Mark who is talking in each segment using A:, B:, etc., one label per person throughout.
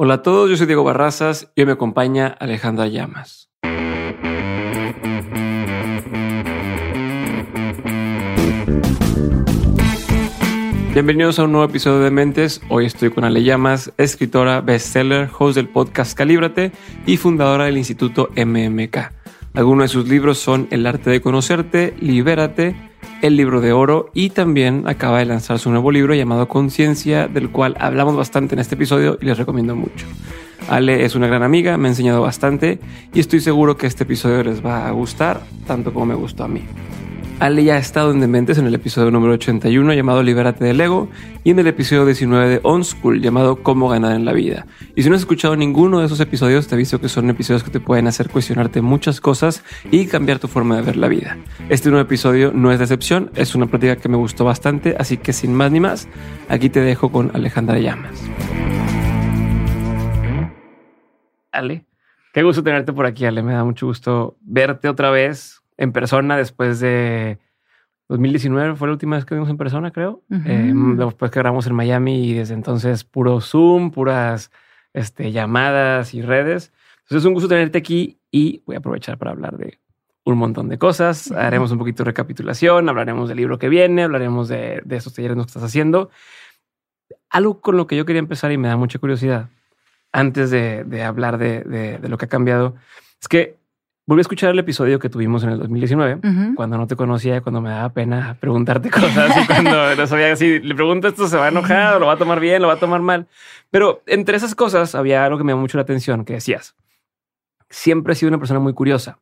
A: Hola a todos, yo soy Diego Barrazas y hoy me acompaña Alejandra Llamas. Bienvenidos a un nuevo episodio de Mentes. Hoy estoy con Ale Llamas, escritora, bestseller, host del podcast Calíbrate y fundadora del Instituto MMK. Algunos de sus libros son El arte de conocerte, Libérate, El libro de oro y también acaba de lanzar su nuevo libro llamado Conciencia, del cual hablamos bastante en este episodio y les recomiendo mucho. Ale es una gran amiga, me ha enseñado bastante y estoy seguro que este episodio les va a gustar tanto como me gustó a mí. Ale ya ha estado en Dementes en el episodio número 81 llamado Libérate del Ego y en el episodio 19 de On School llamado Cómo ganar en la vida. Y si no has escuchado ninguno de esos episodios, te aviso que son episodios que te pueden hacer cuestionarte muchas cosas y cambiar tu forma de ver la vida. Este nuevo episodio no es de excepción, es una práctica que me gustó bastante, así que sin más ni más, aquí te dejo con Alejandra Llamas. Ale, qué gusto tenerte por aquí, Ale. Me da mucho gusto verte otra vez en persona después de 2019 fue la última vez que vimos en persona, creo. Eh, después que grabamos en Miami y desde entonces puro Zoom, puras este, llamadas y redes. Entonces es un gusto tenerte aquí y voy a aprovechar para hablar de un montón de cosas. Haremos un poquito de recapitulación, hablaremos del libro que viene, hablaremos de, de esos talleres que estás haciendo. Algo con lo que yo quería empezar y me da mucha curiosidad antes de, hablar de, de, lo que ha cambiado es que Volví a escuchar el episodio que tuvimos en el 2019, cuando no te conocía, cuando me daba pena preguntarte cosas y cuando no sabía si le pregunto esto se va a enojar lo va a tomar bien, lo va a tomar mal. Pero entre esas cosas había algo que me llamó mucho la atención, que decías, siempre he sido una persona muy curiosa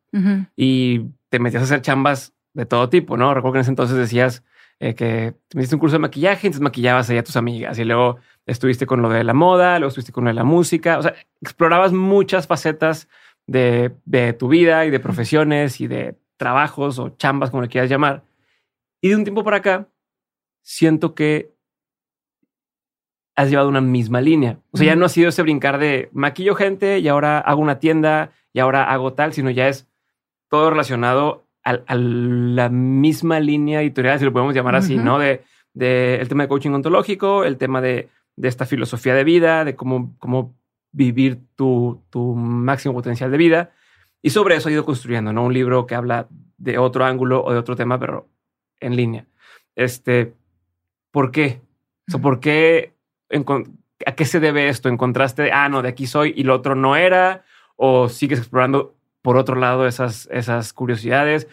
A: y te metías a hacer chambas de todo tipo, ¿no? Recuerdo que en ese entonces decías eh, que te metiste un curso de maquillaje, entonces maquillabas ahí a tus amigas y luego estuviste con lo de la moda, luego estuviste con lo de la música, o sea, explorabas muchas facetas de, tu vida y de profesiones y de trabajos o chambas, como le quieras llamar. Y de un tiempo para acá, siento que has llevado una misma línea. O sea, ya no ha sido ese brincar de maquillo gente y ahora hago una tienda y ahora hago tal, sino ya es todo relacionado a, la misma línea editorial, si lo podemos llamar así, ¿no? De, de, el tema de coaching ontológico, el tema de, de esta filosofía de vida, de cómo, cómo vivir tu, tu máximo potencial de vida. Y sobre eso he ido construyendo, ¿no? Un libro que habla de otro ángulo o de otro tema, pero en línea. Este, ¿por qué? O ¿Por qué? ¿A qué se debe esto? ¿Encontraste, ah, no, de aquí soy y lo otro no era? ¿O sigues explorando por otro lado esas, esas curiosidades?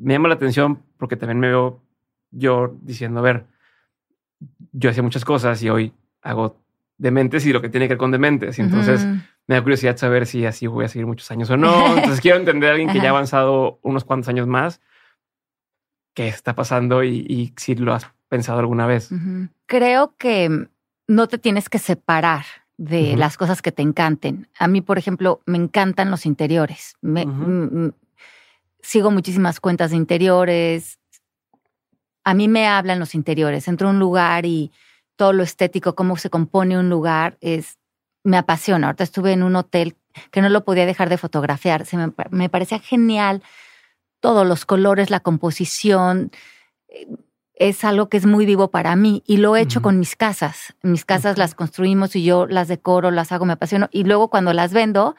A: Me llama la atención porque también me veo yo diciendo, a ver, yo hacía muchas cosas y hoy hago dementes y lo que tiene que ver con dementes. Y entonces me da curiosidad saber si así voy a seguir muchos años o no. Entonces quiero entender a alguien que ya ha avanzado unos cuantos años más, qué está pasando y, si lo has pensado alguna vez.
B: Creo que no te tienes que separar de las cosas que te encanten. A mí, por ejemplo, me encantan los interiores. Me, sigo muchísimas cuentas de interiores. A mí me hablan los interiores. Entro a un lugar y todo lo estético, cómo se compone un lugar, es, me apasiona. Ahorita estuve en un hotel que no lo podía dejar de fotografiar. Se me, me parecía genial todos los colores, la composición. Eh, es algo que es muy vivo para mí y lo he hecho con mis casas. Mis casas las construimos y yo las decoro, las hago, me apasiono. Y luego cuando las vendo,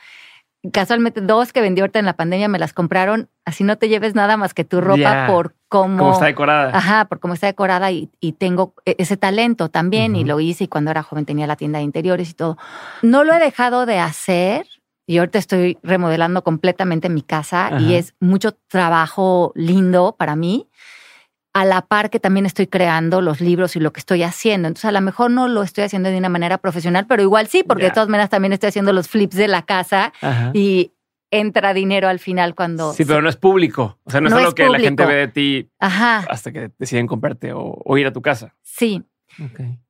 B: casualmente dos que vendí ahorita en la pandemia me las compraron. Así no te lleves nada más que tu ropa por cómo,
A: está decorada.
B: Ajá, por cómo está decorada y, tengo e, ese talento también y lo hice y cuando era joven tenía la tienda de interiores y todo. No lo he dejado de hacer y ahorita estoy remodelando completamente mi casa y es mucho trabajo lindo para mí a la par que también estoy creando los libros y lo que estoy haciendo. Entonces, a lo mejor no lo estoy haciendo de una manera profesional, pero igual sí, porque de todas maneras también estoy haciendo los flips de la casa y entra dinero al final cuando...
A: Sí, pero no es público. O sea, no, es algo que la gente ve de ti hasta que deciden comprarte o, ir a tu casa.
B: Sí.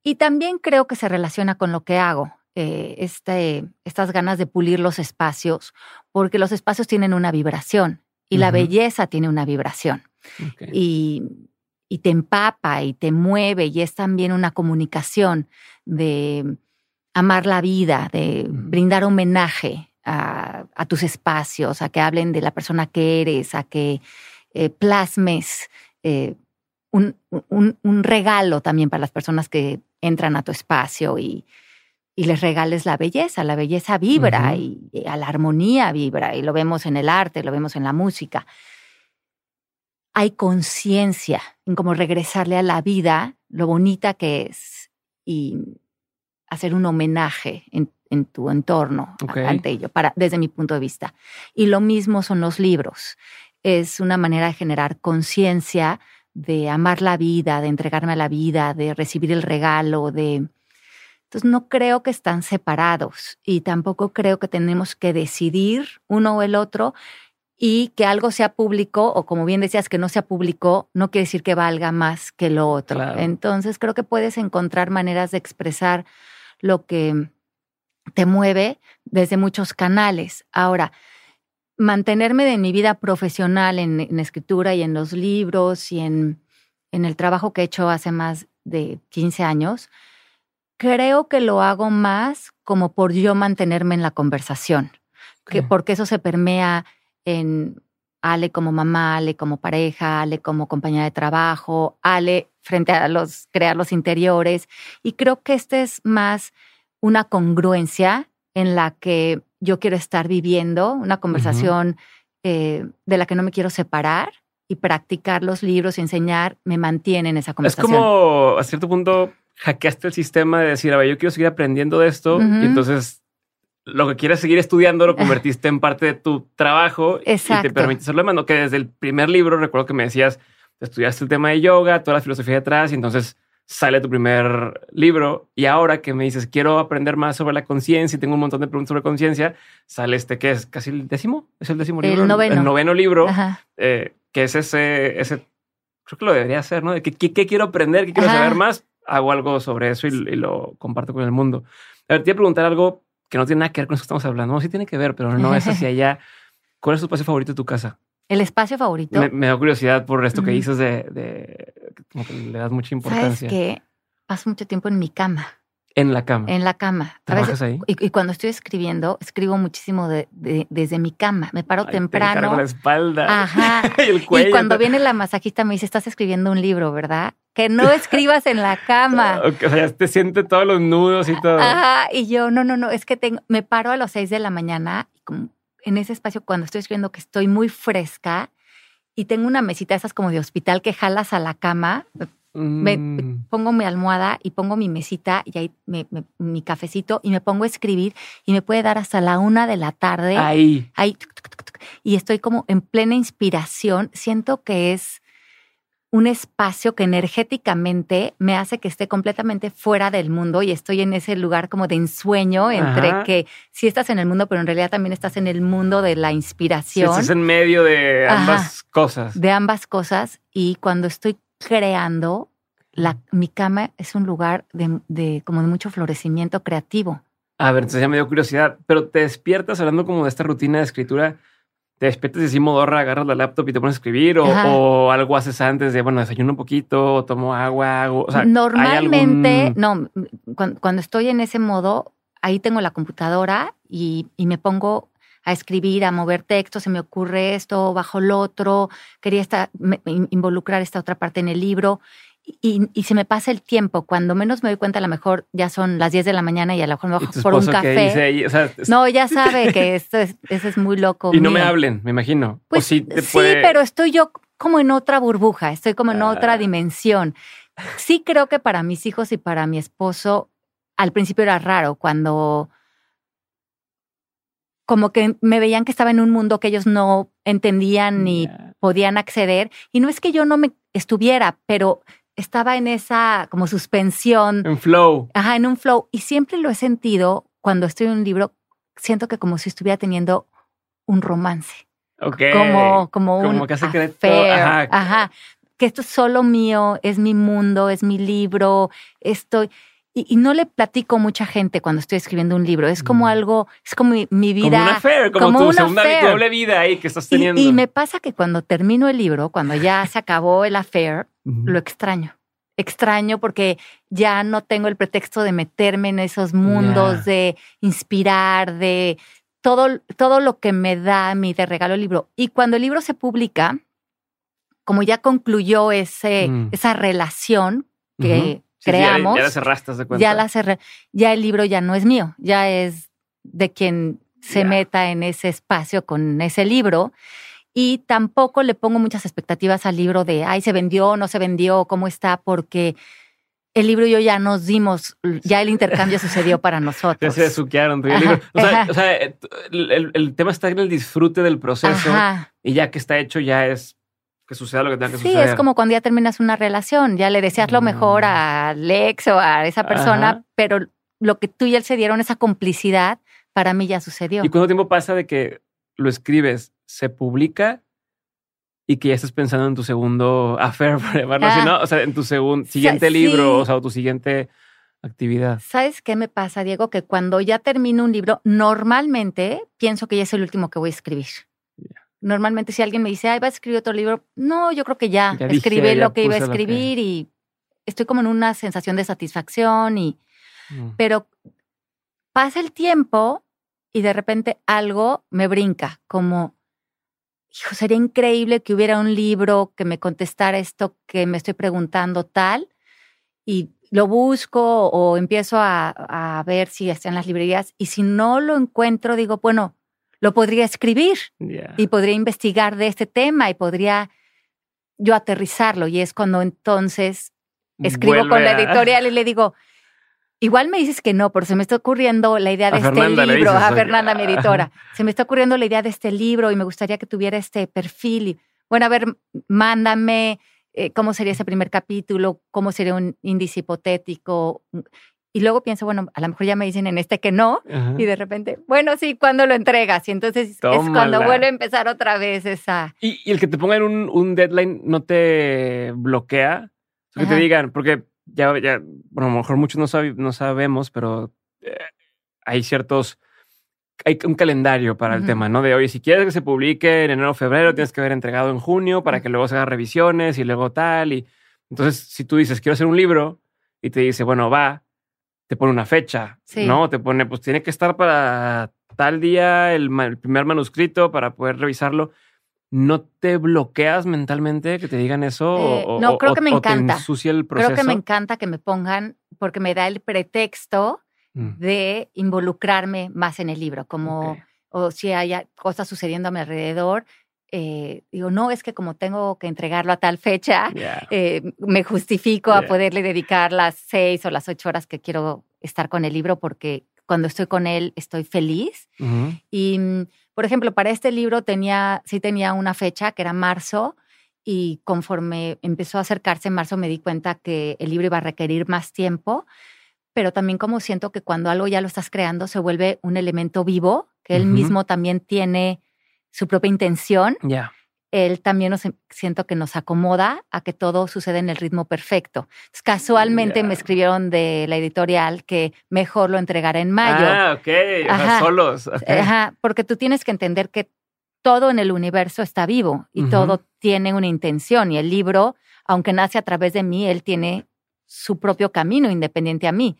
B: Y también creo que se relaciona con lo que hago. Eh, este, estas ganas de pulir los espacios, porque los espacios tienen una vibración y la belleza tiene una vibración. Y y te empapa y te mueve y es también una comunicación de amar la vida, de brindar homenaje a, tus espacios, a que hablen de la persona que eres, a que eh, plasmes eh, un, regalo también para las personas que entran a tu espacio y, y les regales la belleza. La belleza vibra y, a la armonía vibra y lo vemos en el arte, lo vemos en la música. Hay conciencia en cómo regresarle a la vida lo bonita que es y hacer un homenaje en, tu entorno ante ello, para, desde mi punto de vista. Y lo mismo son los libros. Es una manera de generar conciencia, de amar la vida, de entregarme a la vida, de recibir el regalo, de... Entonces no creo que están separados y tampoco creo que tenemos que decidir uno o el otro y que algo sea público o como bien decías que no sea público no quiere decir que valga más que lo otro. Entonces creo que puedes encontrar maneras de expresar lo que te mueve desde muchos canales. Ahora, mantenerme de mi vida profesional en, escritura y en los libros y en, en el trabajo que he hecho hace más de 15 años, creo que lo hago más como por yo mantenerme en la conversación, que porque eso se permea en Ale como mamá, Ale como pareja, Ale como compañera de trabajo, Ale frente a los crear los interiores. Y creo que este es más una congruencia en la que yo quiero estar viviendo, una conversación eh, de la que no me quiero separar y practicar los libros y enseñar me mantiene en esa conversación.
A: Es como a cierto punto hackeaste el sistema de decir, a ver, yo quiero seguir aprendiendo de esto y entonces lo que quieres seguir estudiando lo convertiste en parte de tu trabajo y te permite hacerlo de mano. Que desde el primer libro recuerdo que me decías, estudiaste el tema de yoga, toda la filosofía detrás y entonces sale tu primer libro y ahora que me dices quiero aprender más sobre la conciencia y tengo un montón de preguntas sobre conciencia, sale este que es casi el décimo, es el décimo libro,
B: el noveno,
A: el noveno libro, eh, que es ese, ese, creo que lo debería hacer, ¿no? ¿Qué, qué, quiero aprender? ¿Qué quiero saber más? Hago algo sobre eso y, lo comparto con el mundo. A ver, te voy a preguntar algo que no tiene nada que ver con eso que estamos hablando. No, sí tiene que ver, pero no es hacia allá. ¿Cuál es tu espacio favorito de tu casa?
B: El espacio favorito.
A: Me, da curiosidad por esto que dices de, de, como que le das mucha importancia.
B: ¿Sabes que Paso mucho tiempo en mi cama.
A: En la cama.
B: En la cama.
A: ¿Trabajas ahí?
B: Y, cuando estoy escribiendo, escribo muchísimo de, desde mi cama. Me paro temprano.
A: Te la espalda.
B: Ajá.
A: y el cuello.
B: Y cuando viene la masajista me dice, estás escribiendo un libro, ¿verdad? Que no escribas en la cama.
A: o sea, te siente todos los nudos y todo.
B: Ajá. Y yo, no, no, no, es que tengo, me paro a las seis de la mañana y como en ese espacio cuando estoy escribiendo que estoy muy fresca y tengo una mesita esas como de hospital que jalas a la cama. Me,
A: Mm.
B: pongo mi almohada y pongo mi mesita y ahí me- me- mi cafecito y me pongo a escribir y me puede dar hasta la una de la tarde.
A: Ahí.
B: ahí, tuc, tuc, tuc, y estoy como en plena inspiración. Siento que es un espacio que energéticamente me hace que esté completamente fuera del mundo y estoy en ese lugar como de ensueño entre
A: Ajá.
B: que sí estás en el mundo, pero en realidad también estás en el mundo de la
A: Sí,
B: inspiración
A: estás en medio de ambas cosas.
B: de ambas cosas y cuando estoy creando, la, mi cama es un lugar de, de como de mucho florecimiento creativo.
A: A ver, entonces ya me dio curiosidad, pero te despiertas hablando como de esta rutina de escritura. Te despiertas y así modorra, agarras la laptop y te pones a escribir o, o algo haces antes de, bueno, desayuno un poquito, tomo agua, hago, o sea, ¿hay
B: Normalmente,
A: algún-
B: no, cuando, cuando estoy en ese modo, ahí tengo la computadora y, y me pongo a escribir, a mover textos, se me ocurre esto, bajo lo otro, quería esta, me- in- involucrar esta otra parte en el libro y, y se me pasa el tiempo. Cuando menos me doy cuenta, a lo mejor ya son las 10 de la mañana y a lo mejor me
A: ¿Y
B: bajo por un café.
A: dice? O sea,
B: No, ya sabe que esto es, eso es muy loco.
A: y no me
B: mío.
A: hablen, me imagino.
B: Pues
A: sí, te
B: sí,
A: puede-
B: pero estoy yo como en otra burbuja, estoy como en
A: Ah.
B: otra dimensión. Sí creo que para mis hijos y para mi esposo, al principio era raro cuando como que me veían que estaba en un mundo que ellos no entendían ni podían acceder. Y no es que yo no me estuviera, pero estaba en esa como suspensión,
A: En flow.
B: ajá, en un flow. Y siempre lo he sentido cuando estoy en un libro, siento que como si estuviera teniendo un romance
A: Ok.
B: como, como un
A: que
B: affair,
A: ajá.
B: ajá. Que esto es solo mío, es mi mundo, es mi libro, estoy. Y, y no le platico a mucha gente cuando estoy escribiendo un libro. Es como
A: Mm.
B: algo, es como mi, mi
A: Como
B: vida.
A: una affair, como,
B: como
A: tu
B: un
A: segunda
B: affair.
A: doble vida ahí que estás teniendo.
B: y, me pasa que cuando termino el libro, cuando ya se acabó el affair, lo extraño. Extraño porque ya no tengo el pretexto de meterme en esos mundos, de inspirar, de todo, todo lo que me da mi de regalo el libro. Y cuando el libro se publica, como ya concluyó ese,
A: Mm.
B: esa relación que creamos.
A: ya, la cerraste, de cuenta.
B: Ya la cerré. Ya el libro ya no es mío, ya es de quien se meta en ese espacio con ese libro. Y tampoco le pongo muchas expectativas al libro de, ay, se vendió, no se vendió, cómo está, porque el libro y yo ya nos dimos, ya el intercambio sucedió para nosotros.
A: Ya se suquearon el libro. O sea, el, tema está en el disfrute del proceso y ya que está hecho ya es que suceda lo que tenga que suceder.
B: Sí, es como cuando ya terminas una relación, ya le deseas lo mejor mm. a Lex o a esa persona, pero lo que tú y él se dieron, esa complicidad, para mí ya sucedió.
A: ¿Y cuánto tiempo pasa de que lo escribes, se publica y que ya estás pensando en tu segundo affair, por así, ¿no? O sea, en tu segundo, siguiente libro, o sea, o tu siguiente actividad.
B: ¿Sabes qué me pasa, Diego? Que cuando ya termino un libro, normalmente pienso que ya es el último que voy a escribir. Normalmente si alguien me dice, ay, va a escribir otro libro, no, yo creo que ya, escribí lo que iba a escribir y estoy como en una sensación de satisfacción y... Mm. Pero pasa el tiempo y de repente algo me brinca, como hijo, sería increíble que hubiera un libro que me contestara esto que me estoy preguntando tal, y lo busco o empiezo a, ver si está en las librerías, y si no lo encuentro, digo, bueno, lo podría escribir y podría investigar de este tema y podría yo aterrizarlo, y es cuando entonces escribo con la editorial y le digo, Igual me dices que no, pero se me está ocurriendo la idea de este libro, a Fernanda, mi editora. Se me está ocurriendo la idea de este libro y me gustaría que tuviera este perfil. bueno, a ver, mándame eh, cómo sería ese primer capítulo, cómo sería un índice hipotético. Y luego pienso, bueno, a lo mejor ya me dicen en este que no, y de repente, bueno, sí, ¿cuándo lo entregas? Y entonces es cuando vuelve a empezar otra vez esa.
A: ¿Y, el que te pongan un, un deadline no te bloquea? que te digan, porque ya, ya, bueno, a lo mejor muchos no, no sabemos, pero eh, hay ciertos, hay un calendario para el tema, ¿no? De oye, si quieres que se publique en enero o febrero, tienes que haber entregado en junio para que luego se haga revisiones y luego tal. Y entonces, si tú dices, quiero hacer un libro y te dice, bueno, va, te pone una fecha, ¿no? Te pone, pues tiene que estar para tal día el primer manuscrito para poder revisarlo. ¿No te bloqueas mentalmente que te digan eso?
B: o, eh, no, creo que me encanta. el proceso? Creo que me encanta que me pongan, porque me da el pretexto mm. de involucrarme más en el libro, como, o si hay cosas sucediendo a mi alrededor. Eh, digo, no, es que como tengo que entregarlo a tal fecha, eh, me justifico a poderle dedicar las seis o las ocho horas que quiero estar con el libro porque cuando estoy con él estoy feliz. Y mm, por ejemplo, para este libro tenía, sí tenía una fecha que era marzo y conforme empezó a acercarse en marzo me di cuenta que el libro iba a requerir más tiempo, pero también como siento que cuando algo ya lo estás creando se vuelve un elemento vivo, que él mismo también tiene su propia intención.
A: Ya
B: él también nos, em, siento que nos acomoda a que todo suceda en el ritmo perfecto. casualmente me escribieron de la editorial que mejor lo entregara en mayo.
A: Ah, ok, solos.
B: Ajá, porque tú tienes que entender que todo en el universo está vivo y todo tiene una intención y el libro, aunque nace a través de mí, él tiene su propio camino independiente a mí.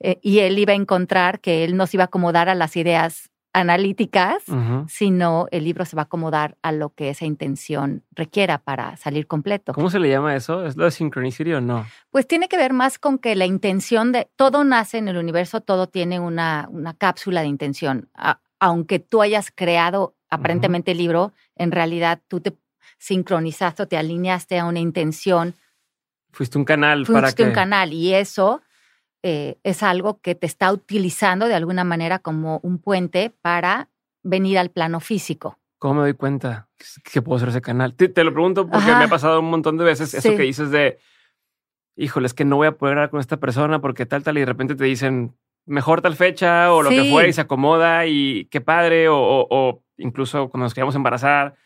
B: Eh, y él iba a encontrar que él nos iba a acomodar a las ideas analíticas, sino el libro se va a acomodar a lo que esa intención requiera para salir completo.
A: ¿Cómo se le llama eso? ¿Es lo de synchronicity o no?
B: Pues tiene que ver más con que la intención de todo nace en el universo, todo tiene una, una cápsula de intención. aunque tú hayas creado aparentemente el libro, en realidad tú te sincronizaste o te alineaste a una intención.
A: Fuiste un canal para
B: Fuiste un canal y eso eh, es algo que te está utilizando de alguna manera como un puente para venir al plano físico.
A: ¿Cómo me doy cuenta que puedo ser ese canal? Te, lo pregunto porque me ha pasado un montón de veces eso que dices de, híjole, es que no voy a poder hablar con esta persona porque tal, tal, y de repente te dicen, mejor tal fecha o lo que fuera y se acomoda y qué padre, o, o, incluso cuando nos queríamos embarazar,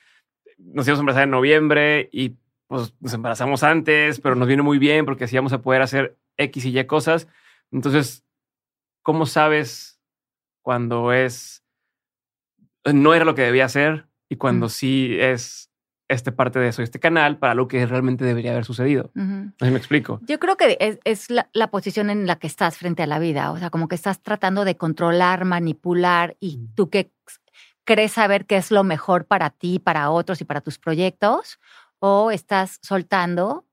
A: nos íbamos a embarazar en noviembre y pues nos embarazamos antes, pero nos viene muy bien porque así vamos a poder hacer X y Y cosas. Entonces, ¿cómo sabes cuando es, no era lo que debía ser y cuando sí es este parte de eso, este canal, para lo que realmente debería haber sucedido? Así me explico.
B: Yo creo que es, la, posición en la que estás frente a la vida, o sea, como que estás tratando de controlar, manipular y tú que crees saber qué es lo mejor para ti, para otros y para tus proyectos, o estás soltando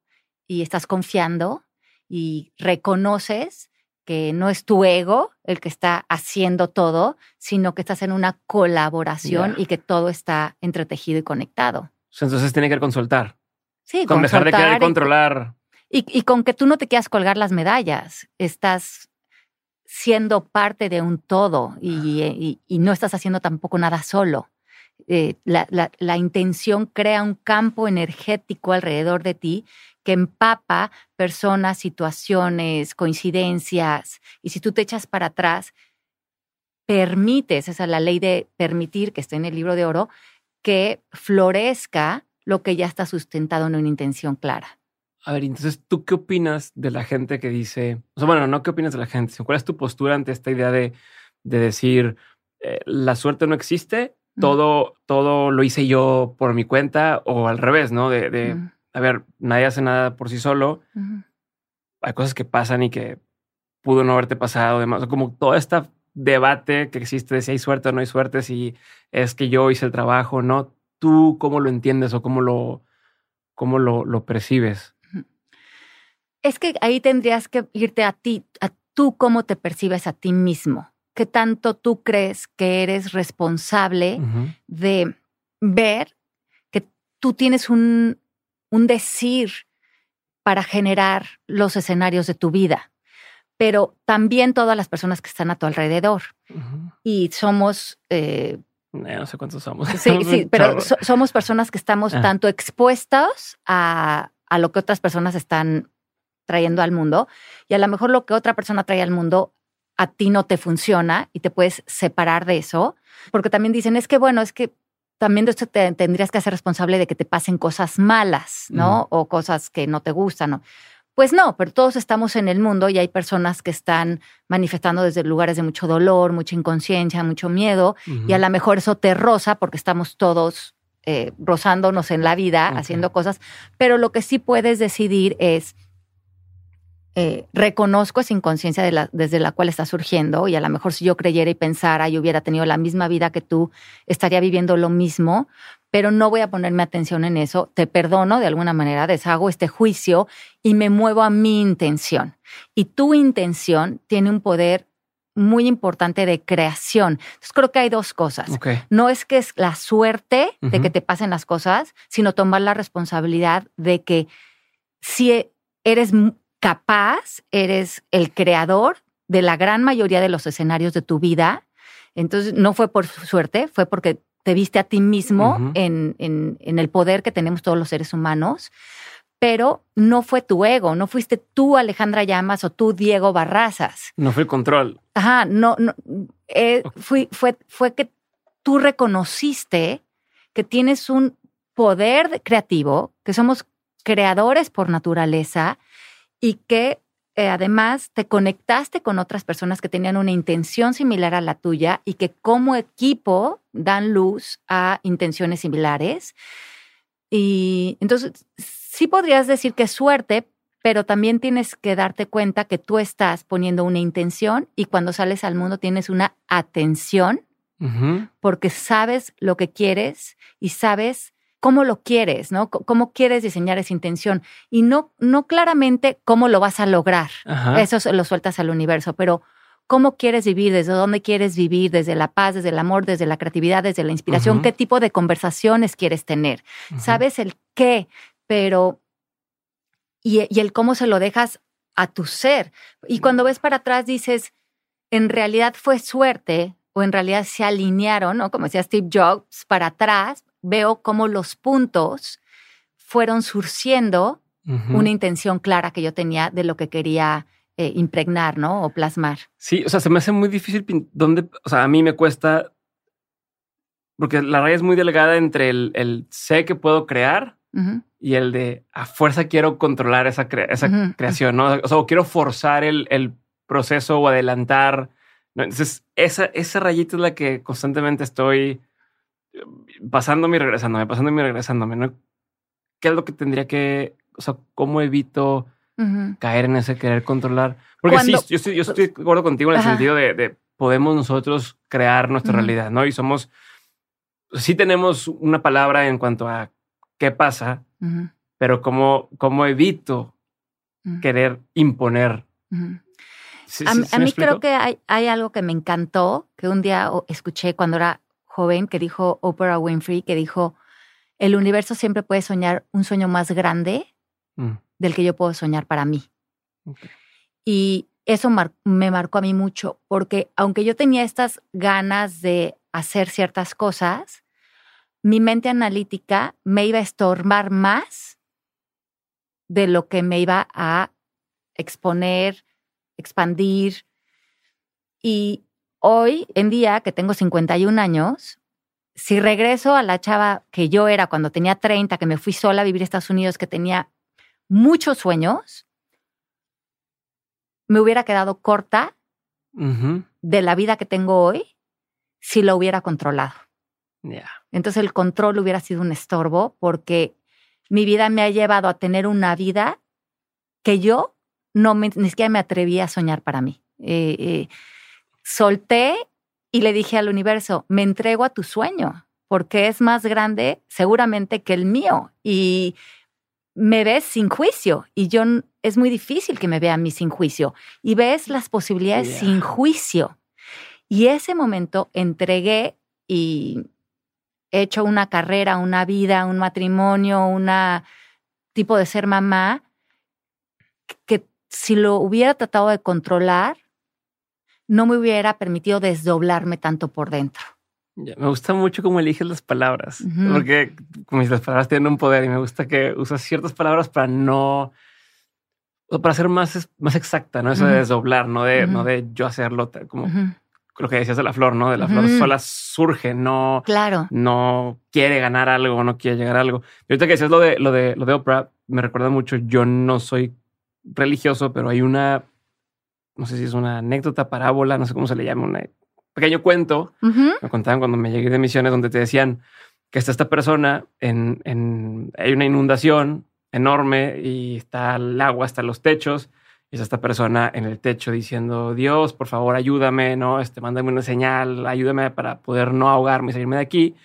B: y estás confiando y reconoces que no es tu ego el que está haciendo todo, sino que estás en una colaboración y que todo está entretejido y conectado.
A: Entonces tiene que consultar.
B: Sí,
A: con dejar de querer controlar.
B: Y, con que tú no te quieras colgar las medallas, estás siendo parte de un todo y, no estás haciendo tampoco nada solo. Eh, la, la, intención crea un campo energético alrededor de ti que empapa personas, situaciones, coincidencias. Y si tú te echas para atrás, permites, esa es la ley de permitir que esté en el libro de oro, que florezca lo que ya está sustentado en una intención clara.
A: A ver, entonces, ¿tú qué opinas de la gente que dice, o sea, bueno, no qué opinas de la gente, sino cuál es tu postura ante esta idea de, de decir, eh, la suerte no existe, todo, todo lo hice yo por mi cuenta, o al revés, ¿no? De, de a ver, nadie hace nada por sí solo. Hay cosas que pasan y que pudo no haberte pasado, demás. Como todo este debate que existe de si hay suerte o no hay suerte, si es que yo hice el trabajo, ¿no? ¿Tú cómo lo entiendes o cómo lo, cómo lo, lo percibes?
B: Es que ahí tendrías que irte a ti, a tú cómo te percibes a ti mismo. ¿Qué tanto tú crees que eres responsable de ver que tú tienes un, un decir para generar los escenarios de tu vida, pero también todas las personas que están a tu alrededor. Y somos...
A: Eh, eh, no sé cuántos somos.
B: Sí, sí, pero somos personas que estamos ah. tanto expuestos a, a lo que otras personas están trayendo al mundo y a lo mejor lo que otra persona trae al mundo a ti no te funciona y te puedes separar de eso, porque también dicen, es que bueno, es que también de esto te tendrías que ser responsable de que te pasen cosas malas, ¿no? O cosas que no te gustan, ¿no? Pues no, pero todos estamos en el mundo y hay personas que están manifestando desde lugares de mucho dolor, mucha inconsciencia, mucho miedo, y a lo mejor eso te roza porque estamos todos eh, rozándonos en la vida, haciendo cosas, pero lo que sí puedes decidir es eh, reconozco esa inconsciencia de la, desde la cual está surgiendo y a lo mejor si yo creyera y pensara y hubiera tenido la misma vida que tú, estaría viviendo lo mismo, pero no voy a ponerme atención en eso, te perdono de alguna manera, deshago este juicio y me muevo a mi intención. Y tu intención tiene un poder muy importante de creación. Entonces creo que hay dos cosas. No es que es la suerte de que te pasen las cosas, sino tomar la responsabilidad de que si eres capaz, eres el creador de la gran mayoría de los escenarios de tu vida. Entonces, no fue por suerte, fue porque te viste a ti mismo en, en, el poder que tenemos todos los seres humanos, pero no fue tu ego, no fuiste tú Alejandra Llamas o tú Diego Barrazas.
A: No fue control.
B: Ajá, no, no, eh, fue, fue que tú reconociste que tienes un poder creativo, que somos creadores por naturaleza y que eh, además te conectaste con otras personas que tenían una intención similar a la tuya y que como equipo dan luz a intenciones similares. Y entonces sí podrías decir que es suerte, pero también tienes que darte cuenta que tú estás poniendo una intención y cuando sales al mundo tienes una atención porque sabes lo que quieres y sabes cómo lo quieres, ¿no? cómo quieres diseñar esa intención y no, no claramente cómo lo vas a lograr. Eso lo sueltas al universo, pero cómo quieres vivir, desde dónde quieres vivir, desde la paz, desde el amor, desde la creatividad, desde la inspiración, qué tipo de conversaciones quieres tener. Sabes el qué, pero y, y el cómo se lo dejas a tu ser. Y cuando ves para atrás dices, en realidad fue suerte o en realidad se alinearon, ¿no? Como decía Steve Jobs, para atrás veo cómo los puntos fueron surciendo una intención clara que yo tenía de lo que quería eh, impregnar, ¿no? O plasmar.
A: Sí, o sea, se me hace muy difícil donde, o sea, a mí me cuesta, porque la raya es muy delgada entre el, sé que puedo crear y el de a fuerza quiero controlar esa, esa creación, ¿no? O sea, o quiero forzar el, el proceso o adelantar. Entonces, esa, esa rayita es la que constantemente estoy pasándome y regresándome, pasándome y regresándome, ¿no? ¿Qué es lo que tendría que, o sea, cómo evito caer en ese querer controlar? Porque sí, yo estoy, yo estoy de acuerdo contigo en el sentido de, podemos nosotros crear nuestra realidad, ¿no? Y somos, sí tenemos una palabra en cuanto a qué pasa, pero cómo, cómo evito querer imponer.
B: a, mí creo que hay, hay, algo que me encantó, que un día escuché cuando era joven, que dijo Oprah Winfrey, que dijo, el universo siempre puede soñar un sueño más grande mm. del que yo puedo soñar para mí. Y eso me marcó a mí mucho, porque aunque yo tenía estas ganas de hacer ciertas cosas, mi mente analítica me iba a estorbar más de lo que me iba a exponer, expandir. Y hoy en día, que tengo 51 años, si regreso a la chava que yo era cuando tenía 30, que me fui sola a vivir a Estados Unidos, que tenía muchos sueños, me hubiera quedado corta de la vida que tengo hoy si lo hubiera controlado. Entonces el control hubiera sido un estorbo porque mi vida me ha llevado a tener una vida que yo no me, ni siquiera me atreví a soñar para mí. Eh, eh, solté y le dije al universo, me entrego a tu sueño porque es más grande seguramente que el mío y me ves sin juicio y yo es muy difícil que me vea a mí sin juicio y ves las posibilidades sin juicio. Y ese momento entregué y he hecho una carrera, una vida, un matrimonio, una tipo de ser mamá que si lo hubiera tratado de controlar, no me hubiera permitido desdoblarme tanto por dentro
A: me gusta mucho cómo eliges las palabras, porque como las palabras tienen un poder y me gusta que usas ciertas palabras para no, para ser más, más exacta, ¿no? Eso de desdoblar, no de, no de yo hacerlo como lo que decías de la flor, ¿no? De la flor sola surge, no,
B: claro.
A: no quiere ganar algo, no quiere llegar a algo. Y ahorita que decías lo de, lo de, lo de Oprah, me recuerda mucho, yo no soy religioso, pero hay una, no sé si es una anécdota, parábola, no sé cómo se le llama, una pequeño cuento, me contaban cuando me llegué de misiones, donde te decían que está esta persona en, en, hay una inundación enorme y está el agua hasta los techos. Y está esta persona en el techo diciendo, Dios, por favor, ayúdame, ¿no? Este, mándame una señal, ayúdame para poder no ahogarme y salirme de aquí.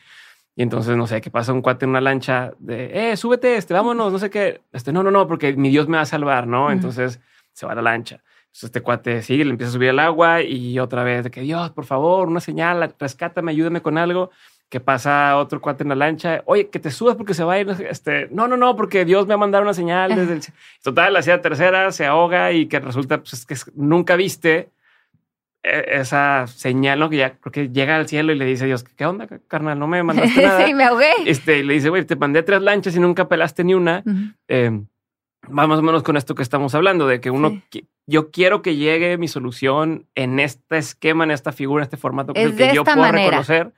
A: Y entonces, no sé, qué pasa un cuate en una lancha de, eh, súbete, este, vámonos, no sé qué. Este, no, no, no, porque mi Dios me va a salvar, ¿no? Entonces se va a la lancha. Entonces este cuate sigue, le empieza a subir el agua y otra vez de que Dios, por favor, una señal, rescátame, ayúdame con algo. Que pasa otro cuate en la lancha, oye, que te subas porque se va a ir. Este, no, no, no, porque Dios me ha mandado una señal desde el. Total, la hacía tercera, se ahoga y que resulta pues, que nunca viste e, esa señal, ¿no? Que ya creo que llega al cielo y le dice a Dios, ¿qué onda, carnal? No me mandaste nada.
B: sí, me ahogué.
A: Este, y le dice, güey, te mandé tres lanchas y nunca pelaste ni una. eh, va más o menos con esto que estamos hablando, de que uno, yo quiero que llegue mi solución en este esquema, en esta figura, en este formato que, que yo puedo reconocer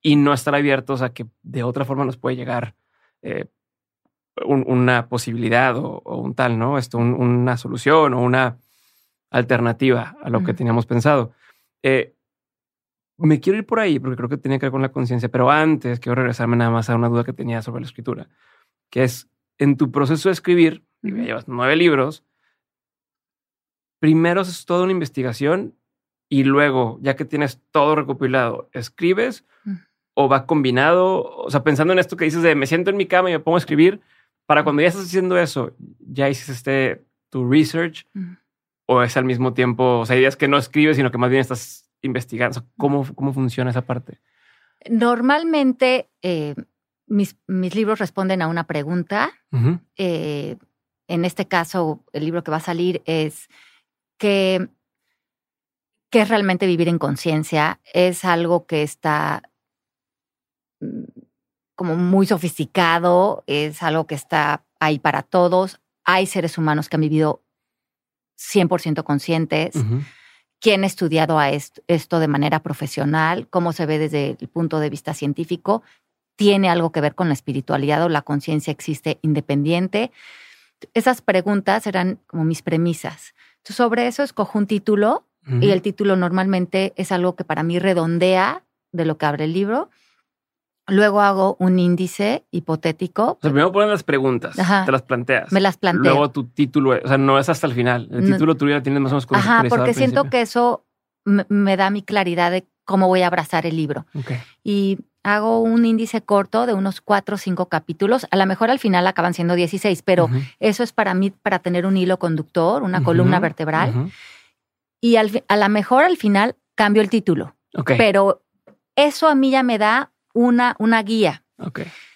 A: y no estar abiertos a que de otra forma nos puede llegar eh, una posibilidad o, un tal, ¿no? Esto, una solución o una alternativa a lo que teníamos pensado. Eh, me quiero ir por ahí porque creo que tiene que ver con la conciencia, pero antes quiero regresarme nada más a una duda que tenía sobre la escritura, que es en tu proceso de escribir, llevas nueve libros, primero es toda una investigación y luego, ya que tienes todo recopilado, escribes o va combinado, o sea, pensando en esto que dices de me siento en mi cama y me pongo a escribir, para cuando ya estás haciendo eso, ya hiciste este, tu research o es al mismo tiempo, o sea, ideas que no escribes, sino que más bien estás investigando. ¿Cómo, cómo funciona esa parte?
B: Normalmente, eh, mis, mis, libros responden a una pregunta. Eh, en este caso, el libro que va a salir es que, es realmente vivir en conciencia. Es algo que está mm, como muy sofisticado, es algo que está ahí para todos. Hay seres humanos que han vivido 100% conscientes. ¿Quién ha estudiado a esto, esto, de manera profesional? ¿Cómo se ve desde el punto de vista científico? ¿Tiene algo que ver con la espiritualidad o la conciencia existe independiente? Esas preguntas eran como mis premisas. sobre eso escojo un título y el título normalmente es algo que para mí redondea de lo que abre el libro. Luego hago un índice hipotético.
A: primero ponen las preguntas, te las planteas.
B: Me las planteo.
A: Luego tu título, o sea, no es hasta el final. El título tuyo ya tienes más o menos
B: Ajá, porque siento que eso me, da mi claridad de cómo voy a abrazar el libro. Y hago un índice corto de unos cuatro o cinco capítulos. A lo mejor al final acaban siendo 16, pero eso es para mí, para tener un hilo conductor, una columna vertebral. Y al, a lo mejor al final cambio el título. Pero eso a mí ya me da una, una guía.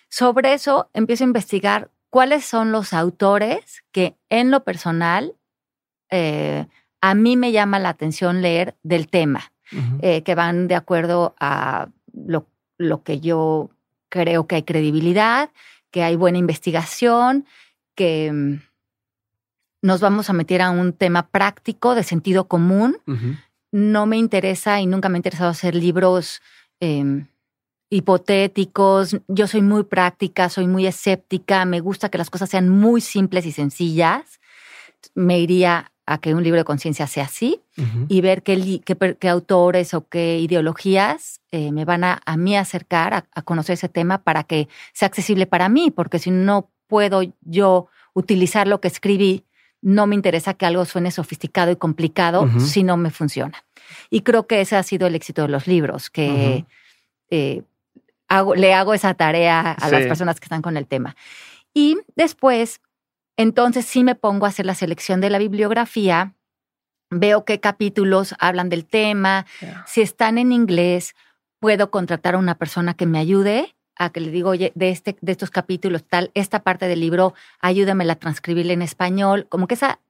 B: Sobre eso empiezo a investigar cuáles son los autores que en lo personal eh, a mí me llama la atención leer del tema, eh, que van de acuerdo a lo, lo, que yo creo que hay credibilidad, que hay buena investigación, que mm, nos vamos a meter a un tema práctico de sentido común. No me interesa y nunca me ha interesado hacer libros em, hipotéticos. Yo soy muy práctica, soy muy escéptica, me gusta que las cosas sean muy simples y sencillas. Me iría a que un libro de conciencia sea así y ver qué, qué, autores o qué ideologías eh, me van a, a mí acercar a, conocer ese tema para que sea accesible para mí, porque si no puedo yo utilizar lo que escribí, no me interesa que algo suene sofisticado y complicado si no me funciona. Y creo que ese ha sido el éxito de los libros, que eh, hago, le hago esa tarea a las personas que están con el tema. Y después entonces sí me pongo a hacer la selección de la bibliografía, veo qué capítulos hablan del tema, si están en inglés, puedo contratar a una persona que me ayude a que le digo, oye, de, este, de estos capítulos, tal, esta parte del libro, ayúdame a transcribirla en español, como que esa,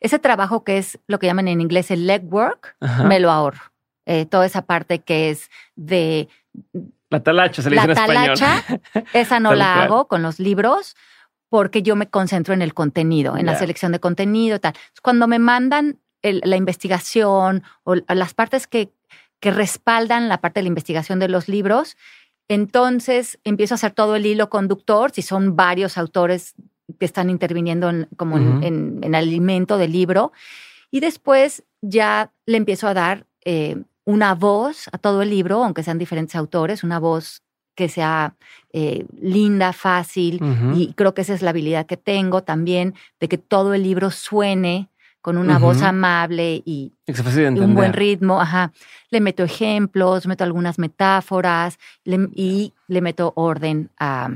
B: ese trabajo que es lo que llaman en inglés el legwork, me lo ahorro. Eh, toda esa parte que es de...
A: La talacha, se le dice
B: en talacha, esa no la hago con los libros porque yo me concentro en el contenido, en la selección de contenido, tal. Cuando me mandan la investigación o las partes que, que respaldan la parte de la investigación de los libros, entonces empiezo a hacer todo el hilo conductor, si son varios autores que están interviniendo en, como en, el alimento del libro, y después ya le empiezo a dar eh, una voz a todo el libro, aunque sean diferentes autores, una voz que sea eh, linda, fácil, y creo que esa es la habilidad que tengo también, de que todo el libro suene con una voz amable y, un buen ritmo. Ajá. Le meto ejemplos, meto algunas metáforas y le meto orden a,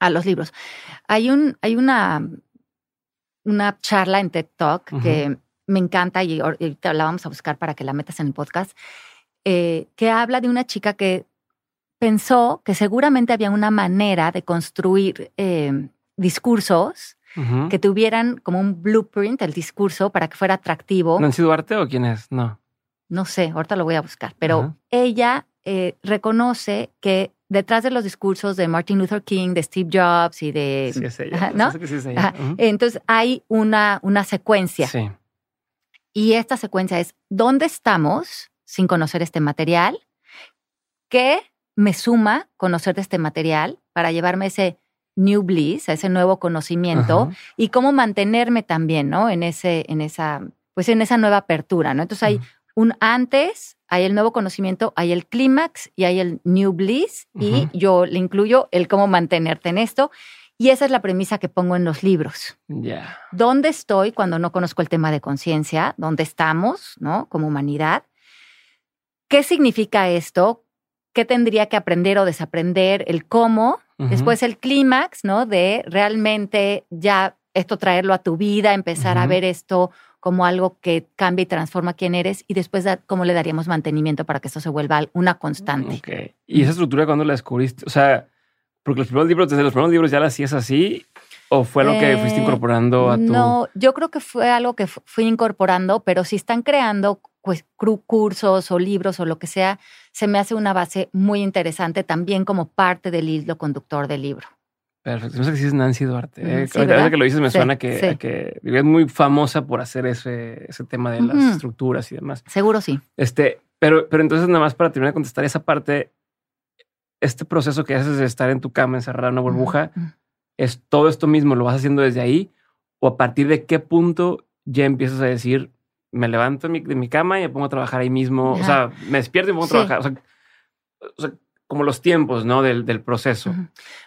B: a, los libros. Hay, un, hay una, una charla en TED Talk que me encanta y ahorita la vamos a buscar para que la metas en el podcast, eh, que habla de una chica que pensó que seguramente había una manera de construir eh, discursos que tuvieran como un blueprint el discurso para que fuera atractivo.
A: ¿Nancy Duarte o quién es? No.
B: No sé, ahorita lo voy a buscar, pero ella eh, reconoce que detrás de los discursos de Martin Luther King, de Steve Jobs y de...
A: Sí, es ella. ¿no? Sí es
B: ella. Entonces hay una, una secuencia. Sí. Y esta secuencia es, ¿dónde estamos sin conocer este material? ¿Qué me suma conocer de este material para llevarme ese new bliss, a ese nuevo conocimiento y cómo mantenerme también, ¿no? En ese, en esa, pues en esa nueva apertura, ¿no? Entonces hay un antes, hay el nuevo conocimiento, hay el clímax y hay el new bliss y yo le incluyo el cómo mantenerte en esto. Y esa es la premisa que pongo en los libros.
A: Ya.
B: ¿Dónde estoy cuando no conozco el tema de conciencia? ¿Dónde estamos, no? Como humanidad. ¿Qué significa esto? Qué tendría que aprender o desaprender, el cómo, después el clímax, ¿no? De realmente ya esto traerlo a tu vida, empezar a ver esto como algo que cambia y transforma quién eres y después cómo le daríamos mantenimiento para que esto se vuelva una constante.
A: Okay. ¿Y esa estructura cuándo la descubriste? O sea, porque los primeros libros, desde los primeros libros ya la hacías así ¿O fue lo que fuiste eh, incorporando a tu...?
B: No, yo creo que fue algo que fui incorporando, pero si están creando pues, cursos o libros o lo que sea, se me hace una base muy interesante también como parte del hilo conductor del libro.
A: Perfecto. No sé si es Nancy Duarte. ¿eh? que lo dices me suena que, que, es muy famosa por hacer ese, ese tema de las estructuras y demás.
B: Seguro sí.
A: Este, pero, pero entonces nada más para terminar de contestar esa parte, este proceso que haces de estar en tu cama encerrada en una burbuja, es todo esto mismo, lo vas haciendo desde ahí o a partir de qué punto ya empiezas a decir, me levanto de mi, cama y me pongo a trabajar ahí mismo, o sea, me despierto y me pongo a trabajar, o sea, como los tiempos, ¿no? Del, del proceso.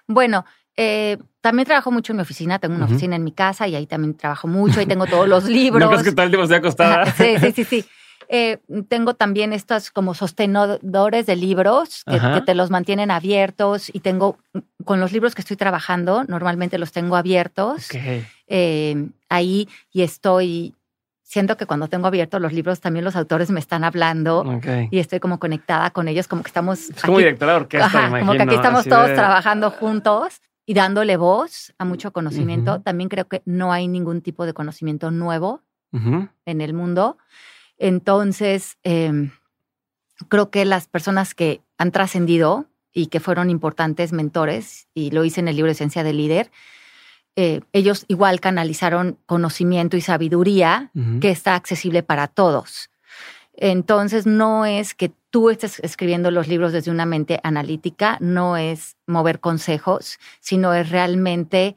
B: Bueno, eh, también trabajo mucho en mi oficina, tengo una oficina en mi casa y ahí también trabajo mucho, ahí tengo todos los libros.
A: ¿No crees que todo el tiempo acostada?
B: sí, sí, sí, sí. Eh, tengo también estos como sostenedores de libros que, te los mantienen abiertos y tengo con los libros que estoy trabajando, normalmente los tengo abiertos. Eh, ahí y estoy siento que cuando tengo abiertos los libros también los autores me están hablando y estoy como conectada con ellos, como que estamos...
A: Es como directora de orquesta,
B: Como que aquí estamos todos trabajando juntos y dándole voz a mucho conocimiento. También creo que no hay ningún tipo de conocimiento nuevo en el mundo. Entonces, em, creo que las personas que han trascendido y que fueron importantes mentores, y lo hice en el libro Esencia del Líder, eh, ellos igual canalizaron conocimiento y sabiduría que está accesible para todos. Entonces, no es que tú estés escribiendo los libros desde una mente analítica, no es mover consejos, sino es realmente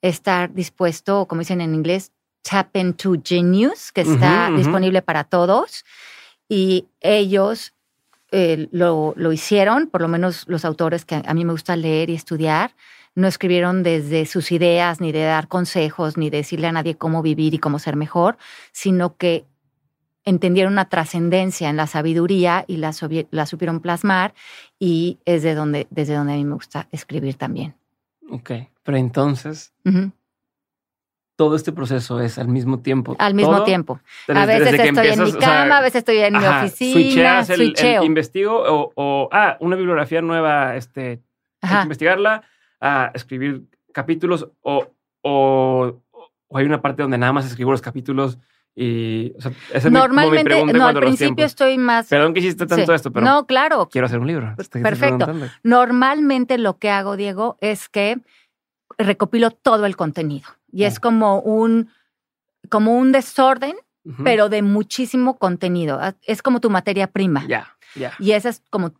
B: estar dispuesto, como dicen en inglés, tap into genius, que está disponible para todos. Y ellos eh, lo, lo, hicieron, por lo menos los autores que a mí me gusta leer y estudiar, no escribieron desde sus ideas, ni de dar consejos, ni de decirle a nadie cómo vivir y cómo ser mejor, sino que entendieron una trascendencia en la sabiduría y la, la, supieron plasmar y es de donde, desde donde a mí me gusta escribir también.
A: Ok, pero entonces todo este proceso es al mismo tiempo.
B: Al mismo tiempo. a veces estoy en mi cama, a veces estoy en mi oficina.
A: El, investigo o, ah, una bibliografía nueva, este, hay que investigarla, a escribir capítulos o, o, hay una parte donde nada más escribo los capítulos y o sea, esa
B: Normalmente,
A: es mi,
B: no, al principio estoy más.
A: Perdón que hiciste tanto esto, pero.
B: No, claro.
A: Quiero hacer un libro.
B: Perfecto. Normalmente lo que hago, Diego, es que recopilo todo el contenido y es como un, como un desorden, pero de muchísimo contenido. Ah, es como tu materia prima.
A: Ya, ya.
B: Y esa es como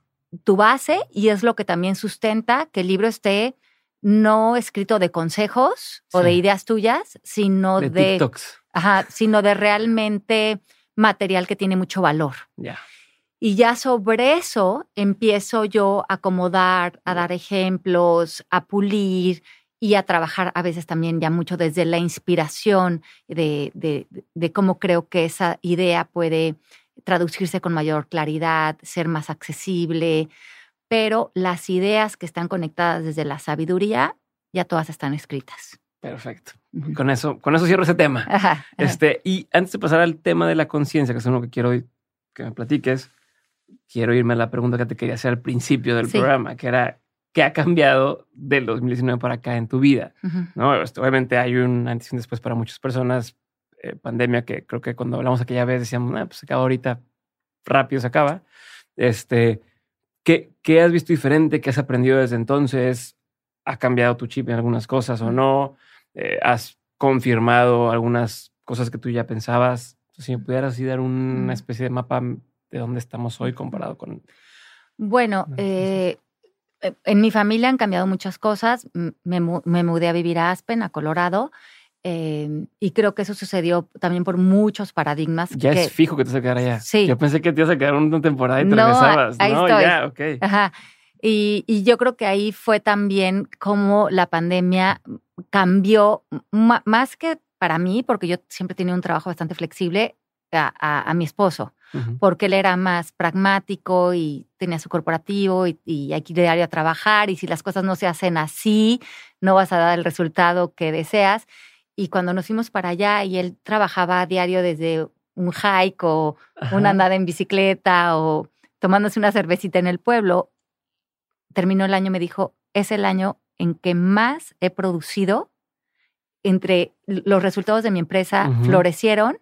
B: tu base y es lo que también sustenta que el libro esté no escrito de consejos o de ideas tuyas, sino de,
A: de TikToks.
B: Ajá, sino de realmente material que tiene mucho valor.
A: Ya.
B: Y ya sobre eso empiezo yo a acomodar, a dar ejemplos, a pulir y a trabajar a veces también ya mucho desde la inspiración de, de, cómo creo que esa idea puede traducirse con mayor claridad, ser más accesible, pero las ideas que están conectadas desde la sabiduría ya todas están escritas.
A: Perfecto. Con eso, con eso cierro ese tema. Este, y antes de pasar al tema de la conciencia, que es uno que quiero que me platiques, quiero irme a la pregunta que te quería hacer al principio del programa, que era qué ha cambiado del 2019 para acá en tu vida. ¿no? Este, obviamente hay un antes y un después para muchas personas. Eh, pandemia que creo que cuando hablamos aquella vez decíamos, ah, pues se acaba ahorita, rápido se acaba. Este, ¿qué, ¿Qué has visto diferente? ¿Qué has aprendido desde entonces? ¿Ha cambiado tu chip en algunas cosas o no? Eh, ¿Has confirmado algunas cosas que tú ya pensabas? Si me pudieras así dar una especie de mapa de dónde estamos hoy comparado con...
B: Bueno, eh, eh, en mi familia han cambiado muchas cosas. Me, mudé a vivir a Aspen, a Colorado. Em, y creo que eso sucedió también por muchos paradigmas.
A: Ya es fijo que te vas a quedar allá. Sí. Yo pensé que te ibas a quedar una temporada y te no, regresabas.
B: Ahí
A: no,
B: estoy.
A: ya, ok.
B: Ajá. Y, y, yo creo que ahí fue también como la pandemia cambió, más que para mí, porque yo siempre tenía un trabajo bastante flexible, a, a mi esposo porque él era más pragmático y tenía su corporativo y, y hay que ir a trabajar y si las cosas no se hacen así, no vas a dar el resultado que deseas. Y cuando nos fuimos para allá y él trabajaba a diario desde un hike o una andada en bicicleta o tomándose una cervecita en el pueblo, terminó el año, me dijo, es el año en que más he producido entre los resultados de mi empresa florecieron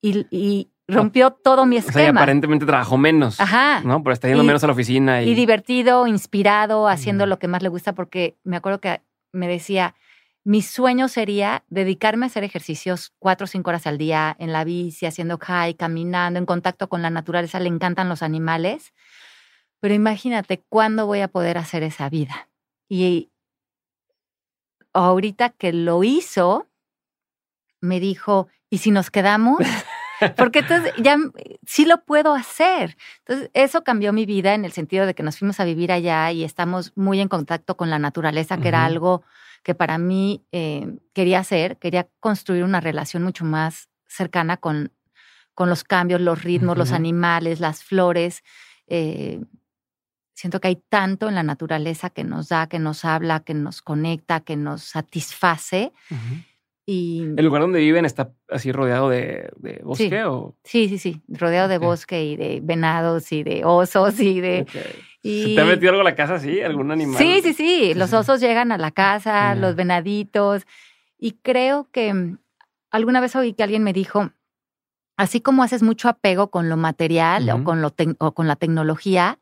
B: y, rompió todo mi esquema. O sea,
A: aparentemente trabajó menos. Ajá. ¿No? Pero está yendo menos a la oficina.
B: Y, divertido, inspirado, haciendo lo que más le gusta, porque me acuerdo que me decía, mi sueño sería dedicarme a hacer ejercicios cuatro o cinco horas al día en la bici, haciendo high, caminando, en contacto con la naturaleza. Le encantan los animales. Pero imagínate cuándo voy a poder hacer esa vida. Y ahorita que lo hizo, me dijo, ¿y si nos quedamos? Porque entonces ya sí lo puedo hacer. Entonces, eso cambió mi vida en el sentido de que nos fuimos a vivir allá y estamos muy en contacto con la naturaleza, que era algo que para mí eh, quería hacer. Quería construir una relación mucho más cercana con, con los cambios, los ritmos, los animales, las flores. Eh, siento que hay tanto en la naturaleza que nos da, que nos habla, que nos conecta, que nos satisface. Y,
A: ¿El lugar donde viven está así rodeado de, bosque?
B: Sí.
A: O?
B: sí, sí, sí, rodeado de bosque y de venados y de osos y de...
A: ¿Te ha metido algo a la casa así? ¿Algún animal?
B: Sí, sí, sí. Los osos llegan a la casa, los venaditos. Y creo que mm, alguna vez oí que alguien me dijo, así como haces mucho apego con lo material o, con lo o con la tecnología,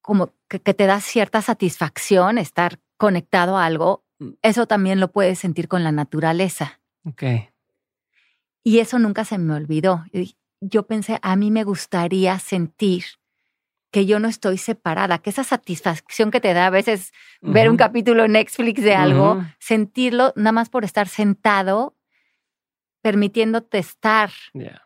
B: como que, que, te da cierta satisfacción estar conectado a algo, Mm. Eso también lo puedes sentir con la naturaleza.
A: Ok.
B: Y eso nunca se me olvidó. Yo pensé, a mí me gustaría sentir que yo no estoy separada, que esa satisfacción que te da a veces ver un capítulo en Netflix de algo, sentirlo nada más por estar sentado, permitiéndote estar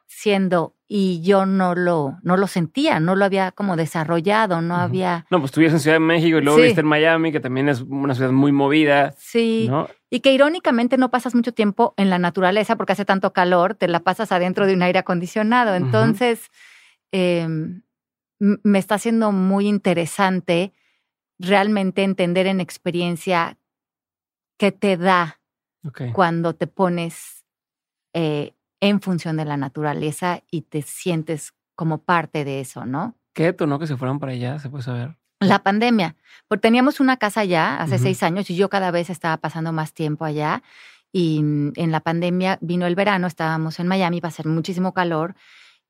B: siendo y yo no lo, no lo sentía, no lo había como desarrollado, no había...
A: No, pues estuviste en Ciudad de México y luego viste en Miami, que también es una ciudad muy movida.
B: Sí. Y que irónicamente no pasas mucho tiempo en la naturaleza porque hace tanto calor, te la pasas adentro de un aire acondicionado. Entonces, em, me está haciendo muy interesante realmente entender en experiencia qué te da cuando te pones eh, en función de la naturaleza y te sientes como parte de eso, ¿no?
A: ¿Qué ¿no? que se fueron para allá? ¿Se puede saber?
B: La pandemia. Porque teníamos una casa allá hace seis años y yo cada vez estaba pasando más tiempo allá. Y mm, en la pandemia vino el verano, estábamos en Miami, iba a ser muchísimo calor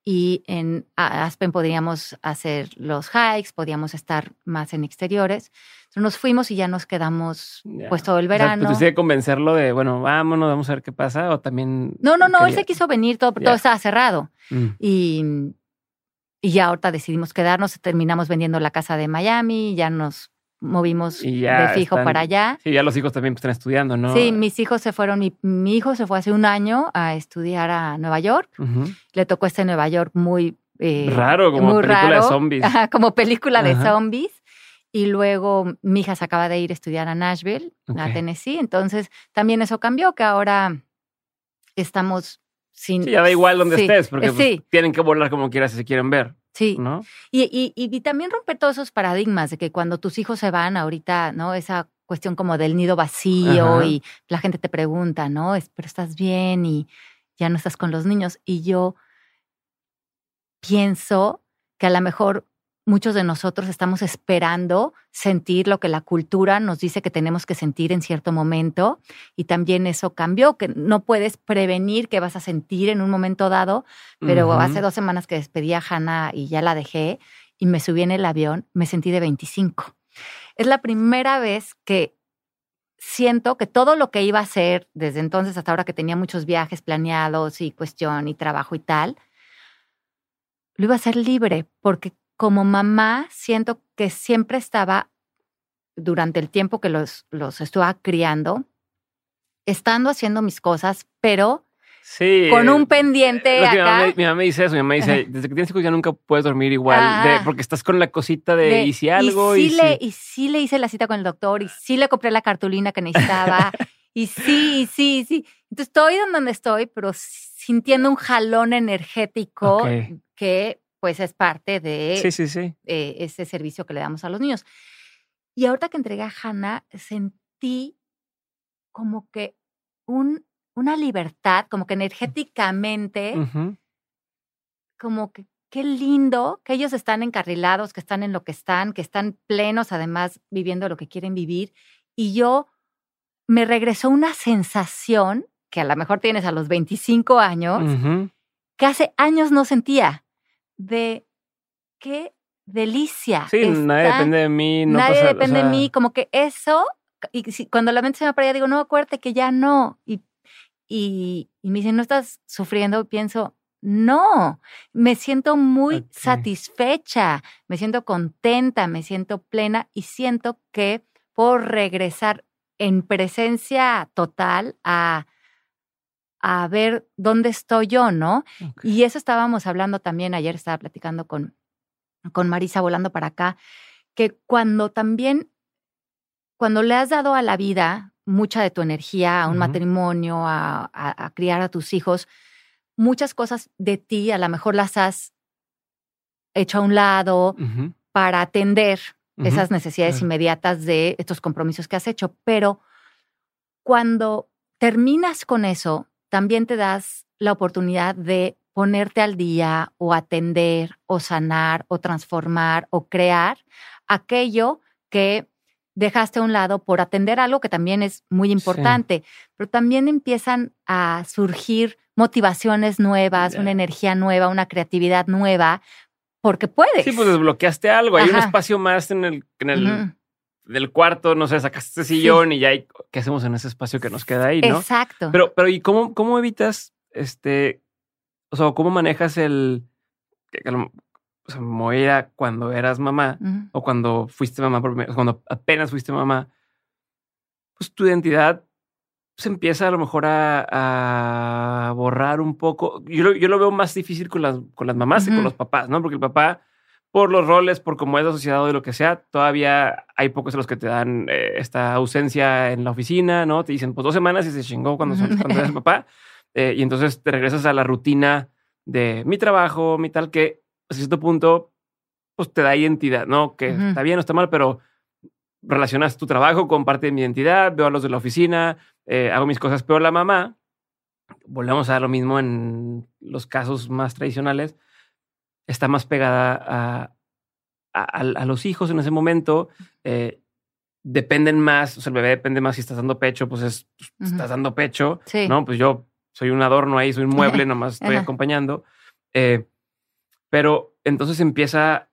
B: y en Aspen podríamos hacer los hikes, podíamos estar más en exteriores. Entonces nos fuimos y ya nos quedamos pues todo el verano.
A: O sea, convencerlo de, bueno, vámonos, vamos a ver qué pasa o también...
B: No, no, no, él se quiso venir, todo, todo estaba cerrado. Mm. Y, y ya ahorita decidimos quedarnos, terminamos vendiendo la casa de Miami, ya nos movimos de fijo para allá.
A: Sí, ya los hijos también están estudiando, ¿no?
B: Sí, mis hijos se fueron, mi, hijo se fue hace un año a estudiar a Nueva York. Le tocó este Nueva York muy...
A: Eh, raro, como película de zombies.
B: como película de zombies. Y luego mi hija se acaba de ir a estudiar a Nashville, a Tennessee. Entonces también eso cambió, que ahora estamos sin...
A: Sí, ya da igual donde estés, porque pues, tienen que volar como quieras si se quieren ver.
B: Sí.
A: ¿no?
B: Y, y, y, también romper todos esos paradigmas de que cuando tus hijos se van ahorita, ¿no? Esa cuestión como del nido vacío y la gente te pregunta, ¿no? Pero estás bien y ya no estás con los niños. Y yo pienso que a lo mejor muchos de nosotros estamos esperando sentir lo que la cultura nos dice que tenemos que sentir en cierto momento y también eso cambió, que no puedes prevenir que vas a sentir en un momento dado, pero hace dos semanas que despedí a Hannah y ya la dejé y me subí en el avión, me sentí de 25. Es la primera vez que siento que todo lo que iba a hacer desde entonces hasta ahora que tenía muchos viajes planeados y cuestión y trabajo y tal, lo iba a hacer libre porque como mamá siento que siempre estaba, durante el tiempo que los, los estuve criando, estando haciendo mis cosas, pero con un pendiente acá.
A: Mi mamá, me dice eso, mi mamá dice, desde que tienes hijos ya nunca puedes dormir igual, porque estás con la cosita de, y si algo.
B: Y sí, le, y sí le hice la cita con el doctor, y sí le compré la cartulina que necesitaba, y sí, sí, sí. Entonces estoy donde estoy, pero sintiendo un jalón energético que pues es parte de eh, ese servicio que le damos a los niños. Y ahorita que entregué a Hannah, sentí como que un, una libertad, como que energéticamente, como que qué lindo que ellos están encarrilados, que están en lo que están, que están plenos, además viviendo lo que quieren vivir. Y yo me regresó una sensación que a lo mejor tienes a los 25 años, que hace años no sentía de qué delicia.
A: Sí, nadie depende de mí. No
B: nadie depende de mí, como que eso, y cuando la mente se me para allá, digo, no, acuérdate que ya no. Y, y, me dicen, ¿no estás sufriendo? Pienso, no, me siento muy satisfecha, me siento contenta, me siento plena y siento que por regresar en presencia total a a ver dónde estoy yo, ¿no? Y eso estábamos hablando también, ayer estaba platicando con, con Marisa volando para acá, que cuando también, cuando le has dado a la vida mucha de tu energía, a un matrimonio, a, criar a tus hijos, muchas cosas de ti a lo mejor las has hecho a un lado para atender esas necesidades inmediatas de estos compromisos que has hecho, pero cuando terminas con eso, también te das la oportunidad de ponerte al día o atender o sanar o transformar o crear aquello que dejaste a un lado por atender algo que también es muy importante, pero también empiezan a surgir motivaciones nuevas, una energía nueva, una creatividad nueva, porque puedes.
A: Sí, pues desbloqueaste algo, hay un espacio más en el, en el del cuarto, no sé, sacaste este sillón y ya hay, ¿qué hacemos en ese espacio que nos queda ahí, no?
B: Exacto.
A: Pero, pero ¿y cómo, cómo evitas, este, o sea, cómo manejas el, o sea, como era cuando eras mamá o cuando fuiste mamá, cuando apenas fuiste mamá, pues tu identidad se empieza a lo mejor a, borrar un poco. Yo lo, yo lo, veo más difícil con las, con las mamás y con los papás, ¿no? Porque el papá por los roles, por cómo es la sociedad o de lo que sea, todavía hay pocos de los que te dan eh, esta ausencia en la oficina, ¿no? Te dicen, pues dos semanas y se chingó cuando, son, cuando eres papá. Eh, y entonces te regresas a la rutina de mi trabajo, mi tal, que a cierto punto, pues te da identidad, ¿no? Que está bien o está mal, pero relacionas tu trabajo con parte de mi identidad, veo a los de la oficina, eh, hago mis cosas, pero la mamá, volvemos a lo mismo en los casos más tradicionales, está más pegada a, a, los hijos en ese momento. Eh, dependen más, o sea, el bebé depende más si estás dando pecho, pues es, pues, estás dando pecho, ¿no? Pues yo soy un adorno ahí, soy un mueble, nomás estoy acompañando. Eh, pero entonces empieza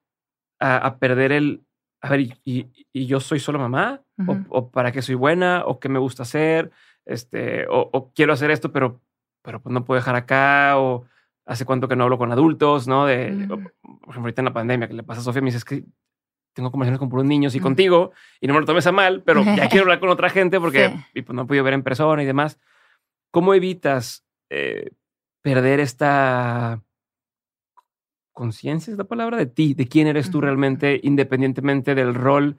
A: a, perder el, a ver, y, y, yo soy solo mamá? o, para qué soy buena? ¿O qué me gusta hacer? Este, o, o, quiero hacer esto, pero, pero pues no puedo dejar acá, o hace cuánto que no hablo con adultos, ¿no? De, mm. por ejemplo, ahorita en la pandemia, que le pasa a Sofía, me dice, es que tengo conversaciones con puros niños y mm. contigo, y no me lo tomes a mal, pero ya quiero hablar con otra gente porque y pues, no he podido ver en persona y demás. ¿Cómo evitas eh, perder esta conciencia, es la palabra, de ti, de quién eres tú realmente, independientemente del rol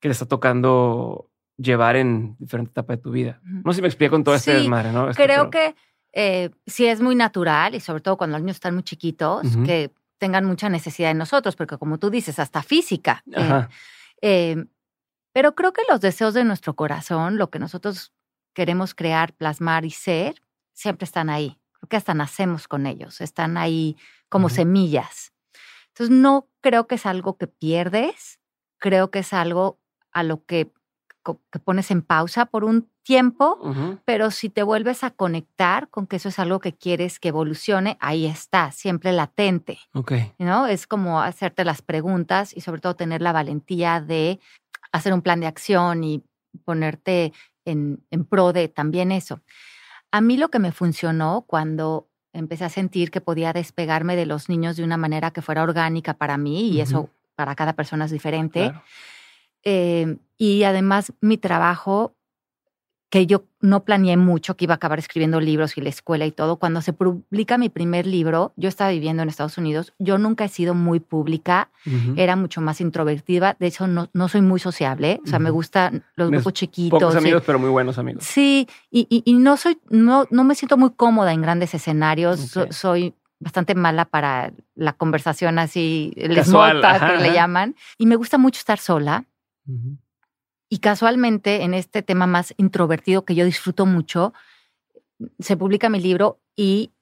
A: que le está tocando llevar en diferente etapa de tu vida? No sé si me explico con todo este desmadre, ¿no?
B: creo que eh, sí es muy natural y sobre todo cuando los niños están muy chiquitos, que tengan mucha necesidad de nosotros, porque como tú dices, hasta física. Eh, eh, pero creo que los deseos de nuestro corazón, lo que nosotros queremos crear, plasmar y ser, siempre están ahí. Creo que hasta nacemos con ellos, están ahí como semillas. Entonces, no creo que es algo que pierdes, creo que es algo a lo que que pones en pausa por un tiempo, pero si te vuelves a conectar con que eso es algo que quieres que evolucione, ahí está, siempre latente.
A: Ok.
B: ¿no? Es como hacerte las preguntas y sobre todo tener la valentía de hacer un plan de acción y ponerte en, en pro de también eso. A mí lo que me funcionó cuando empecé a sentir que podía despegarme de los niños de una manera que fuera orgánica para mí, y eso para cada persona es diferente. Eh, y además mi trabajo, que yo no planeé mucho, que iba a acabar escribiendo libros y la escuela y todo, cuando se publica mi primer libro, yo estaba viviendo en Estados Unidos, yo nunca he sido muy pública, era mucho más introvertida, de hecho no, no soy muy sociable, o sea, me gustan los grupos chiquitos.
A: Pocos amigos, pero muy buenos amigos.
B: Sí, y, y, no soy, no, no me siento muy cómoda en grandes escenarios, soy bastante mala para la conversación así, el small talk que le llaman, y me gusta mucho estar sola. Y casualmente, en este tema más introvertido que yo disfruto mucho, se publica mi libro y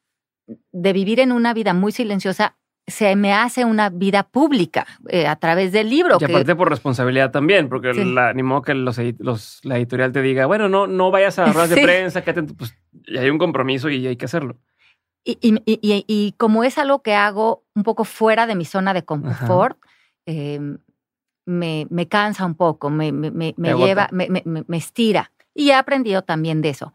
B: de vivir en una vida muy silenciosa, se me hace una vida pública eh, a través del libro.
A: Y aparte por responsabilidad también, porque la, ni modo que los, la editorial te diga, bueno, no, no vayas a ruedas de prensa, que pues hay un compromiso y hay que hacerlo.
B: Y, y, y, y, como es algo que hago un poco fuera de mi zona de confort, eh, me, me cansa un poco, me, me, me lleva, me, estira. Y he aprendido también de eso.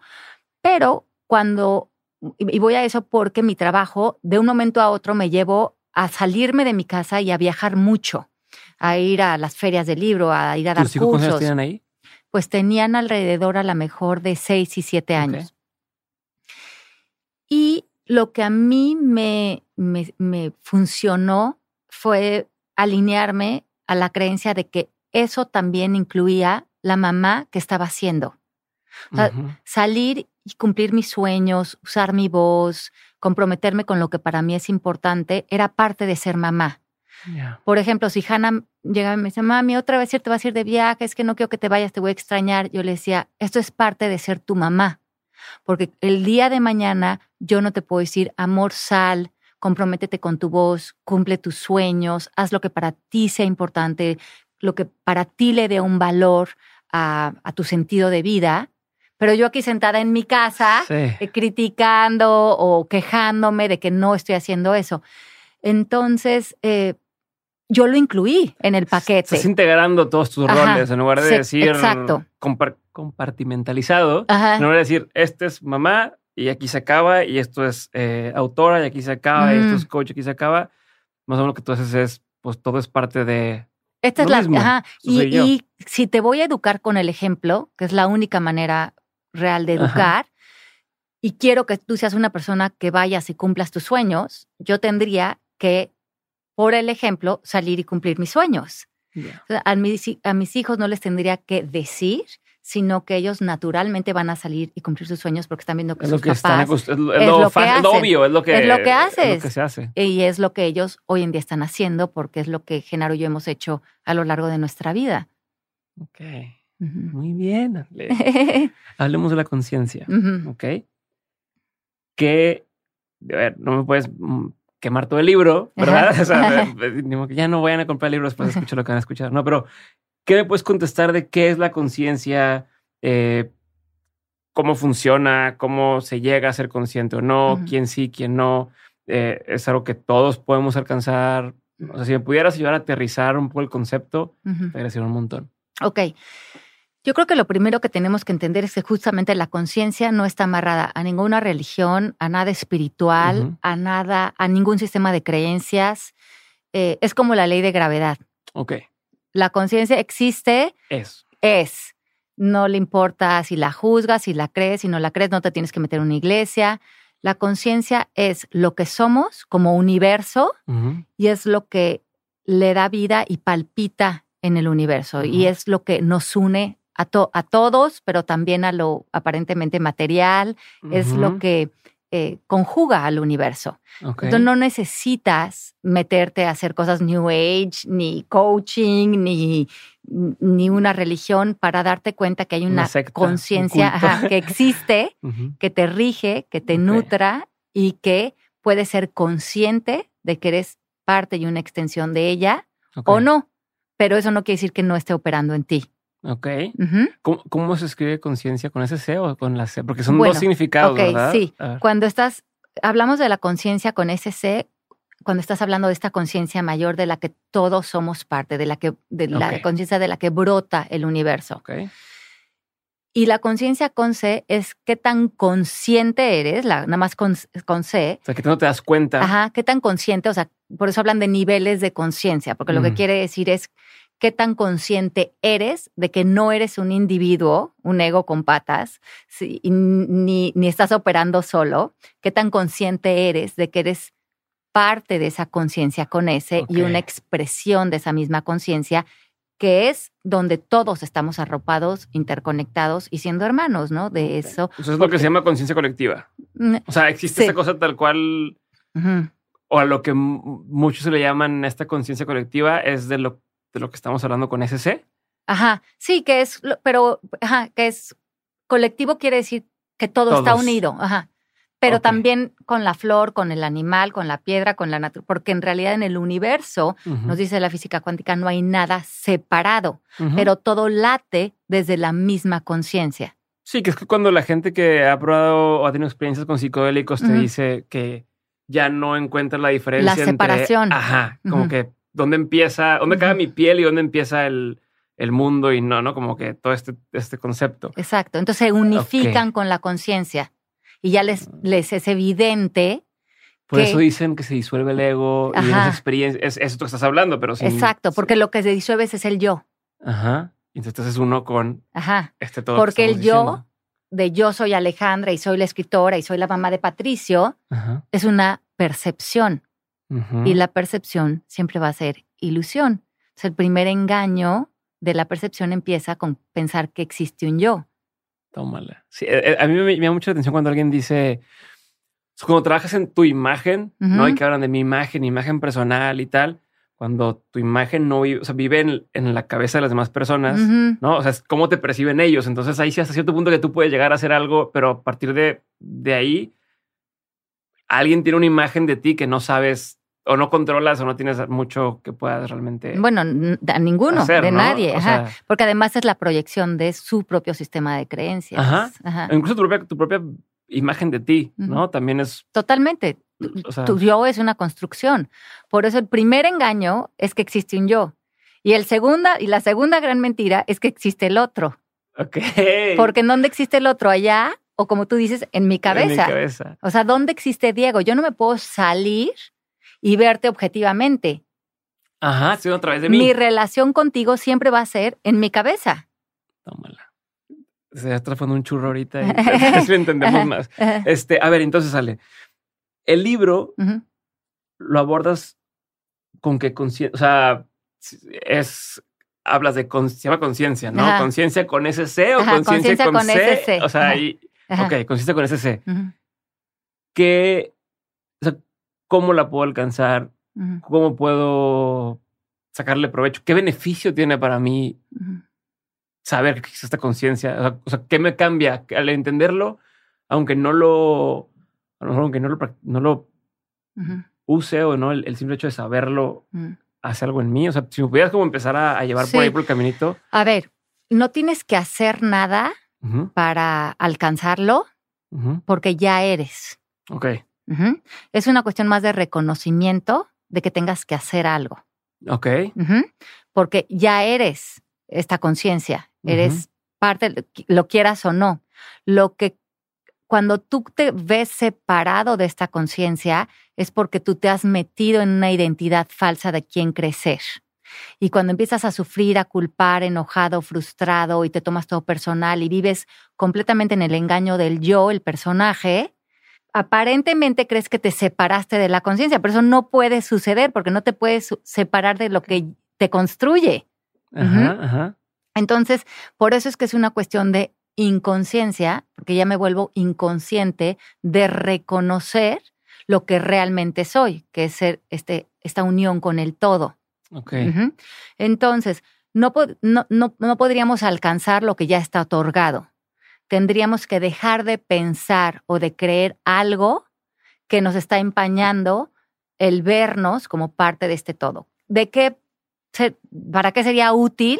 B: Pero cuando, y voy a eso porque mi trabajo de un momento a otro me llevo a salirme de mi casa y a viajar mucho, a ir a las ferias del libro, a ir a dar cursos. ¿Cuántos
A: tenían ahí?
B: Pues tenían alrededor a la mejor de seis y siete años. Y lo que a mí me, me, me funcionó fue alinearme a la creencia de que eso también incluía la mamá que estaba haciendo. salir y cumplir mis sueños, usar mi voz, comprometerme con lo que para mí es importante, era parte de ser mamá. Por ejemplo, si Hannah llegaba y me decía, mami, otra vez te vas a ir de viaje, es que no quiero que te vayas, te voy a extrañar. Yo le decía, esto es parte de ser tu mamá. Porque el día de mañana yo no te puedo decir, amor, sal, comprométete con tu voz, cumple tus sueños, haz lo que para ti sea importante, lo que para ti le dé un valor a, tu sentido de vida. Pero yo aquí sentada en mi casa, eh, criticando o quejándome de que no estoy haciendo eso. Entonces, eh, yo lo incluí en el paquete.
A: Estás integrando todos tus roles en lugar de decir exacto. compartimentalizado. En lugar de decir, este es mamá y aquí se acaba, y esto es eh, autora y aquí se acaba, y esto es coach y aquí se acaba. Más o menos lo que tú haces es, pues todo es parte de.
B: Esta es la. Ajá. Y, y, si te voy a educar con el ejemplo, que es la única manera real de educar, y quiero que tú seas una persona que vayas y cumplas tus sueños, yo tendría que por el ejemplo, salir y cumplir mis sueños. a, mis, a mis hijos no les tendría que decir, sino que ellos naturalmente van a salir y cumplir sus sueños porque están viendo que es sus lo que papás es,
A: lo, es lo, obvio, es lo que,
B: es lo que haces.
A: que se hace.
B: Y es lo que ellos hoy en día están haciendo porque es lo que Genaro y yo hemos hecho a lo largo de nuestra vida.
A: Ok. Muy bien. Hablemos de la conciencia. Ok. Que, a ver, no me puedes mm, quemar todo el libro, ¿verdad? O sea, ya no vayan a comprar libros después de escuchar lo que van a escuchar. No, pero ¿qué me puedes contestar de qué es la conciencia? Eh, cómo funciona, cómo se llega a ser consciente o no, quién sí, quién no. Eh, es algo que todos podemos alcanzar. O sea, si me pudieras ayudar a aterrizar un poco el concepto, te agradecería un montón.
B: Ok. Yo creo que lo primero que tenemos que entender es que justamente la conciencia no está amarrada a ninguna religión, a nada espiritual, a nada, a ningún sistema de creencias. Eh, es como la ley de gravedad.
A: Ok.
B: La conciencia existe.
A: Es.
B: Es. No le importa si la juzgas, si la crees, si no la crees, no te tienes que meter en una iglesia. La conciencia es lo que somos como universo y es lo que le da vida y palpita en el universo y es lo que nos une a, a todos, pero también a lo aparentemente material, es lo que eh, conjuga al universo. Entonces no necesitas meterte a hacer cosas New Age, ni coaching, ni, ni una religión para darte cuenta que hay una, conciencia que existe, que te rige, que te nutra y que puedes ser consciente de que eres parte y una extensión de ella o no. Pero eso no quiere decir que no esté operando en ti.
A: Ok. ¿Cómo, se escribe conciencia con ese C o con la C? Porque son dos significados, okay,
B: Sí, cuando estás, hablamos de la conciencia con ese C, cuando estás hablando de esta conciencia mayor de la que todos somos parte, de la que, de la conciencia de la que brota el universo.
A: Okay.
B: Y la conciencia con C es qué tan consciente eres, la, nada más con, con, C.
A: O sea, que tú no te das cuenta.
B: Ajá, qué tan consciente, o sea, por eso hablan de niveles de conciencia, porque lo que quiere decir es qué tan consciente eres de que no eres un individuo, un ego con patas, ni, ni estás operando solo, qué tan consciente eres de que eres parte de esa conciencia con ese y una expresión de esa misma conciencia que es donde todos estamos arropados, interconectados y siendo hermanos, ¿no? De eso.
A: Eso es lo que se llama conciencia colectiva. Mm, o sea, existe esa cosa tal cual, o a lo que muchos se le llaman esta conciencia colectiva, es de lo de lo que estamos hablando con SC.
B: Ajá, sí, que es, pero, ajá, que es colectivo quiere decir que todo está unido, ajá. Pero también con la flor, con el animal, con la piedra, con la naturaleza, porque en realidad en el universo, nos dice la física cuántica, no hay nada separado, pero todo late desde la misma conciencia.
A: Sí, que es que cuando la gente que ha probado o ha tenido experiencias con psicodélicos te dice que ya no encuentra la diferencia.
B: La separación.
A: ajá, como que dónde empieza, dónde acaba mi piel y dónde empieza el, mundo y no, ¿no? Como que todo este, este concepto.
B: Exacto. Entonces se unifican con la conciencia y ya les, ah. les es evidente.
A: Por eso dicen que se disuelve el ego y esa experiencia, es, eso que estás hablando, pero
B: sin, Exacto, porque lo que se disuelve es el yo.
A: Ajá. Entonces es uno con
B: Ajá.
A: este todo.
B: Porque el yo de yo soy Alejandra y soy la escritora y soy la mamá de Patricio es una percepción. Y la percepción siempre va a ser ilusión. Entonces, el primer engaño de la percepción empieza con pensar que existe un yo.
A: Tómala. Sí, eh, eh, a mí me, me llama mucha atención cuando alguien dice, cuando trabajas en tu imagen, ¿no? Y que hablan de mi imagen, imagen personal y tal, cuando tu imagen no vive, o sea, vive en, la cabeza de las demás personas, ¿no? O sea, es cómo te perciben ellos. Entonces ahí sí hasta cierto punto que tú puedes llegar a hacer algo, pero a partir de, de ahí, alguien tiene una imagen de ti que no sabes o no controlas o no tienes mucho que puedas realmente.
B: Bueno, a ninguno, de nadie. porque además es la proyección de su propio sistema de creencias.
A: Ajá. Incluso tu propia, tu propia imagen de ti, ¿no? También es.
B: Totalmente. tu yo es una construcción. Por eso el primer engaño es que existe un yo. Y el segunda, y la segunda gran mentira es que existe el otro.
A: Ok.
B: Porque ¿en dónde existe el otro? Allá, o como tú dices, en mi cabeza. En mi
A: cabeza.
B: O sea, ¿dónde existe Diego? Yo no me puedo salir y verte objetivamente.
A: Ajá, sino a través de mí.
B: Mi relación contigo siempre va a ser en mi cabeza.
A: Tómala. Se está un churro ahorita y así entendemos más. Este, a ver, entonces sale. El libro lo abordas con qué conciencia, o sea, es hablas de se llama conciencia, ¿no? Conciencia con ese C o conciencia con, ese C. O sea, y, ok, conciencia con ese C. ¿Qué, cómo la puedo alcanzar, cómo puedo sacarle provecho, qué beneficio tiene para mí saber que existe esta conciencia, o, sea, qué me cambia al entenderlo, aunque no lo, a lo mejor aunque no lo, no lo use o no, el, simple hecho de saberlo hace algo en mí. O sea, si me pudieras como empezar a, llevar por ahí por el caminito.
B: A ver, no tienes que hacer nada para alcanzarlo porque ya eres.
A: Ok.
B: Es una cuestión más de reconocimiento de que tengas que hacer algo.
A: Ok.
B: Porque ya eres esta conciencia, eres parte, lo quieras o no. Lo que cuando tú te ves separado de esta conciencia es porque tú te has metido en una identidad falsa de quién crecer. Y cuando empiezas a sufrir, a culpar, enojado, frustrado y te tomas todo personal y vives completamente en el engaño del yo, el personaje, aparentemente crees que te separaste de la conciencia, pero eso no puede suceder porque no te puedes separar de lo que te construye. Entonces, por eso es que es una cuestión de inconsciencia, porque ya me vuelvo inconsciente de reconocer lo que realmente soy, que es ser este, esta unión con el todo. Entonces, no, no, no podríamos alcanzar lo que ya está otorgado tendríamos que dejar de pensar o de creer algo que nos está empañando el vernos como parte de este todo. ¿De qué, para qué sería útil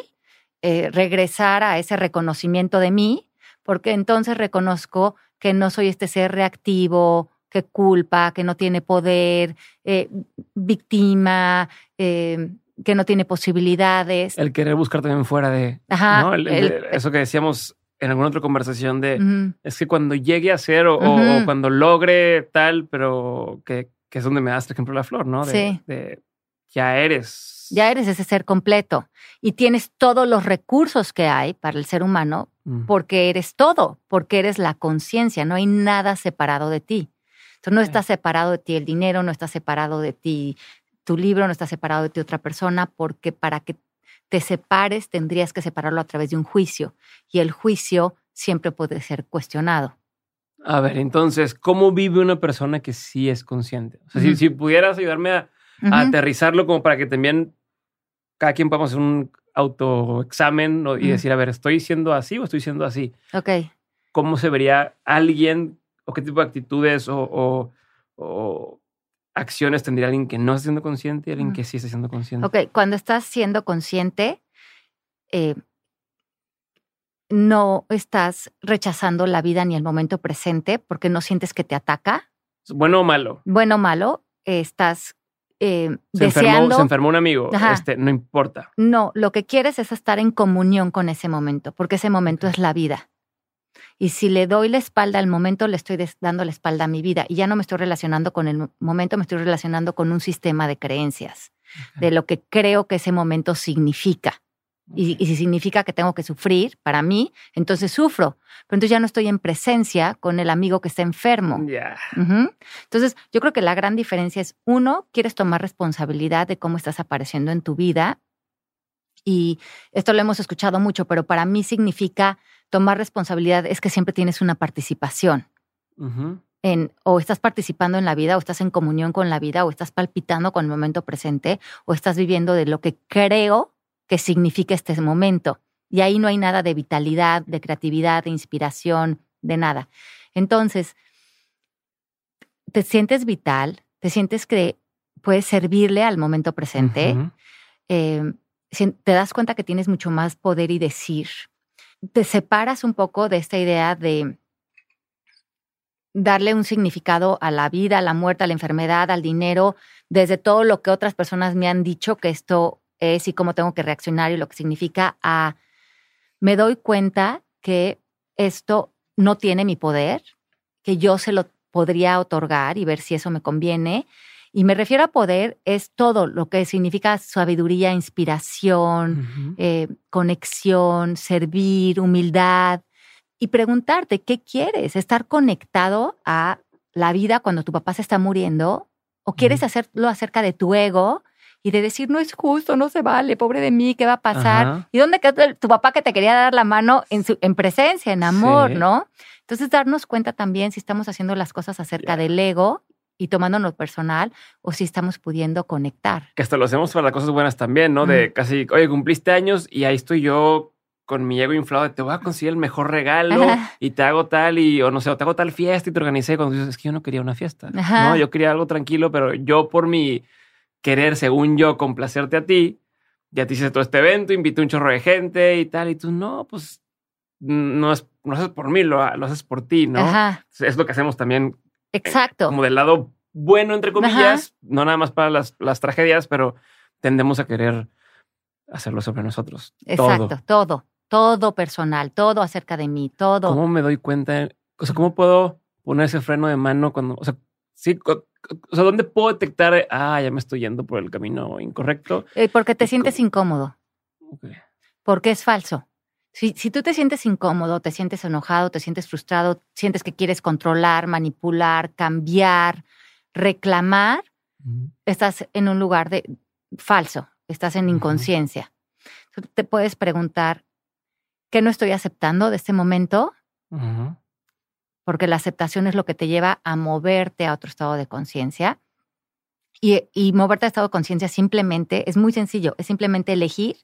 B: eh, regresar a ese reconocimiento de mí? Porque entonces reconozco que no soy este ser reactivo, que culpa, que no tiene poder, eh, víctima, eh, que no tiene posibilidades.
A: El querer buscar también fuera de eso que decíamos en alguna otra conversación de es que cuando llegue a ser o, cuando logre tal, pero que, es donde me das, por ejemplo, la flor, ¿no? De, de, ya eres.
B: Ya eres ese ser completo y tienes todos los recursos que hay para el ser humano porque eres todo, porque eres la conciencia, no hay nada separado de ti. Entonces no está separado de ti el dinero, no está separado de ti tu libro, no está separado de ti otra persona, porque para que te separes, tendrías que separarlo a través de un juicio y el juicio siempre puede ser cuestionado.
A: A ver, entonces, ¿cómo vive una persona que sí es consciente? O sea, si, pudieras ayudarme a, aterrizarlo como para que también cada quien podamos hacer un autoexamen y decir, a ver, ¿estoy siendo así o estoy siendo así?
B: Ok.
A: ¿Cómo se vería alguien o qué tipo de actitudes o acciones tendría alguien que no está siendo consciente y alguien que sí está siendo consciente?
B: Ok, cuando estás siendo consciente, eh, no estás rechazando la vida ni el momento presente porque no sientes que te ataca.
A: Bueno o malo.
B: Bueno o malo, estás eh,
A: se
B: deseando.
A: Enfermó, se enfermó un amigo, este, no importa.
B: No, lo que quieres es estar en comunión con ese momento, porque ese momento es la vida. Y si le doy la espalda al momento, le estoy dando la espalda a mi vida. Y ya no me estoy relacionando con el momento, me estoy relacionando con un sistema de creencias, de lo que creo que ese momento significa. Y, si significa que tengo que sufrir para mí, entonces sufro. Pero entonces ya no estoy en presencia con el amigo que está enfermo. Entonces, yo creo que la gran diferencia es, uno, quieres tomar responsabilidad de cómo estás apareciendo en tu vida Y esto lo hemos escuchado mucho, pero para mí significa tomar responsabilidad es que siempre tienes una participación. En, o estás participando en la vida, o estás en comunión con la vida, o estás palpitando con el momento presente, o estás viviendo de lo que creo que significa este momento. Y ahí no hay nada de vitalidad, de creatividad, de inspiración, de nada. Entonces, te sientes vital, te sientes que puedes servirle al momento presente, em, te das cuenta que tienes mucho más poder y decir, te separas un poco de esta idea de darle un significado a la vida, a la muerte, a la enfermedad, al dinero, desde todo lo que otras personas me han dicho que esto es y cómo tengo que reaccionar y lo que significa a me doy cuenta que esto no tiene mi poder, que yo se lo podría otorgar y ver si eso me conviene. Y me refiero a poder, es todo lo que significa sabiduría, inspiración, eh, conexión, servir, humildad. Y preguntarte, ¿qué quieres? ¿Estar conectado a la vida cuando tu papá se está muriendo? ¿O quieres hacerlo acerca de tu ego? y de decir, no es justo, no se vale, pobre de mí, ¿qué va a pasar? ¿Y dónde quedó tu papá que te quería dar la mano en, su, en presencia, en amor, no? Entonces, darnos cuenta también si estamos haciendo las cosas acerca del ego y tomándonos personal o si estamos pudiendo conectar.
A: Que hasta lo hacemos para las cosas buenas también, ¿no? De casi, oye, cumpliste años y ahí estoy yo con mi ego inflado de te voy a conseguir el mejor regalo y te hago tal y, o no sé, o te hago tal fiesta y te organicé cuando dices, es que yo no quería una fiesta, ¿no? Yo quería algo tranquilo, pero yo por mi querer, según yo, complacerte a ti, ya te hice todo este evento, invité un chorro de gente y tal, y tú, no, pues no es, no haces por mí, lo, haces por ti, ¿no? Es lo que hacemos también.
B: Eh, Exacto.
A: como del lado bueno, entre comillas, no nada más para las, las, tragedias, pero tendemos a querer hacerlo sobre nosotros.
B: Exacto, todo, todo, personal, todo acerca de mí, todo.
A: ¿Cómo me doy cuenta? O sea, ¿cómo puedo poner ese freno de mano cuando, o sea, sí, o sea, ¿dónde puedo detectar, ah, ya me estoy yendo por el camino incorrecto?
B: Eh, porque te sientes incómodo. Porque es falso. Si, si, tú te sientes incómodo, te sientes enojado, te sientes frustrado, sientes que quieres controlar, manipular, cambiar, reclamar, estás en un lugar de falso, estás en inconsciencia. Te puedes preguntar, ¿qué no estoy aceptando de este momento? porque la aceptación es lo que te lleva a moverte a otro estado de conciencia. Y, y, moverte a estado de conciencia simplemente es muy sencillo, es simplemente elegir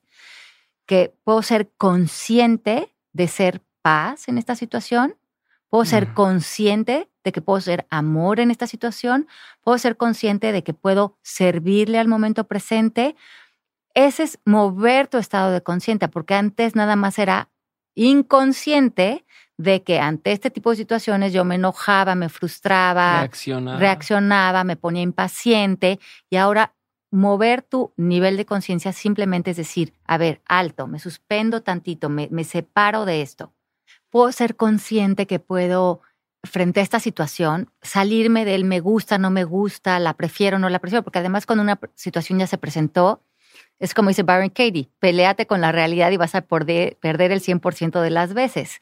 B: que puedo ser consciente de ser paz en esta situación, puedo ser consciente de que puedo ser amor en esta situación, puedo ser consciente de que puedo servirle al momento presente. Ese es mover tu estado de conciencia, porque antes nada más era inconsciente de que ante este tipo de situaciones yo me enojaba, me frustraba, reaccionaba, me ponía impaciente y ahora mover tu nivel de conciencia simplemente es decir, a ver, alto, me suspendo tantito, me, separo de esto. Puedo ser consciente que puedo frente a esta situación, salirme del me gusta, no me gusta, la prefiero, no la prefiero, porque además cuando una situación ya se presentó, es como dice Byron Katie, peleate con la realidad y vas a perder, perder el 100% de las veces.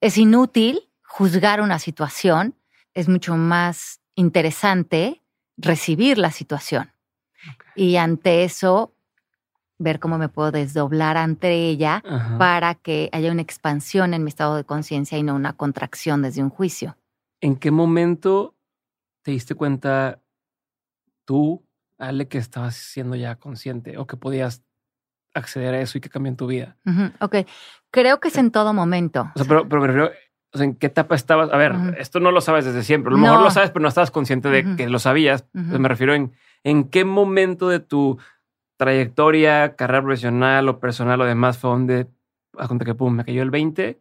B: Es inútil juzgar una situación, es mucho más interesante recibir la situación. Y ante eso, ver cómo me puedo desdoblar ante ella para que haya una expansión en mi estado de conciencia y no una contracción desde un juicio.
A: ¿En qué momento te diste cuenta tú, Ale, que estabas siendo ya consciente o que podías acceder a eso y que cambió en tu vida?
B: Ok, creo que es en todo momento.
A: O sea, pero, pero me refiero, ¿en qué etapa estabas? A ver, esto no lo sabes desde siempre. A lo mejor lo sabes, pero no estabas consciente de que lo sabías. me refiero en, en qué momento de tu trayectoria, carrera profesional o personal o demás fue donde, a cuenta que pum, me cayó el 20.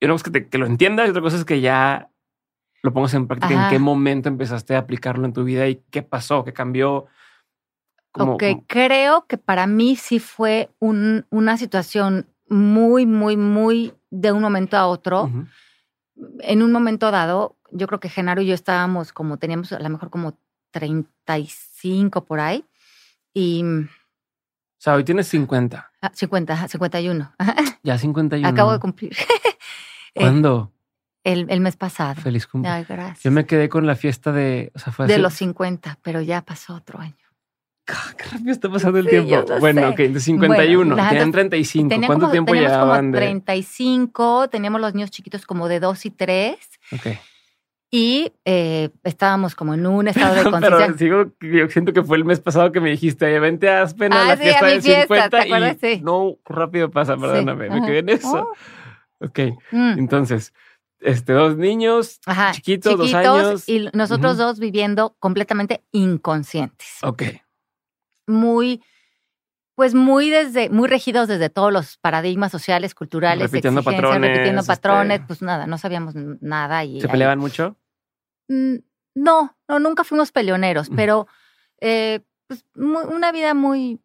A: Y una cosa que, que lo entiendas y otra cosa es que ya lo pongas en práctica. ¿En qué momento empezaste a aplicarlo en tu vida y qué pasó? ¿Qué cambió?
B: ok, creo que para mí sí fue un, una situación muy, muy, muy de un momento a otro. En un momento dado, yo creo que Genaro y yo estábamos como, teníamos a lo mejor como 35 por ahí. Y.
A: O sea, hoy tienes 50.
B: 50, 51.
A: Ya 51.
B: Acabo de cumplir.
A: ¿Cuándo?
B: El, el, mes pasado.
A: Feliz cumpleaños. gracias. Yo me quedé con la fiesta de.
B: de los 50, pero ya pasó otro año.
A: God, qué rápido está pasando el
B: Sí,
A: tiempo. Bueno,
B: sé.
A: ok, de 51,
B: Bueno,
A: tenían
B: entonces,
A: 35.
B: Tenía
A: ¿Cuánto
B: como-
A: tiempo llevaban
B: como
A: de...?
B: 35, teníamos los niños chiquitos como de 2 y 3
A: Ok.
B: Y eh, estábamos como en un estado de
A: Pero
B: conciencia.
A: sigo, yo siento que fue el mes pasado que me dijiste, "Oye, vente a Aspen a
B: Ah,
A: la
B: sí, a
A: fiesta
B: mi
A: del
B: fiesta,
A: 50
B: ¿te acuerdas?
A: y
B: Sí.
A: no, rápido pasa, perdóname, me quedé en eso.
B: Oh,
A: Ok,
B: mm.
A: entonces, este, dos niños,
B: Ajá,
A: chiquitos, dos años.
B: y nosotros dos viviendo completamente inconscientes.
A: ok,
B: Muy, pues muy desde, muy regidos desde todos los paradigmas sociales, culturales,
A: Repitiendo patrones,
B: repitiendo
A: este-
B: patrones, pues nada, no sabíamos nada. Y
A: ¿se
B: ahí-
A: peleaban mucho?
B: Mm, No, no, nunca fuimos peleoneros, pero eh, pues, mu- una vida muy,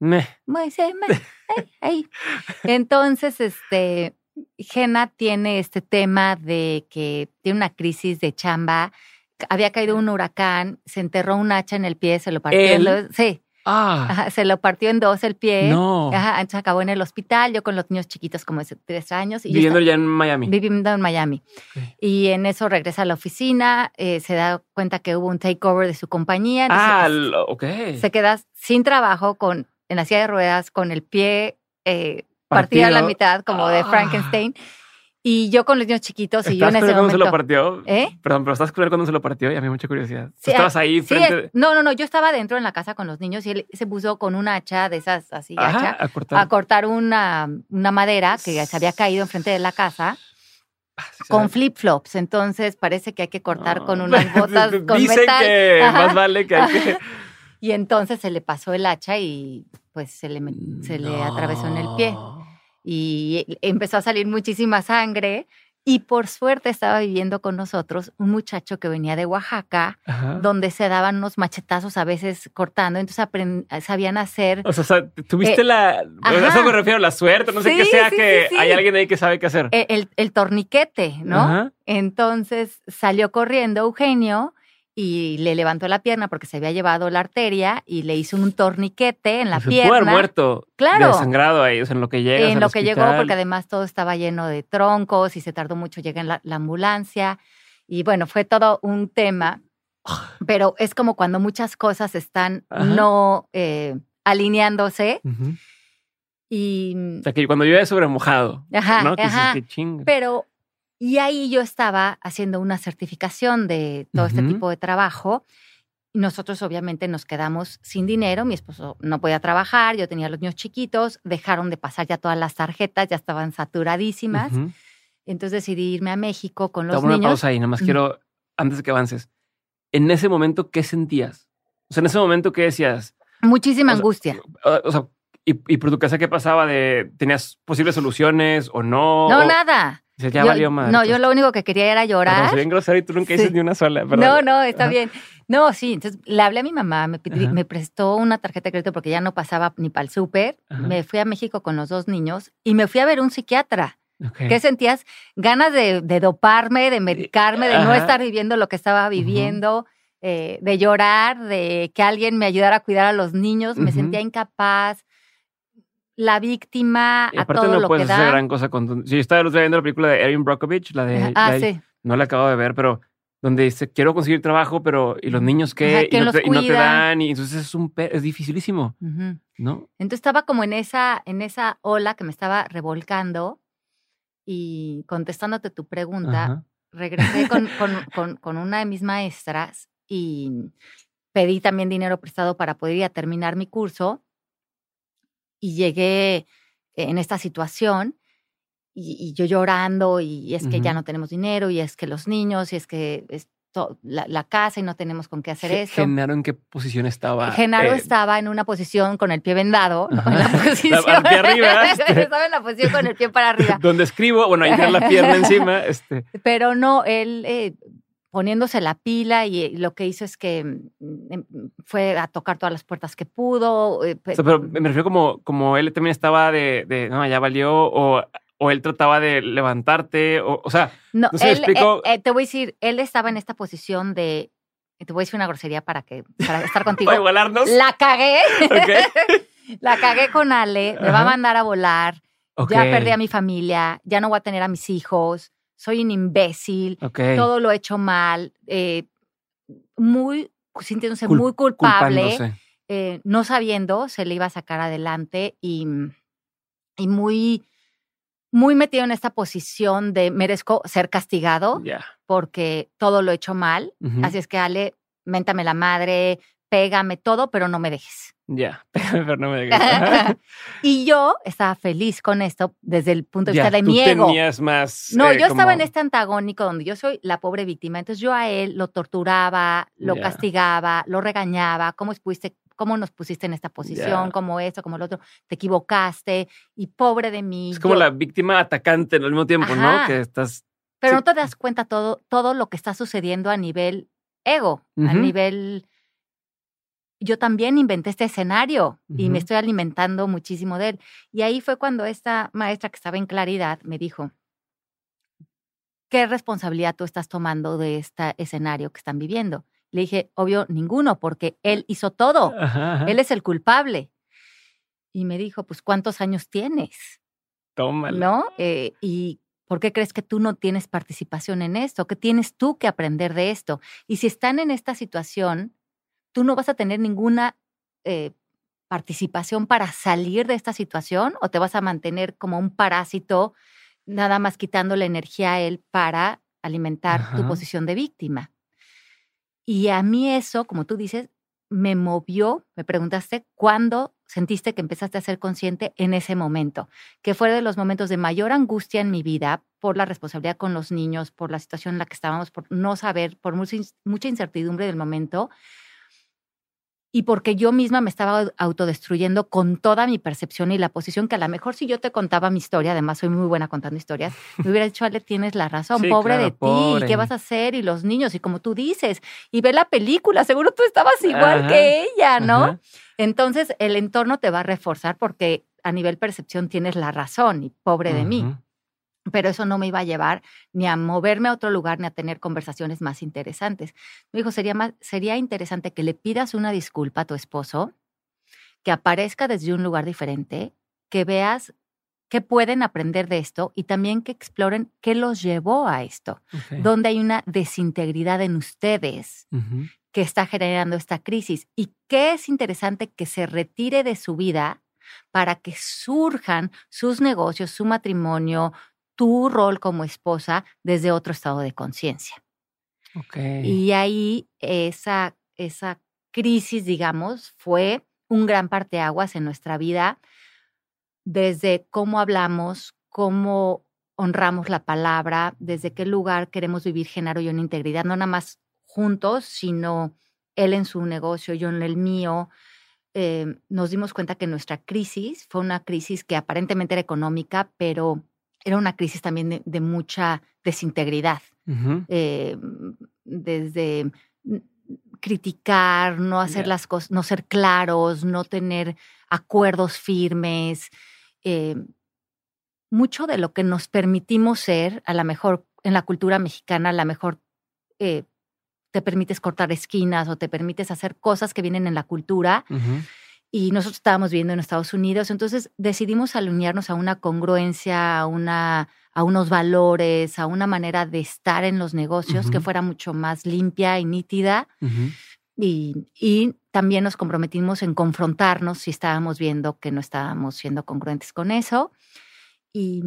A: Meh.
B: muy, sí, me-. Entonces, este, Jena tiene este tema de que tiene una crisis de chamba. Había caído un huracán, se enterró un hacha en el pie, se lo partió. Sí,
A: Ah,
B: ajá, se lo partió en dos el pie.
A: no.
B: Ajá, entonces acabó en el hospital, yo con los niños chiquitos como de tres años. Y
A: Viviendo
B: estaba-
A: ya en Miami.
B: viviendo en Miami. Y en eso regresa a la oficina, eh, se da cuenta que hubo un takeover de su compañía. entonces,
A: Ah,
B: pues,
A: lo- ok.
B: se queda sin trabajo con, en la silla de ruedas, con el pie eh, partido a la mitad, como de
A: Ah.
B: Frankenstein. Y yo con los niños chiquitos, y yo
A: ¿Estás
B: en ese
A: él cuando se
B: momento.
A: lo partió?
B: ¿Eh?
A: Perdón, pero ¿estás cuando se lo partió? Y a mí mucha curiosidad. Tú estabas ahí
B: Sí,
A: frente...
B: es- no, no, no, yo estaba dentro en la casa con los niños y él se puso con un hacha de esas así,
A: Ajá,
B: hacha,
A: a cortar.
B: a cortar una, una madera que se había caído enfrente de la casa
A: Ah, sí,
B: con flip-flops. Entonces parece que hay que cortar con unas botas con
A: Dicen
B: metal.
A: que
B: Ajá.
A: más vale que hay que...
B: Y entonces se le pasó el hacha y pues se le, se le atravesó en el pie. Y empezó a salir muchísima sangre. Y por suerte estaba viviendo con nosotros un muchacho que venía de Oaxaca,
A: Ajá.
B: donde se daban unos machetazos a veces cortando. Entonces aprend- sabían hacer.
A: O sea, tuviste
B: Eh,
A: la...
B: Ajá.
A: eso me refiero, la suerte, no sé qué sea,
B: sí,
A: que
B: sí,
A: hay alguien ahí que sabe qué hacer.
B: e- El, el torniquete, ¿no?
A: Ajá.
B: Entonces salió corriendo Eugenio y le levantó la pierna porque se había llevado la arteria y le hizo un torniquete en la
A: se
B: pierna.
A: pudo haber muerto.
B: Claro.
A: Desangrado ahí, o sea, en lo que llega.
B: en lo que llegó, porque además todo estaba lleno de troncos y se tardó mucho llegar la, la ambulancia. Y bueno, fue todo un tema, pero es como cuando muchas cosas están
A: Ajá.
B: no eh, alineándose y...
A: O sea, que cuando llueve sobre mojado.
B: Ajá,
A: ¿no? Que
B: ajá.
A: chinga.
B: Pero, y ahí yo estaba haciendo una certificación de todo este
A: Ujú.
B: tipo de trabajo. Nosotros obviamente nos quedamos sin dinero, mi esposo no podía trabajar, yo tenía los niños chiquitos, dejaron de pasar ya todas las tarjetas, ya estaban saturadísimas.
A: Ujú.
B: Entonces decidí irme a México con los
A: Toma una
B: niños.
A: pausa ahí, nada más
B: Ujú.
A: quiero, antes de que avances. En ese momento, ¿qué sentías? O sea, en ese momento, ¿qué decías?
B: Muchísima
A: O sea,
B: angustia.
A: O, o sea, y, y por tu casa, ¿qué pasaba? de ¿Tenías posibles soluciones o no?
B: No,
A: O-
B: nada.
A: Ya
B: Yo-
A: valió más.
B: no, yo lo único que quería era llorar.
A: soy bien grosero y tú nunca
B: Sí.
A: dices ni una sola. perdón.
B: No, no, está
A: Ajá.
B: bien. No, sí, entonces le hablé a mi mamá, me, me prestó una tarjeta de crédito porque ya no pasaba ni para el súper. Me fui a México con los dos niños y me fui a ver un psiquiatra. ¿Qué sentías? Ganas de, de doparme, de medicarme, de no estar viviendo lo que estaba viviendo, eh, de llorar, de que alguien me ayudara a cuidar a los niños. Me sentía incapaz, la víctima,
A: Y
B: a
A: aparte
B: todo
A: no
B: lo
A: puedes
B: que
A: hacer
B: da.
A: gran cosa con. Sí, yo estaba el otro día viendo la película de Erin Brockovich, la de...
B: ah,
A: la-
B: sí.
A: No la acabo de ver, pero donde dice, quiero conseguir trabajo, pero ¿y los niños qué?
B: Ajá,
A: y,
B: ¿quién
A: no te, y no te
B: cuida?
A: dan, y entonces es un es dificilísimo. ¿no?
B: Entonces estaba como en esa, en esa ola que me estaba revolcando y contestándote tu pregunta,
A: Ajá.
B: regresé con, con, con, con una de mis maestras y pedí también dinero prestado para poder ir a terminar mi curso y llegué en esta situación y, y yo llorando y es que ya
A: Ujú.
B: no tenemos dinero y es que los niños y es que esto, la, la casa y no tenemos con qué hacer
A: Ge-
B: esto.
A: Genaro, ¿en qué posición estaba?
B: Genaro
A: Eh,
B: estaba en una posición con el pie vendado, ¿no? En la posición.
A: al pie arriba, este.
B: estaba en la posición con el pie para arriba.
A: donde escribo, bueno, ahí tiene la pierna encima, este...
B: Pero no, él eh, poniéndose la pila y eh, lo que hizo es que mm, em, fue a tocar todas las puertas que pudo. eh, pe-
A: O sea, pero me refiero como, como él también estaba de, de, no, ya valió, o, o él trataba de levantarte, o, o sea,
B: no,
A: no se
B: él, eh, eh, te voy a decir, él estaba en esta posición de, te voy a decir una grosería para que para estar contigo.
A: para igualarnos.
B: La cagué,
A: Ok.
B: la cagué con Ale, me va a mandar a volar. Ya perdí a mi familia, ya no voy a tener a mis hijos, soy un imbécil, todo lo he hecho mal, eh, muy sintiéndose
A: Cul-
B: muy culpable, eh, no sabiendo, se le iba a sacar adelante y, y muy, muy metido en esta posición de merezco ser castigado porque todo lo he hecho mal. Así es que, Ale, méntame la madre, pégame todo, pero no me dejes.
A: Ya, pero no me dejes.
B: y yo estaba feliz con esto desde el punto de vista de mi
A: ego. tenías más.
B: No, eh, yo estaba en este antagónico donde yo soy la pobre víctima. Entonces yo a él lo torturaba, lo castigaba, lo regañaba. ¿Cómo pusiste, cómo nos pusiste en esta posición? Como esto, como lo otro. Te equivocaste y pobre de mí.
A: Es como la víctima atacante al mismo tiempo, ¿no? Que estás.
B: Pero no te das cuenta todo, todo lo que está sucediendo a nivel ego, a nivel yo también inventé este escenario y me estoy alimentando muchísimo de él. Y ahí fue cuando esta maestra que estaba en claridad me dijo, ¿qué responsabilidad tú estás tomando de este escenario que están viviendo? Le dije, obvio, ninguno, porque él hizo todo. Él es el culpable. Y me dijo, pues, ¿cuántos años tienes?
A: Tómalo.
B: ¿No? Eh, y ¿Por qué crees que tú no tienes participación en esto? ¿Qué tienes tú que aprender de esto? Y si están en esta situación, tú no vas a tener ninguna eh, participación para salir de esta situación o te vas a mantener como un parásito, nada más quitando la energía a él para alimentar tu posición de víctima. Y a mí eso, como tú dices, me movió, me preguntaste, ¿cuándo sentiste que empezaste a ser consciente en ese momento? Que fue de los momentos de mayor angustia en mi vida por la responsabilidad con los niños, por la situación en la que estábamos, por no saber, por mucha incertidumbre del momento y porque yo misma me estaba autodestruyendo con toda mi percepción y la posición que a lo mejor si yo te contaba mi historia, además soy muy buena contando historias, me hubiera dicho, Ale, tienes la razón, pobre de ti, ¿qué vas a hacer? Y los niños, y como tú dices, y ve la película, seguro tú estabas igual que ella, ¿no? Entonces el entorno te va a reforzar porque a nivel percepción tienes la razón y pobre de mí pero eso no me iba a llevar ni a moverme a otro lugar ni a tener conversaciones más interesantes. Me dijo, sería, más, sería interesante que le pidas una disculpa a tu esposo, que aparezca desde un lugar diferente, que veas qué pueden aprender de esto y también que exploren qué los llevó a esto, donde hay una desintegridad en ustedes que está generando esta crisis y qué es interesante que se retire de su vida para que surjan sus negocios, su matrimonio, tu rol como esposa desde otro estado de conciencia. Y ahí esa, esa crisis, digamos, fue un gran parteaguas en nuestra vida, desde cómo hablamos, cómo honramos la palabra, desde qué lugar queremos vivir Genaro y yo en integridad, no nada más juntos, sino él en su negocio, yo en el mío. Eh, nos dimos cuenta que nuestra crisis fue una crisis que aparentemente era económica, pero era una crisis también de, mucha desintegridad, eh, desde criticar, no hacer las cosas, no ser claros, no tener acuerdos firmes. Eh, mucho de lo que nos permitimos ser, a lo mejor en la cultura mexicana, a lo mejor eh, te permites cortar esquinas o te permites hacer cosas que vienen en la cultura y nosotros estábamos viviendo en Estados Unidos, entonces decidimos alinearnos a una congruencia, a, una, a unos valores, a una manera de estar en los negocios que fuera mucho más limpia y nítida. y, y, también nos comprometimos en confrontarnos si estábamos viendo que no estábamos siendo congruentes con eso. Y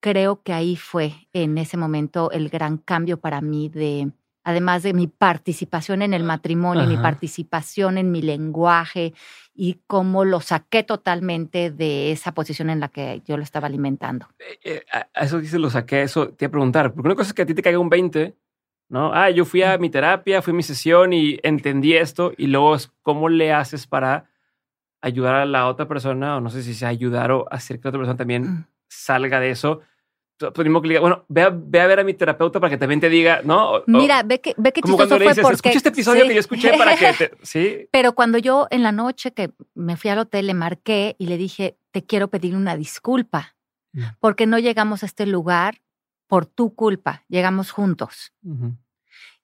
B: creo que ahí fue en ese momento el gran cambio para mí de además de mi participación en el matrimonio, mi participación en mi lenguaje y cómo lo saqué totalmente de esa posición en la que yo lo estaba alimentando.
A: Eh, eh, eso dice lo saqué, eso te iba a preguntar, porque una cosa es que a ti te caiga un 20, ¿no? Ah, yo fui a mi terapia, fui a mi sesión y entendí esto, y luego es cómo le haces para ayudar a la otra persona, o no sé si sea ayudar o hacer que la otra persona también mm. salga de eso bueno, ve a, ve a, ver a mi terapeuta para que también te diga, ¿no?
B: Mira, ve que, ve que
A: como cuando le dices, porque... escucha este episodio que yo escuché para que te... Sí.
B: Pero cuando yo en la noche que me fui al hotel le marqué y le dije, te quiero pedir una disculpa, mm. porque no llegamos a este lugar por tu culpa, llegamos juntos.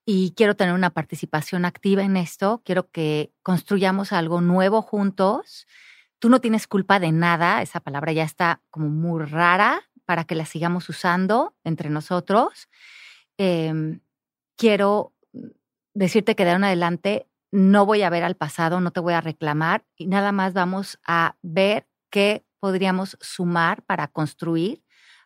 B: Y quiero tener una participación activa en esto, quiero que construyamos algo nuevo juntos. Tú no tienes culpa de nada, esa palabra ya está como muy rara, para que la sigamos usando entre nosotros. Em, quiero decirte que de ahora en adelante no voy a ver al pasado, no te voy a reclamar y nada más vamos a ver qué podríamos sumar para construir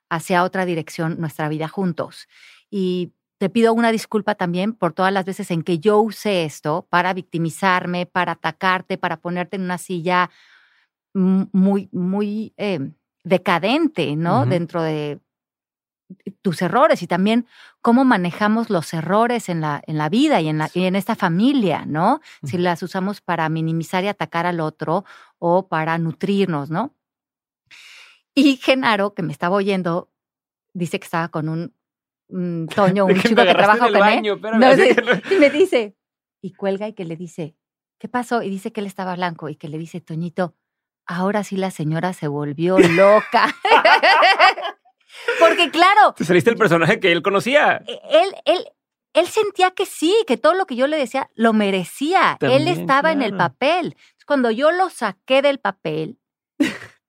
B: hacia otra dirección nuestra vida juntos. Y te pido una disculpa también por todas las veces en que yo usé esto para victimizarme, para atacarte, para ponerte en una silla muy, muy eh, decadente, ¿no? Dentro de tus errores y también cómo manejamos los errores en la, en la vida y en, la, y en esta familia, ¿no? Si las usamos para minimizar y atacar al otro o para nutrirnos, ¿no? Y Genaro, que me estaba oyendo, dice que estaba con un, Toño, un chico que trabaja con él. y me dice, y cuelga y que le dice, ¿qué pasó? Y dice que él estaba blanco y que le dice, Toñito, ahora sí la señora se volvió loca. Porque claro.
A: Te saliste el personaje que él conocía.
B: E, él, él, él sentía que sí, que todo lo que yo le decía lo merecía. él estaba en el papel. Cuando yo lo saqué del papel,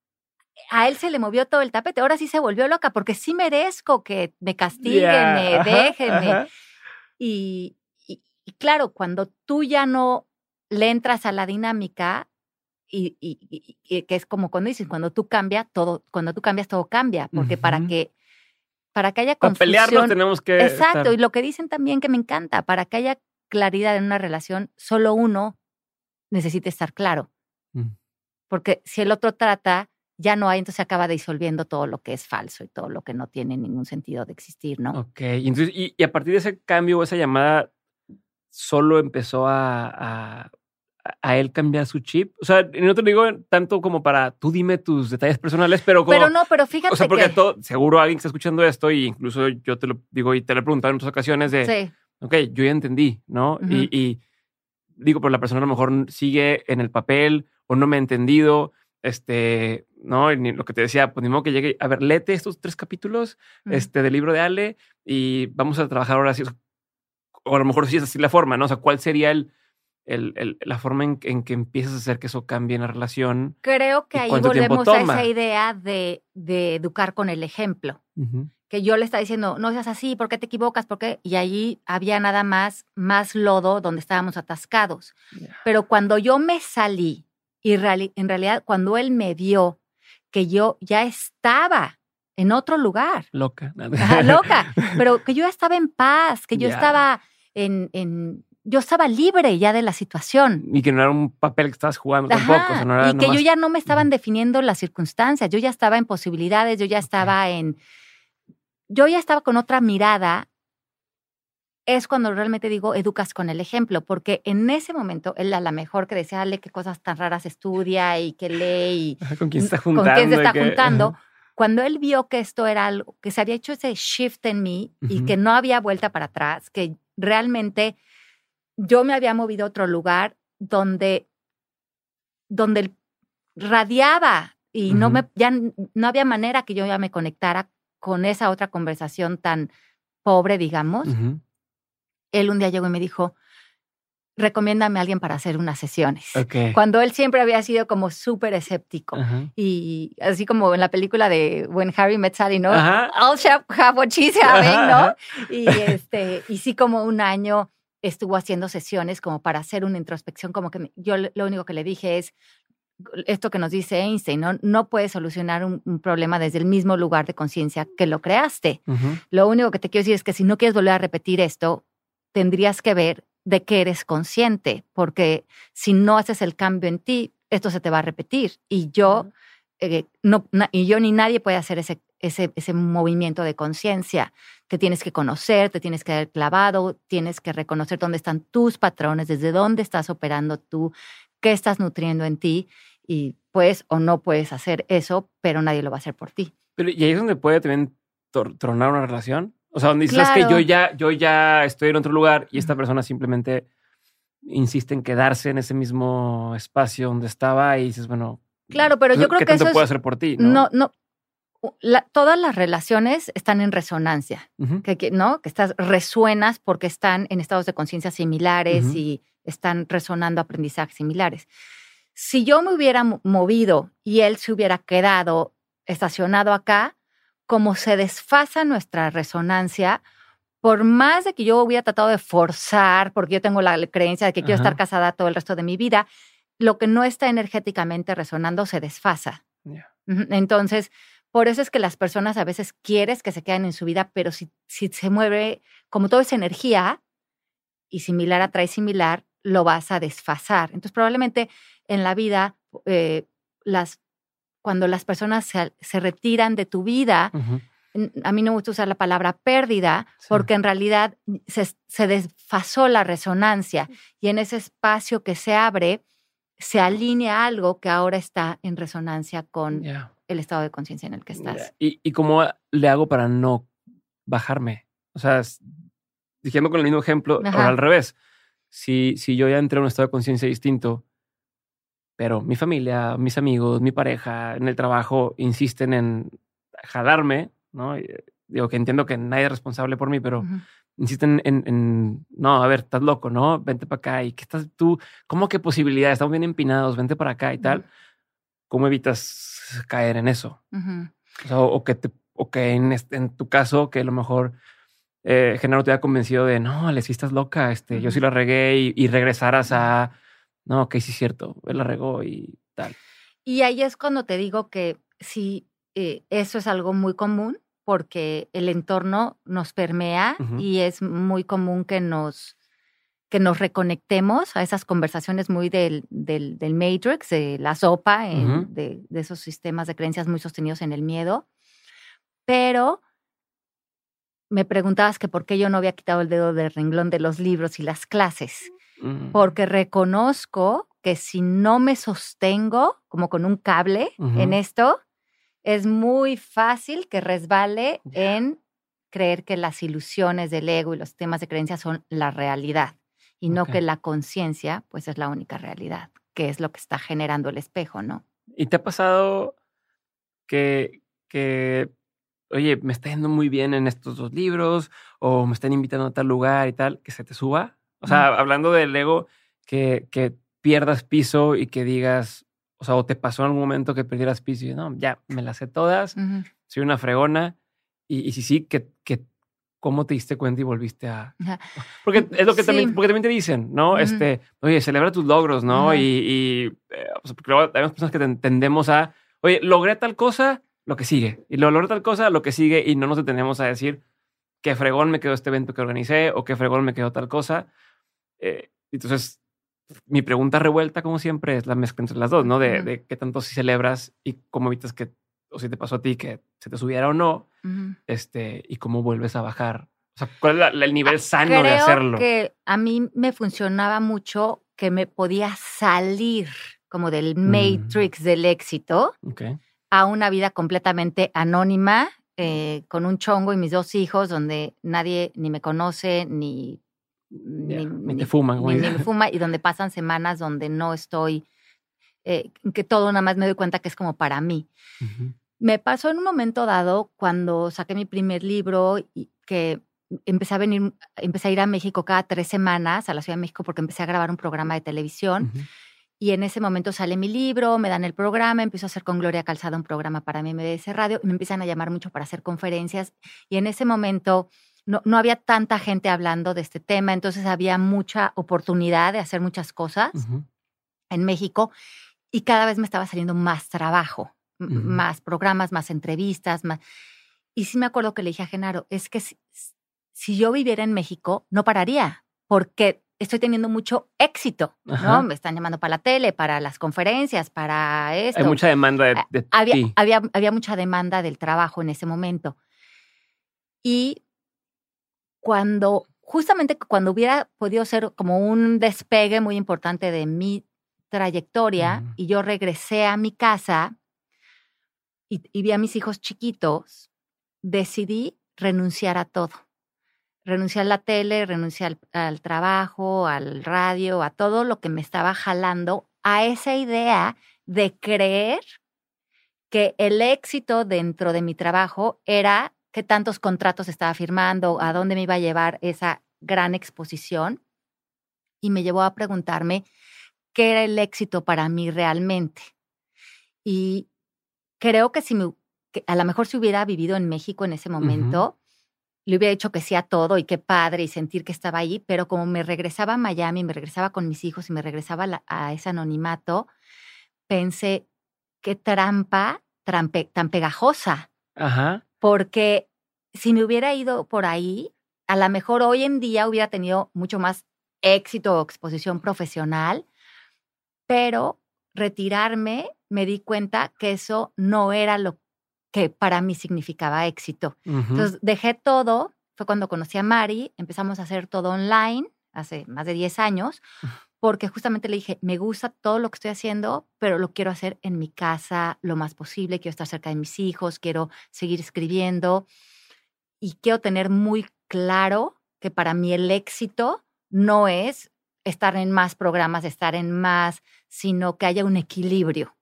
B: a él se le movió todo el tapete. Ahora sí se volvió loca porque sí merezco que me castiguen, me dejen. Y, y, claro, cuando tú ya no le entras a la dinámica, y, y, que es como cuando dices, cuando tú cambias, todo, cuando tú cambias, todo cambia, porque para que para que haya confusión.
A: Para pelearnos tenemos que.
B: Exacto, y lo que dicen también que me encanta, para que haya claridad en una relación, solo uno necesita estar claro. Mm. Porque si el otro trata, ya no hay, entonces se acaba disolviendo todo lo que es falso y todo lo que no tiene ningún sentido de existir, ¿no?
A: Ok, y, entonces, y, a partir de ese cambio o esa llamada, solo empezó a, a, él cambiar su chip. O sea, no te digo tanto como para tú dime tus detalles personales, pero como.
B: Pero no, pero fíjate.
A: O sea, porque todo, seguro alguien que está escuchando esto, y incluso yo te lo digo y te lo he preguntado en otras ocasiones de. Sí. Ok, yo ya entendí, ¿no? y, y digo, pero la persona a lo mejor sigue en el papel o no me ha entendido este, ¿no? Y lo que te decía, pues ni modo que llegue, a ver, léete estos tres capítulos este, del libro de Ale y vamos a trabajar ahora así. O a lo mejor sí es así la forma, ¿no? O sea, ¿cuál sería el, el, la forma en, que empiezas a hacer que eso cambie en la relación?
B: Creo que ahí volvemos a esa idea de, de, educar con el ejemplo. Que yo le estaba diciendo, no seas así, ¿por qué te equivocas? ¿Por qué? Y allí había nada más, más lodo donde estábamos atascados. Pero cuando yo me salí y en realidad, cuando él me vio que yo ya estaba en otro lugar.
A: Loca.
B: loca. Pero que yo estaba en paz, que yo estaba en, en, Yo estaba libre ya de la situación.
A: Y que no era un papel que estabas jugando tampoco.
B: y que yo ya no me estaban definiendo las circunstancias. Yo ya estaba en posibilidades, yo ya estaba en. Yo ya estaba con otra mirada es cuando realmente digo educas con el ejemplo, porque en ese momento él a la mejor que decía, dale qué cosas tan raras estudia y que lee
A: y con quién está juntando.
B: Con quién se está juntando. Cuando él vio que esto era algo, que se había hecho ese shift en mí y que no había vuelta para atrás, que realmente yo me había movido a otro lugar donde, donde radiaba y no me, ya no había manera que yo ya me conectara con esa otra conversación tan pobre, digamos él un día llegó y me dijo, recomiéndame a alguien para hacer unas sesiones. Cuando él siempre había sido como súper escéptico. Y así como en la película de When Harry Met Sally, ¿no? I'll have what she's having, ¿no? Y, este, y sí como un año estuvo haciendo sesiones como para hacer una introspección, como que yo lo único que le dije es, esto que nos dice Einstein, no, no puedes solucionar un, problema desde el mismo lugar de conciencia que lo creaste. Lo único que te quiero decir es que si no quieres volver a repetir esto, tendrías que ver de qué eres consciente, porque si no haces el cambio en ti, esto se te va a repetir. Y yo, eh, no, y yo ni nadie puede hacer ese, ese, ese movimiento de conciencia. Te tienes que conocer, te tienes que haber clavado, tienes que reconocer dónde están tus patrones, desde dónde estás operando tú, qué estás nutriendo en ti. Y puedes o no puedes hacer eso, pero nadie lo va a hacer por ti.
A: Pero, ¿Y ahí es donde puede también tronar una relación? O sea, donde dices que yo ya, yo ya estoy en otro lugar y esta persona simplemente insiste en quedarse en ese mismo espacio donde estaba y dices, bueno.
B: Claro, pero yo creo que eso
A: puede hacer por ti?
B: No, no. Todas las relaciones están en resonancia, que, ¿no? Que estás, resuenas porque están en estados de conciencia similares y están resonando aprendizajes similares. Si yo me hubiera movido y él se hubiera quedado estacionado acá, como se desfasa nuestra resonancia, por más de que yo hubiera tratado de forzar, porque yo tengo la creencia de que quiero estar casada todo el resto de mi vida, lo que no está energéticamente resonando se desfasa. Entonces, por eso es que las personas a veces quieres que se queden en su vida, pero si, si se mueve, como toda esa energía, y similar atrae similar, lo vas a desfasar. Entonces, probablemente en la vida, eh, las, cuando las personas se, retiran de tu vida, a mí no me gusta usar la palabra pérdida, porque en realidad se, se, desfasó la resonancia y en ese espacio que se abre, se alinea algo que ahora está en resonancia con el estado de conciencia en el que estás.
A: ¿Y, ¿Y cómo le hago para no bajarme? O sea, diciendo con el mismo ejemplo, ahora al revés. Si, si yo ya entré en un estado de conciencia distinto, pero mi familia, mis amigos, mi pareja, en el trabajo insisten en jalarme, ¿no? Eh, digo que entiendo que nadie es responsable por mí, pero insisten en, no, a ver, estás loco, ¿no? Vente para acá y que estás tú, ¿cómo que posibilidades? Estamos bien empinados, vente para acá y tal. ¿Cómo evitas caer en eso? o, que te, o que en, en tu caso, que a lo mejor eh, Genaro te había convencido de no, si estás loca, este, yo sí la regué y, regresaras a no, que sí es cierto, él la regó y tal.
B: Y ahí es cuando te digo que sí, eh, eso es algo muy común porque el entorno nos permea y es muy común que nos, que nos reconectemos a esas conversaciones muy del, del, del Matrix, de la sopa, de, de, esos sistemas de creencias muy sostenidos en el miedo. Pero me preguntabas que por qué yo no había quitado el dedo del renglón de los libros y las clases. Mm. Porque reconozco que si no me sostengo como con un cable en esto, es muy fácil que resbale en creer que las ilusiones del ego y los temas de creencia son la realidad y no que la conciencia pues es la única realidad, que es lo que está generando el espejo, ¿no?
A: ¿Y te ha pasado que, que oye, me está yendo muy bien en estos dos libros o me están invitando a tal lugar y tal, que se te suba. O sea, hablando del ego, que, que pierdas piso y que digas, o sea, o te pasó en algún momento que perdieras piso y no, ya me las sé todas, soy una fregona. Y, y si sí, que, que cómo te diste cuenta y volviste a. Porque es lo que también, porque también te dicen, ¿no? Este, oye, celebra tus logros, ¿no? Y, y eh, porque luego hay personas que tendemos a, oye, logré tal cosa, lo que sigue. Y lo logro tal cosa, lo que sigue, y no nos detenemos a decir qué fregón me quedó este evento que organicé o qué fregón me quedó tal cosa. Eh, entonces, mi pregunta revuelta, como siempre, es la mezcla entre las dos, ¿no? De, qué tanto si celebras y cómo evitas que, o si te pasó a ti, que se te subiera o no, este, y cómo vuelves a bajar. O sea, ¿cuál es el nivel ah, sano de hacerlo?
B: que a mí me funcionaba mucho que me podía salir como del mm. matrix del éxito. Okay a una vida completamente anónima, eh, con un chongo y mis dos hijos, donde nadie ni me conoce, ni,
A: ni, me fuma,
B: ni, me fuma, y donde pasan semanas donde no estoy, eh, que todo nada más me doy cuenta que es como para mí. Me pasó en un momento dado cuando saqué mi primer libro y que empecé a venir, empecé a ir a México cada tres semanas, a la Ciudad de México, porque empecé a grabar un programa de televisión. Y en ese momento sale mi libro, me dan el programa, empiezo a hacer con Gloria Calzada un programa para MBS Radio, y me empiezan a llamar mucho para hacer conferencias. Y en ese momento no, no había tanta gente hablando de este tema, entonces había mucha oportunidad de hacer muchas cosas en México y cada vez me estaba saliendo más trabajo, más programas, más entrevistas, más... Y sí me acuerdo que le dije a Genaro, es que si, si yo viviera en México, no pararía, porque estoy teniendo mucho éxito, ¿no? Me están llamando para la tele, para las conferencias, para esto.
A: Hay mucha demanda de,
B: de había, Había, había mucha demanda del trabajo en ese momento. Y cuando, justamente cuando hubiera podido ser como un despegue muy importante de mi trayectoria y yo regresé a mi casa y, y vi a mis hijos chiquitos, decidí renunciar a todo. Renuncié a la tele, renuncié al, trabajo, al radio, a todo lo que me estaba jalando, a esa idea de creer que el éxito dentro de mi trabajo era qué tantos contratos estaba firmando, a dónde me iba a llevar esa gran exposición. Y me llevó a preguntarme qué era el éxito para mí realmente. Y creo que si me, a lo mejor si hubiera vivido en México en ese momento, le hubiera dicho que sí a todo y qué padre y sentir que estaba ahí, pero como me regresaba a Miami, me regresaba con mis hijos y me regresaba a, ese anonimato, pensé, qué trampa tan pegajosa.
A: Ajá.
B: Porque si me hubiera ido por ahí, a lo mejor hoy en día hubiera tenido mucho más éxito o exposición profesional, pero retirarme me di cuenta que eso no era lo que para mí significaba éxito. Entonces dejé todo, fue cuando conocí a Mari, empezamos a hacer todo online hace más de 10 años, porque justamente le dije, me gusta todo lo que estoy haciendo, pero lo quiero hacer en mi casa lo más posible, quiero estar cerca de mis hijos, quiero seguir escribiendo y quiero tener muy claro que para mí el éxito no es estar en más programas, estar en más, sino que haya un equilibrio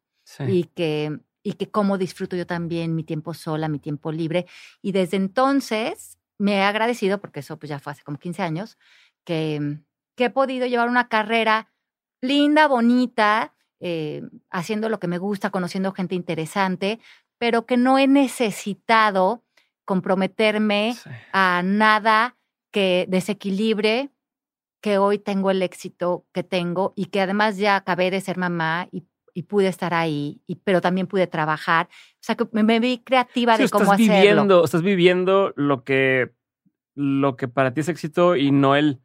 B: y que y que cómo disfruto yo también mi tiempo sola, mi tiempo libre. Y desde entonces me he agradecido, porque eso pues ya fue hace como 15 años, que, que he podido llevar una carrera linda, bonita, eh, haciendo lo que me gusta, conociendo gente interesante, pero que no he necesitado comprometerme a nada que desequilibre que hoy tengo el éxito que tengo y que además ya acabé de ser mamá y y pude estar ahí, y, pero también pude trabajar. O sea, que me, vi creativa de cómo
A: estás Viviendo, estás viviendo lo que, lo que para ti es éxito y no el,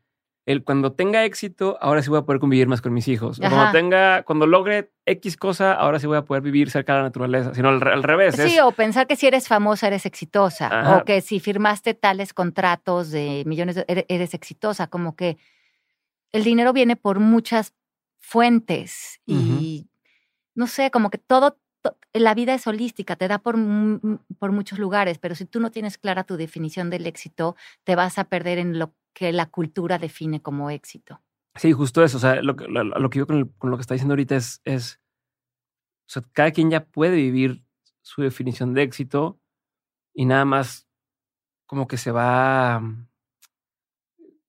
A: el cuando tenga éxito, ahora sí voy a poder convivir más con mis hijos. cuando tenga, cuando logre X cosa, ahora sí voy a poder vivir cerca de la naturaleza. Sino al, revés.
B: Sí, o pensar que si eres famosa eres exitosa. O que si firmaste tales contratos de millones, de, eres exitosa. Como que el dinero viene por muchas fuentes y no sé, como que todo, la vida es holística, te da por, por muchos lugares, pero si tú no tienes clara tu definición del éxito, te vas a perder en lo que la cultura define como éxito.
A: Sí, justo eso. O sea, lo, que, lo, que yo con, lo que está diciendo ahorita es, es, o sea, cada quien ya puede vivir su definición de éxito y nada más como que se va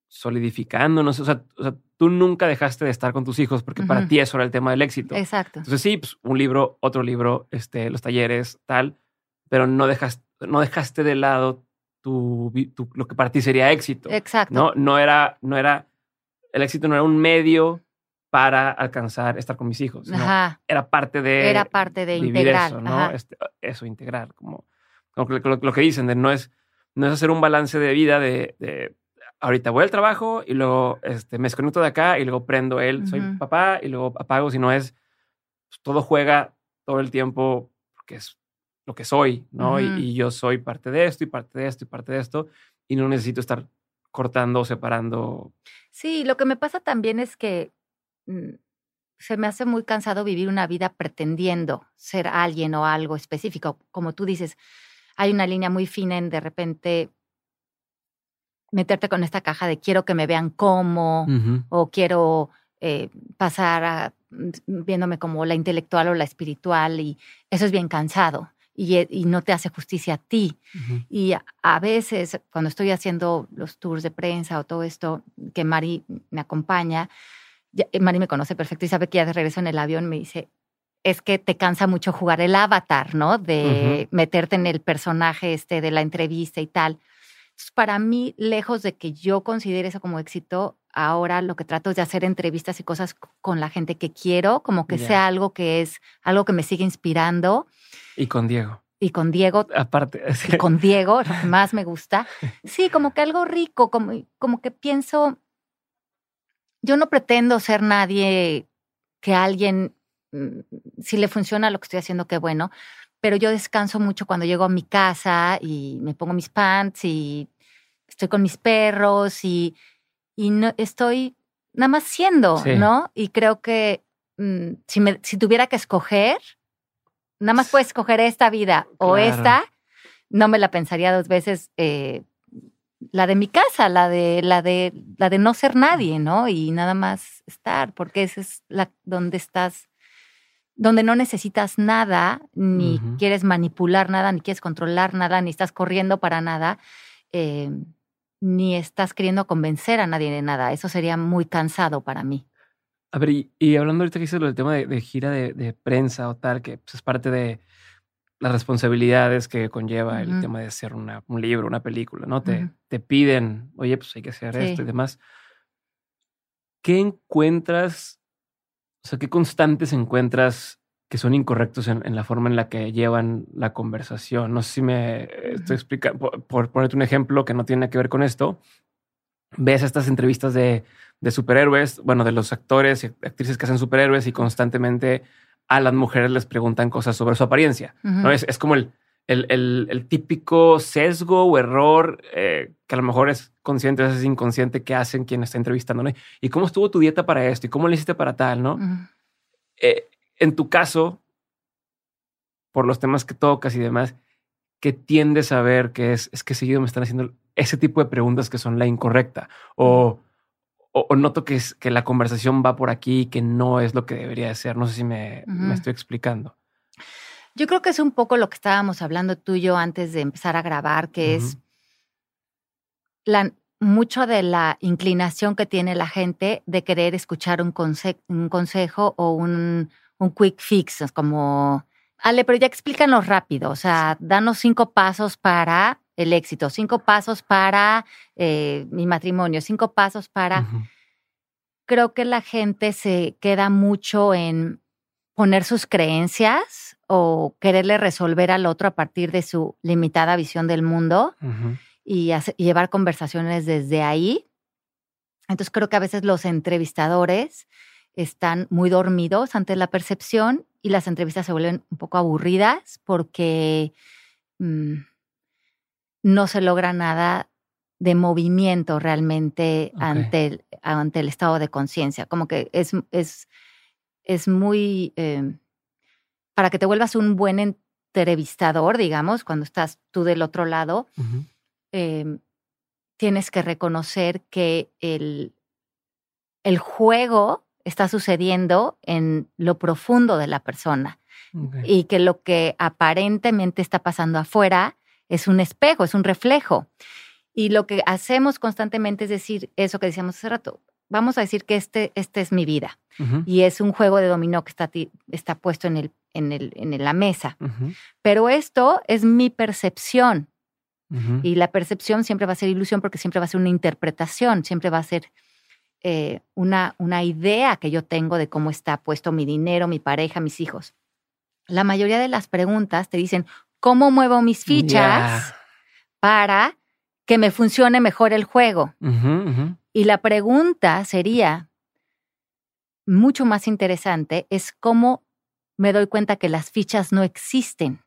A: solidificando, no sé, o sea, o sea tú nunca dejaste de estar con tus hijos porque para ti eso era el tema del éxito.
B: Exacto.
A: Entonces sí, pues, un libro, otro libro, este, los talleres, tal, pero no dejaste, no dejaste de lado tu, lo que para ti sería éxito.
B: Exacto.
A: No, no era, no era, el éxito no era un medio para alcanzar estar con mis hijos. Ajá. Era parte de.
B: Era parte de integrar.
A: Eso, ¿no? Este, eso, integrar. Como, lo, que dicen de no es, no es hacer un balance de vida de ahorita voy al trabajo y luego este, me desconecto de acá y luego prendo él, soy papá y luego apago, si no es, pues, todo juega todo el tiempo porque es lo que soy, ¿no? y, yo soy parte de esto y parte de esto y parte de esto y no necesito estar cortando o separando.
B: Sí, lo que me pasa también es que mm, se me hace muy cansado vivir una vida pretendiendo ser alguien o algo específico. Como tú dices, hay una línea muy fina en de repente meterte con esta caja de quiero que me vean como o quiero eh, pasar a, mm, viéndome como la intelectual o la espiritual y eso es bien cansado y, eh, y no te hace justicia a ti. Y a, veces cuando estoy haciendo los tours de prensa o todo esto, que Mari me acompaña, eh, Mari me conoce perfecto y sabe que ya de regreso en el avión me dice, es que te cansa mucho jugar el avatar, ¿no? De meterte en el personaje este de la entrevista y tal para mí, lejos de que yo considere eso como éxito, ahora lo que trato es de hacer entrevistas y cosas con la gente que quiero, como que sea algo que es algo que me sigue inspirando.
A: Y con Diego.
B: Y con Diego.
A: Aparte.
B: Y con Diego, lo que más me gusta. Sí, como que algo rico, como, como que pienso, yo no pretendo ser nadie que alguien, mm, si le funciona lo que estoy haciendo, qué bueno, pero yo descanso mucho cuando llego a mi casa y me pongo mis pants y estoy con mis perros y, y no, estoy nada más siendo, ¿no? Y creo que mm, si, me, si tuviera que escoger, nada más puedes escoger esta vida o esta, no me la pensaría dos veces. Eh, la de mi casa, la de, la de, la de no ser nadie, ¿no? Y nada más estar, porque esa es la donde estás donde no necesitas nada, ni quieres manipular nada, ni quieres controlar nada, ni estás corriendo para nada, eh, ni estás queriendo convencer a nadie de nada. Eso sería muy cansado para mí.
A: A ver, y, hablando ahorita que dices lo del tema de, gira de, prensa o tal, que pues, es parte de, las responsabilidades que conlleva el tema de hacer una, un libro, una película, ¿no? Te, te piden, oye, pues hay que hacer esto y demás. ¿Qué encuentras, o sea, qué constantes encuentras que son incorrectos en, la forma en la que llevan la conversación? No sé si me estoy explicando, por, ponerte un ejemplo que no tiene que ver con esto, ves estas entrevistas de, de superhéroes, bueno, de los actores y actrices que hacen superhéroes y constantemente a las mujeres les preguntan cosas sobre su apariencia. ¿no? Es, es, como el, el, el, típico sesgo o error eh, que a lo mejor es consciente, a veces es inconsciente que hacen quien está entrevistando. ¿Y cómo estuvo tu dieta para esto? ¿Y cómo le hiciste para tal? ¿no? Eh, en tu caso, por los temas que tocas y demás, que tiendes a ver que es, es que seguido me están haciendo ese tipo de preguntas que son la incorrecta o o, noto que, es, que la conversación va por aquí y que no es lo que debería de ser. No sé si me, estoy explicando.
B: Yo creo que es un poco lo que estábamos hablando tú y yo antes de empezar a grabar, que es la, mucho de la inclinación que tiene la gente de querer escuchar un, un consejo o un, un, quick fix, como, Ale, pero ya explícanos rápido, o sea, danos cinco pasos para el éxito, cinco pasos para eh, mi matrimonio, cinco pasos para... Creo que la gente se queda mucho en poner sus creencias o quererle resolver al otro a partir de su limitada visión del mundo y, llevar conversaciones desde ahí. Entonces creo que a veces los entrevistadores están muy dormidos ante la percepción y las entrevistas se vuelven un poco aburridas porque... Mm, no se logra nada de movimiento realmente ante, el, ante el estado de conciencia. Como que es, es, es muy... Eh, para que te vuelvas un buen entrevistador, digamos, cuando estás tú del otro lado, em, tienes que reconocer que el, el juego está sucediendo en lo profundo de la persona y que lo que aparentemente está pasando afuera es un espejo, es un reflejo. Y lo que hacemos constantemente es decir eso que decíamos hace rato. Vamos a decir que este, este es mi vida y es un juego de dominó que está, está puesto en, el, en, el, en la mesa. Pero esto es mi percepción. Y la percepción siempre va a ser ilusión porque siempre va a ser una interpretación, siempre va a ser eh, una, una idea que yo tengo de cómo está puesto mi dinero, mi pareja, mis hijos. La mayoría de las preguntas te dicen, cómo muevo mis fichas para que me funcione mejor el juego. Y la pregunta sería, mucho más interesante, es cómo me doy cuenta que las fichas no existen,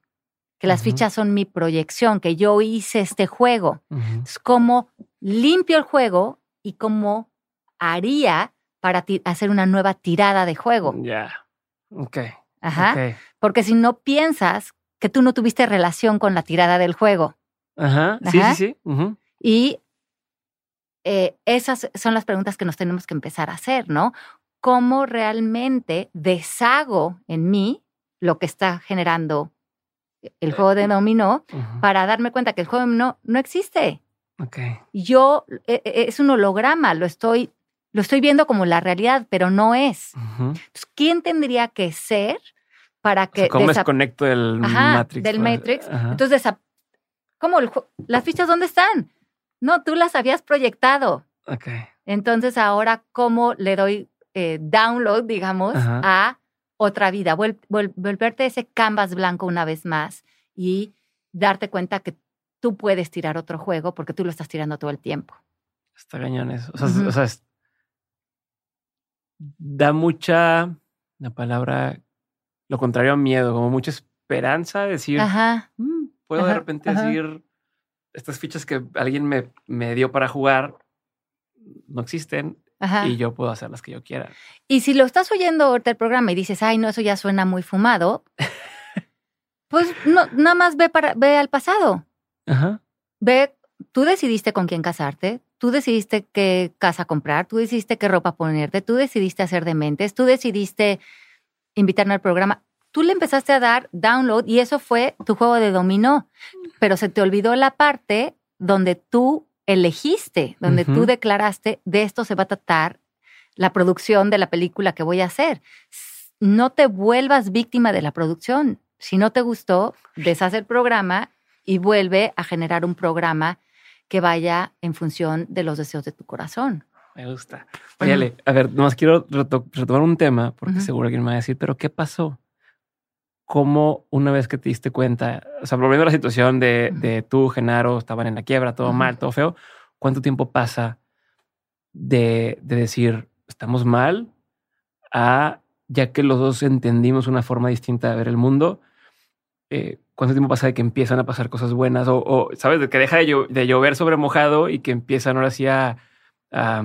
B: que las fichas son mi proyección, que yo hice este juego. Es cómo limpio el juego y cómo haría para hacer una nueva tirada de juego.
A: Ya, ok.
B: Ajá. Porque si no piensas que tú no tuviste relación con la tirada del juego.
A: Ajá, sí, sí, sí.
B: Y eh, esas son las preguntas que nos tenemos que empezar a hacer, ¿no? ¿Cómo realmente deshago en mí lo que está generando el juego de dominó para darme cuenta que el juego de dominó no existe?
A: Okay.
B: Yo, e, e, es un holograma, lo estoy, lo estoy viendo como la realidad, pero no es. Entonces, ¿quién tendría que ser para que...
A: ¿Cómo desconecto del Matrix?
B: Del Matrix. Entonces, ¿cómo? ¿Las fichas dónde están? No, tú las habías proyectado.
A: Ok.
B: Entonces, ahora, ¿cómo le doy eh, download, digamos, a otra vida? volverte ese canvas blanco una vez más y darte cuenta que tú puedes tirar otro juego porque tú lo estás tirando todo el tiempo.
A: Está cañón eso. O sea, o sea da mucha, la palabra lo contrario a miedo, como mucha esperanza, decir, mm, puedo de repente decir, estas fichas que alguien me, me dio para jugar no existen y yo puedo hacer las que yo quiera.
B: Y si lo estás oyendo ahorita el programa y dices, ay, no, eso ya suena muy fumado, pues no, nada más ve, para, ve al pasado.
A: Ajá.
B: Ve, tú decidiste con quién casarte, tú decidiste qué casa comprar, tú decidiste qué ropa ponerte, tú decidiste hacer dementes, tú decidiste invitarme al programa. Tú le empezaste a dar download y eso fue tu juego de dominó, pero se te olvidó la parte donde tú elegiste, donde tú declaraste, de esto se va a tratar la producción de la película que voy a hacer. No te vuelvas víctima de la producción. Si no te gustó, deshace el programa y vuelve a generar un programa que vaya en función de los deseos de tu corazón.
A: Me gusta. Oye, a ver, nomás quiero retomar un tema porque seguro alguien me va a decir, pero ¿qué pasó? ¿Cómo una vez que te diste cuenta, o sea, volviendo a la situación de, de tú, Genaro, estaban en la quiebra, todo mal, todo feo, ¿cuánto tiempo pasa de, de decir, estamos mal, a ya que los dos entendimos una forma distinta de ver el mundo, eh, ¿cuánto tiempo pasa de que empiezan a pasar cosas buenas? O, ¿sabes? De que deja de, llover sobre mojado y que empiezan ahora sí a, a,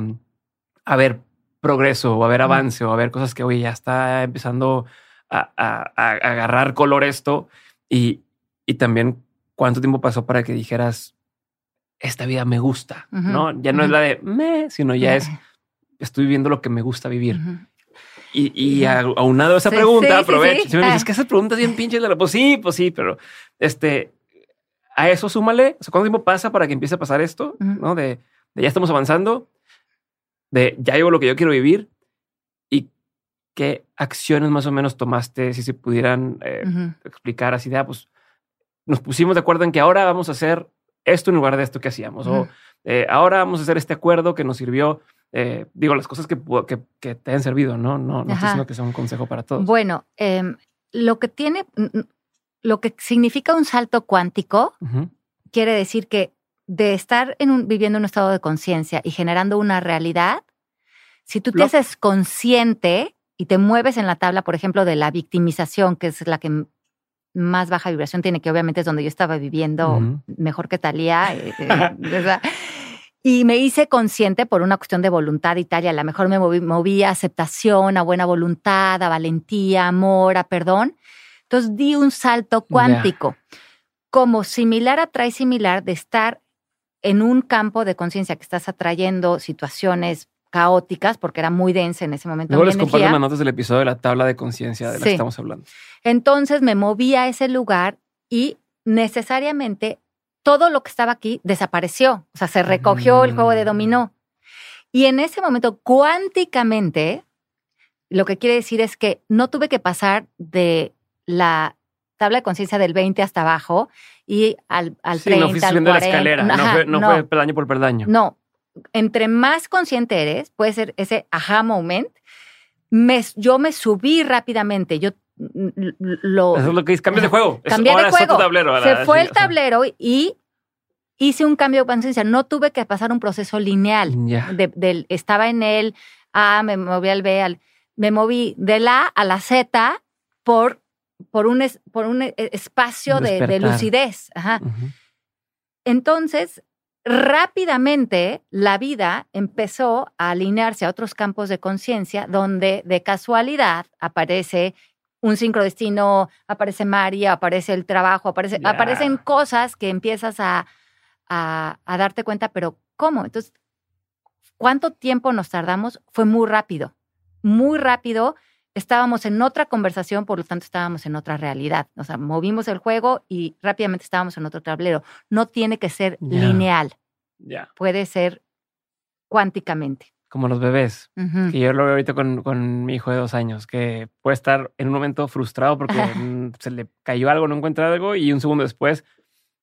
A: ver progreso o a ver avance o a ver cosas que, oye, ya está empezando a, agarrar color esto. Y, y, también cuánto tiempo pasó para que dijeras, esta vida me gusta, ¿no? Ya no es la de me, sino ya es, estoy viviendo lo que me gusta vivir. Y, y aunado a esa pregunta, aprovecho. Si me dices ah. que esas preguntas bien pinches, pues sí, pues sí, pero este, a eso súmale, o sea, ¿cuánto tiempo pasa para que empiece a pasar esto? ¿No? De, ya estamos avanzando, de ya llevo lo que yo quiero vivir y qué acciones más o menos tomaste, si se pudieran eh, explicar así de, ah, pues nos pusimos de acuerdo en que ahora vamos a hacer esto en lugar de esto que hacíamos, o eh, ahora vamos a hacer este acuerdo que nos sirvió eh, digo, las cosas que, que, te han servido, ¿no? No, no estoy diciendo que sea un consejo para todos.
B: Bueno, em, lo que tiene, lo que significa un salto cuántico, quiere decir que de estar en un, viviendo en un estado de conciencia y generando una realidad, si tú te haces consciente y te mueves en la tabla, por ejemplo, de la victimización, que es la que más baja vibración tiene, que obviamente es donde yo estaba viviendo mejor que Talía, eh, eh, Y me hice consciente por una cuestión de voluntad y tal, y a lo mejor me moví, a aceptación, a buena voluntad, a valentía, amor, a perdón. Entonces di un salto cuántico, como similar atrae similar de estar en un campo de conciencia que estás atrayendo situaciones caóticas, porque era muy densa en ese momento.
A: Luego les comparto las notas del episodio de la tabla de conciencia de la que estamos hablando.
B: Entonces me moví a ese lugar y necesariamente todo lo que estaba aquí desapareció, o sea, se recogió el juego de dominó. Y en ese momento, cuánticamente, lo que quiere decir es que no tuve que pasar de la tabla de conciencia del 20 hasta abajo y al, al sí, 30, no al 40. la escalera,
A: no, fue, peldaño por peldaño.
B: No, entre más consciente eres, puede ser ese aha moment, me, yo me subí rápidamente, yo lo...
A: Eso es lo que dice, cambio de juego.
B: Cambié de juego. Se fue el tablero y hice un cambio de conciencia. No tuve que pasar un proceso lineal. De, estaba en el A, me moví al B, al, me moví del A a la Z por, por, un, por un e, espacio de, lucidez. Entonces, rápidamente la vida empezó a alinearse a otros campos de conciencia donde de casualidad aparece un sincrodestino, aparece María, aparece el trabajo, aparece, aparecen cosas que empiezas a, a, darte cuenta, pero ¿cómo? Entonces, ¿cuánto tiempo nos tardamos? Fue muy rápido, muy rápido. Estábamos en otra conversación, por lo tanto estábamos en otra realidad. O sea, movimos el juego y rápidamente estábamos en otro tablero. No tiene que ser lineal. Puede ser cuánticamente
A: como los bebés. Y yo lo veo ahorita con, mi hijo de dos años, que puede estar en un momento frustrado porque se le cayó algo, no encuentra algo, y un segundo después,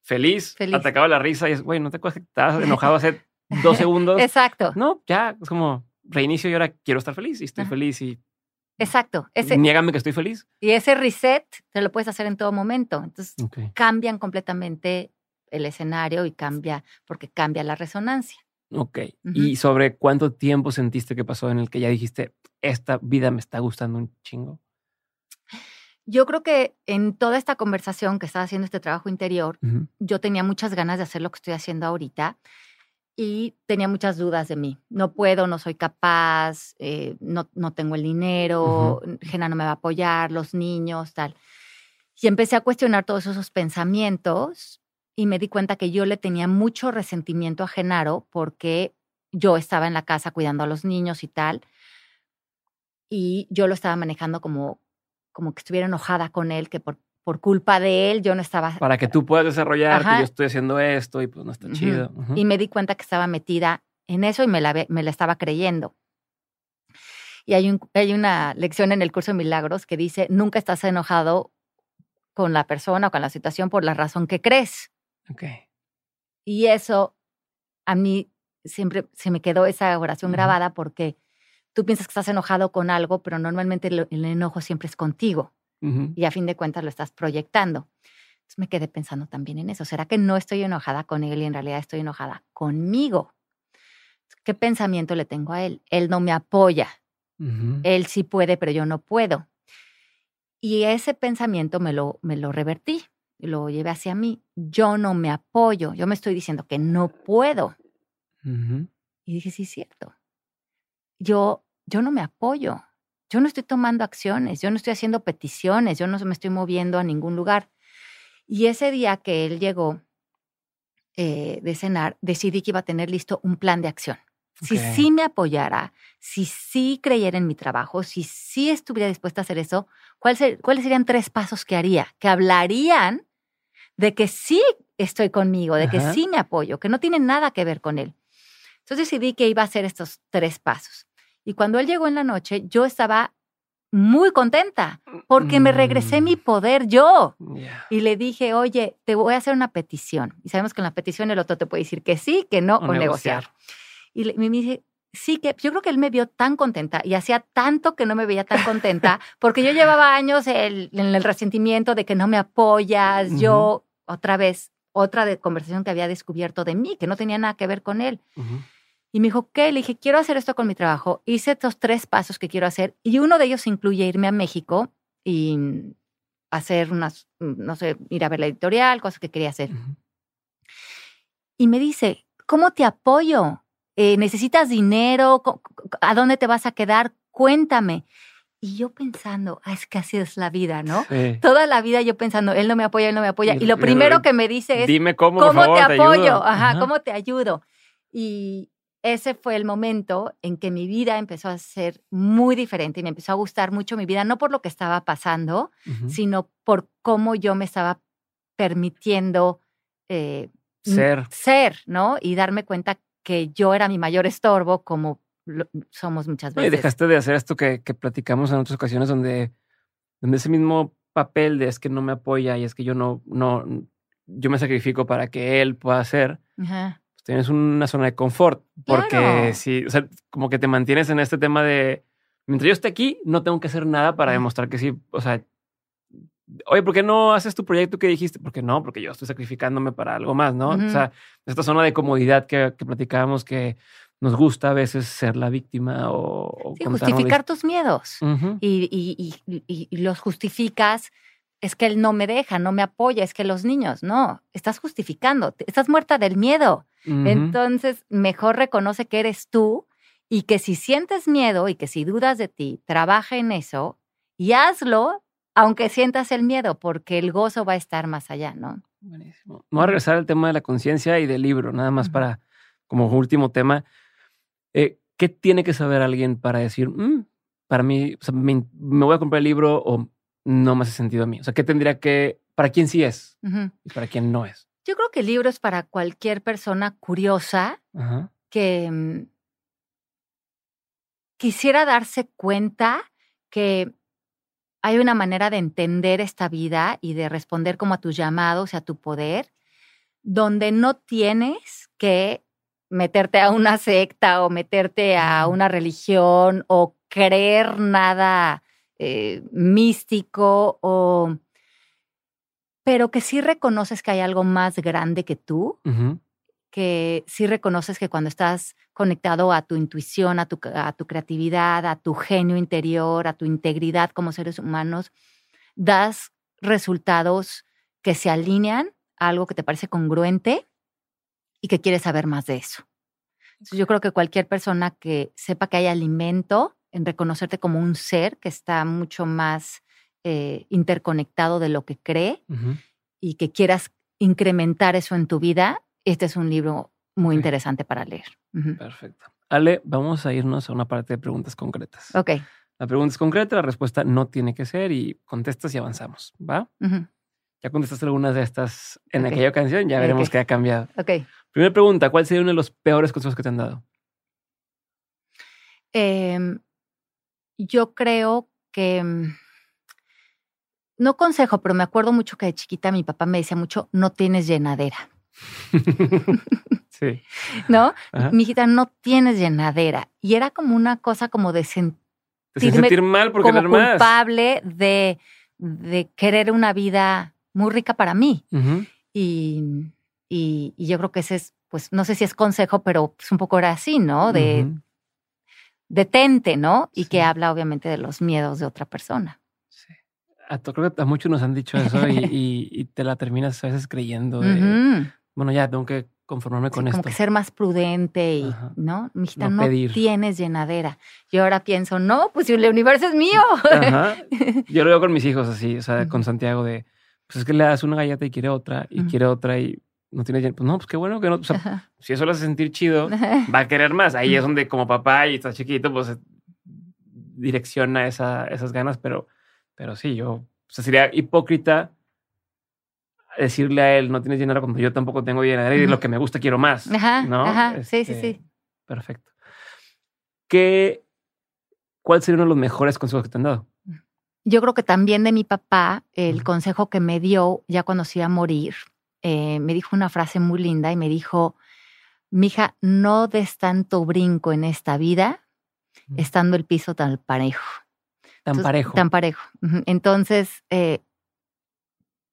A: feliz, atacaba la risa y es, güey, ¿no te acuerdas que estabas enojado hace dos segundos?
B: Exacto.
A: No, ya, es como reinicio y ahora quiero estar feliz y estoy feliz y...
B: Exacto.
A: Ese, niégame que estoy feliz.
B: Y ese reset te lo puedes hacer en todo momento. Entonces cambian completamente el escenario y cambia, porque cambia la resonancia.
A: Ok. ¿Y sobre cuánto tiempo sentiste que pasó en el que ya dijiste, esta vida me está gustando un chingo?
B: Yo creo que en toda esta conversación que estaba haciendo este trabajo interior, yo tenía muchas ganas de hacer lo que estoy haciendo ahorita y tenía muchas dudas de mí. No puedo, no soy capaz, eh, no, no, tengo el dinero, Gena no me va a apoyar, los niños, tal. Y empecé a cuestionar todos esos pensamientos y me di cuenta que yo le tenía mucho resentimiento a Genaro porque yo estaba en la casa cuidando a los niños y tal. Y yo lo estaba manejando como, como que estuviera enojada con él, que por, por culpa de él yo no estaba...
A: Para que tú puedas desarrollar, que yo estoy haciendo esto y pues no está chido.
B: Y me di cuenta que estaba metida en eso y me la, me la estaba creyendo. Y hay, un, hay una lección en el curso de milagros que dice, nunca estás enojado con la persona o con la situación por la razón que crees.
A: Ok.
B: Y eso a mí siempre se me quedó esa oración grabada porque tú piensas que estás enojado con algo, pero normalmente el, enojo siempre es contigo y a fin de cuentas lo estás proyectando. Entonces me quedé pensando también en eso. ¿Será que no estoy enojada con él y en realidad estoy enojada conmigo? ¿Qué pensamiento le tengo a él? Él no me apoya. Él sí puede, pero yo no puedo. Y ese pensamiento me lo, me lo revertí, lo llevé hacia mí. Yo no me apoyo, yo me estoy diciendo que no puedo. Y dije, sí, es cierto. Yo, yo no me apoyo. Yo no estoy tomando acciones, yo no estoy haciendo peticiones, yo no me estoy moviendo a ningún lugar. Y ese día que él llegó eh, de cenar, decidí que iba a tener listo un plan de acción. Si sí me apoyara, si sí creyera en mi trabajo, si sí estuviera dispuesta a hacer eso, ¿cuáles serían tres pasos que haría? Que hablarían de que sí estoy conmigo, de que sí me apoyo, que no tiene nada que ver con él. Entonces decidí que iba a hacer estos tres pasos. Y cuando él llegó en la noche, yo estaba muy contenta porque me regresé mi mm. poder yo. Y le dije, oye, te voy a hacer una petición. Y sabemos que en la petición el otro te puede decir que sí, que no, o, negociar. Y me dice, sí, que yo creo que él me vio tan contenta y hacía tanto que no me veía tan contenta, porque yo llevaba años en el resentimiento de que no me apoyas, yo otra vez, otra de conversación que había descubierto de mí, que no tenía nada que ver con él. Y me dijo, ¿qué? Le dije, quiero hacer esto con mi trabajo. Hice estos tres pasos que quiero hacer y uno de ellos incluye irme a México y hacer unas, no sé, ir a ver la editorial, cosas que quería hacer. Y me dice, ¿cómo te apoyo? Eh, ¿necesitas dinero? ¿A dónde te vas a quedar? Cuéntame. Y yo pensando, ah, es que así es la vida, ¿no? Toda la vida yo pensando, él no me apoya, él no me apoya. Y, lo primero que me dice es,
A: dime cómo, ¿cómo
B: te apoyo? Ajá, ¿cómo te ayudo? Y ese fue el momento en que mi vida empezó a ser muy diferente y me empezó a gustar mucho mi vida, no por lo que estaba pasando, sino por cómo yo me estaba permitiendo eh,
A: ser.
B: ser, ¿no? Y darme cuenta que yo era mi mayor estorbo, como somos muchas veces.
A: Y dejaste de hacer esto que, platicamos en otras ocasiones, donde, donde ese mismo papel de es que no me apoya y es que yo no, no, yo me sacrifico para que él pueda hacer. Pues tienes una zona de confort, porque si, o sea, como que te mantienes en este tema de, mientras yo esté aquí, no tengo que hacer nada para demostrar que sí, o sea, oye, ¿por qué no haces tu proyecto que dijiste? Porque no, porque yo estoy sacrificándome para algo más, ¿no? O sea, esta zona de comodidad que, que, platicábamos que nos gusta a veces ser la víctima o...
B: Sí, justificar tus miedos y, y, y, y, los justificas. Es que él no me deja, no me apoya, es que los niños, no, estás justificando, estás muerta del miedo. Entonces, mejor reconoce que eres tú y que si sientes miedo y que si dudas de ti, trabaja en eso y hazlo aunque sientas el miedo, porque el gozo va a estar más allá, ¿no?
A: Buenísimo. Vamos a regresar al tema de la conciencia y del libro, nada más para, como último tema. Eh, ¿Qué tiene que saber alguien para decir, mm, para mí, me, voy a comprar el libro o no me hace sentido a mí? O sea, ¿qué tendría que, para quién sí es y para quién no es?
B: Yo creo que el libro es para cualquier persona curiosa que mm, quisiera darse cuenta que hay una manera de entender esta vida y de responder como a tus llamados y a tu poder, donde no tienes que meterte a una secta o meterte a una religión o creer nada eh, místico o pero que sí reconoces que hay algo más grande que tú que sí reconoces que cuando estás conectado a tu intuición, a tu, a tu creatividad, a tu genio interior, a tu integridad como seres humanos, das resultados que se alinean a algo que te parece congruente y que quieres saber más de eso. yo creo que cualquier persona que sepa que hay alimento en reconocerte como un ser que está mucho más eh, interconectado de lo que cree y que quieras incrementar eso en tu vida, este es un libro muy interesante para leer.
A: Perfecto. Ale, vamos a irnos a una parte de preguntas concretas.
B: Ok.
A: La pregunta es concreta, la respuesta no tiene que ser y contestas y avanzamos, ¿va? Ya contestaste algunas de estas en aquella canción, ya veremos qué ha cambiado.
B: Ok.
A: Primera pregunta, ¿cuál sería uno de los peores consejos que te han dado?
B: Em, yo creo que mm, no consejo, pero me acuerdo mucho que de chiquita mi papá me decía mucho, no tienes llenadera.
A: sí.
B: ¿No? Mi hijita, no tienes llenadera. Y era como una cosa como de
A: sentir mal porque
B: como culpable de, de querer una vida muy rica para mí. y, y, yo creo que ese es, pues, no sé si es consejo, pero pues un poco era así, ¿no? De detente, ¿no? Y que habla obviamente de los miedos de otra persona.
A: A, creo que a muchos nos han dicho eso y, te la terminas a veces creyendo. Bueno, ya tengo que conformarme con esto.
B: Como que ser más prudente y, ¿no? Mi hijita, no, tienes llenadera. Yo ahora pienso, no, pues si el universo es mío.
A: Yo lo veo con mis hijos así, o sea, con Santiago de, pues es que le das una galleta y quiere otra, y quiere otra, y no tiene pues no, pues qué bueno que no, o sea, si eso lo hace sentir chido, va a querer más. Ahí es donde como papá y está chiquito, pues direcciona esa, esas ganas, pero, pero sí, yo, o sea, sería hipócrita decirle a él, no tienes dinero cuando yo tampoco tengo dinero y lo que me gusta quiero más. Ajá, ¿no?
B: Ajá, sí, sí, este, sí.
A: Perfecto. ¿Qué, ¿Cuál sería uno de los mejores consejos que te han dado?
B: Yo creo que también de mi papá, el consejo que me dio ya cuando se iba a morir, eh, me dijo una frase muy linda y me dijo, mija, no des tanto brinco en esta vida estando el piso tan parejo.
A: Tan parejo.
B: Tan parejo. Entonces, eh,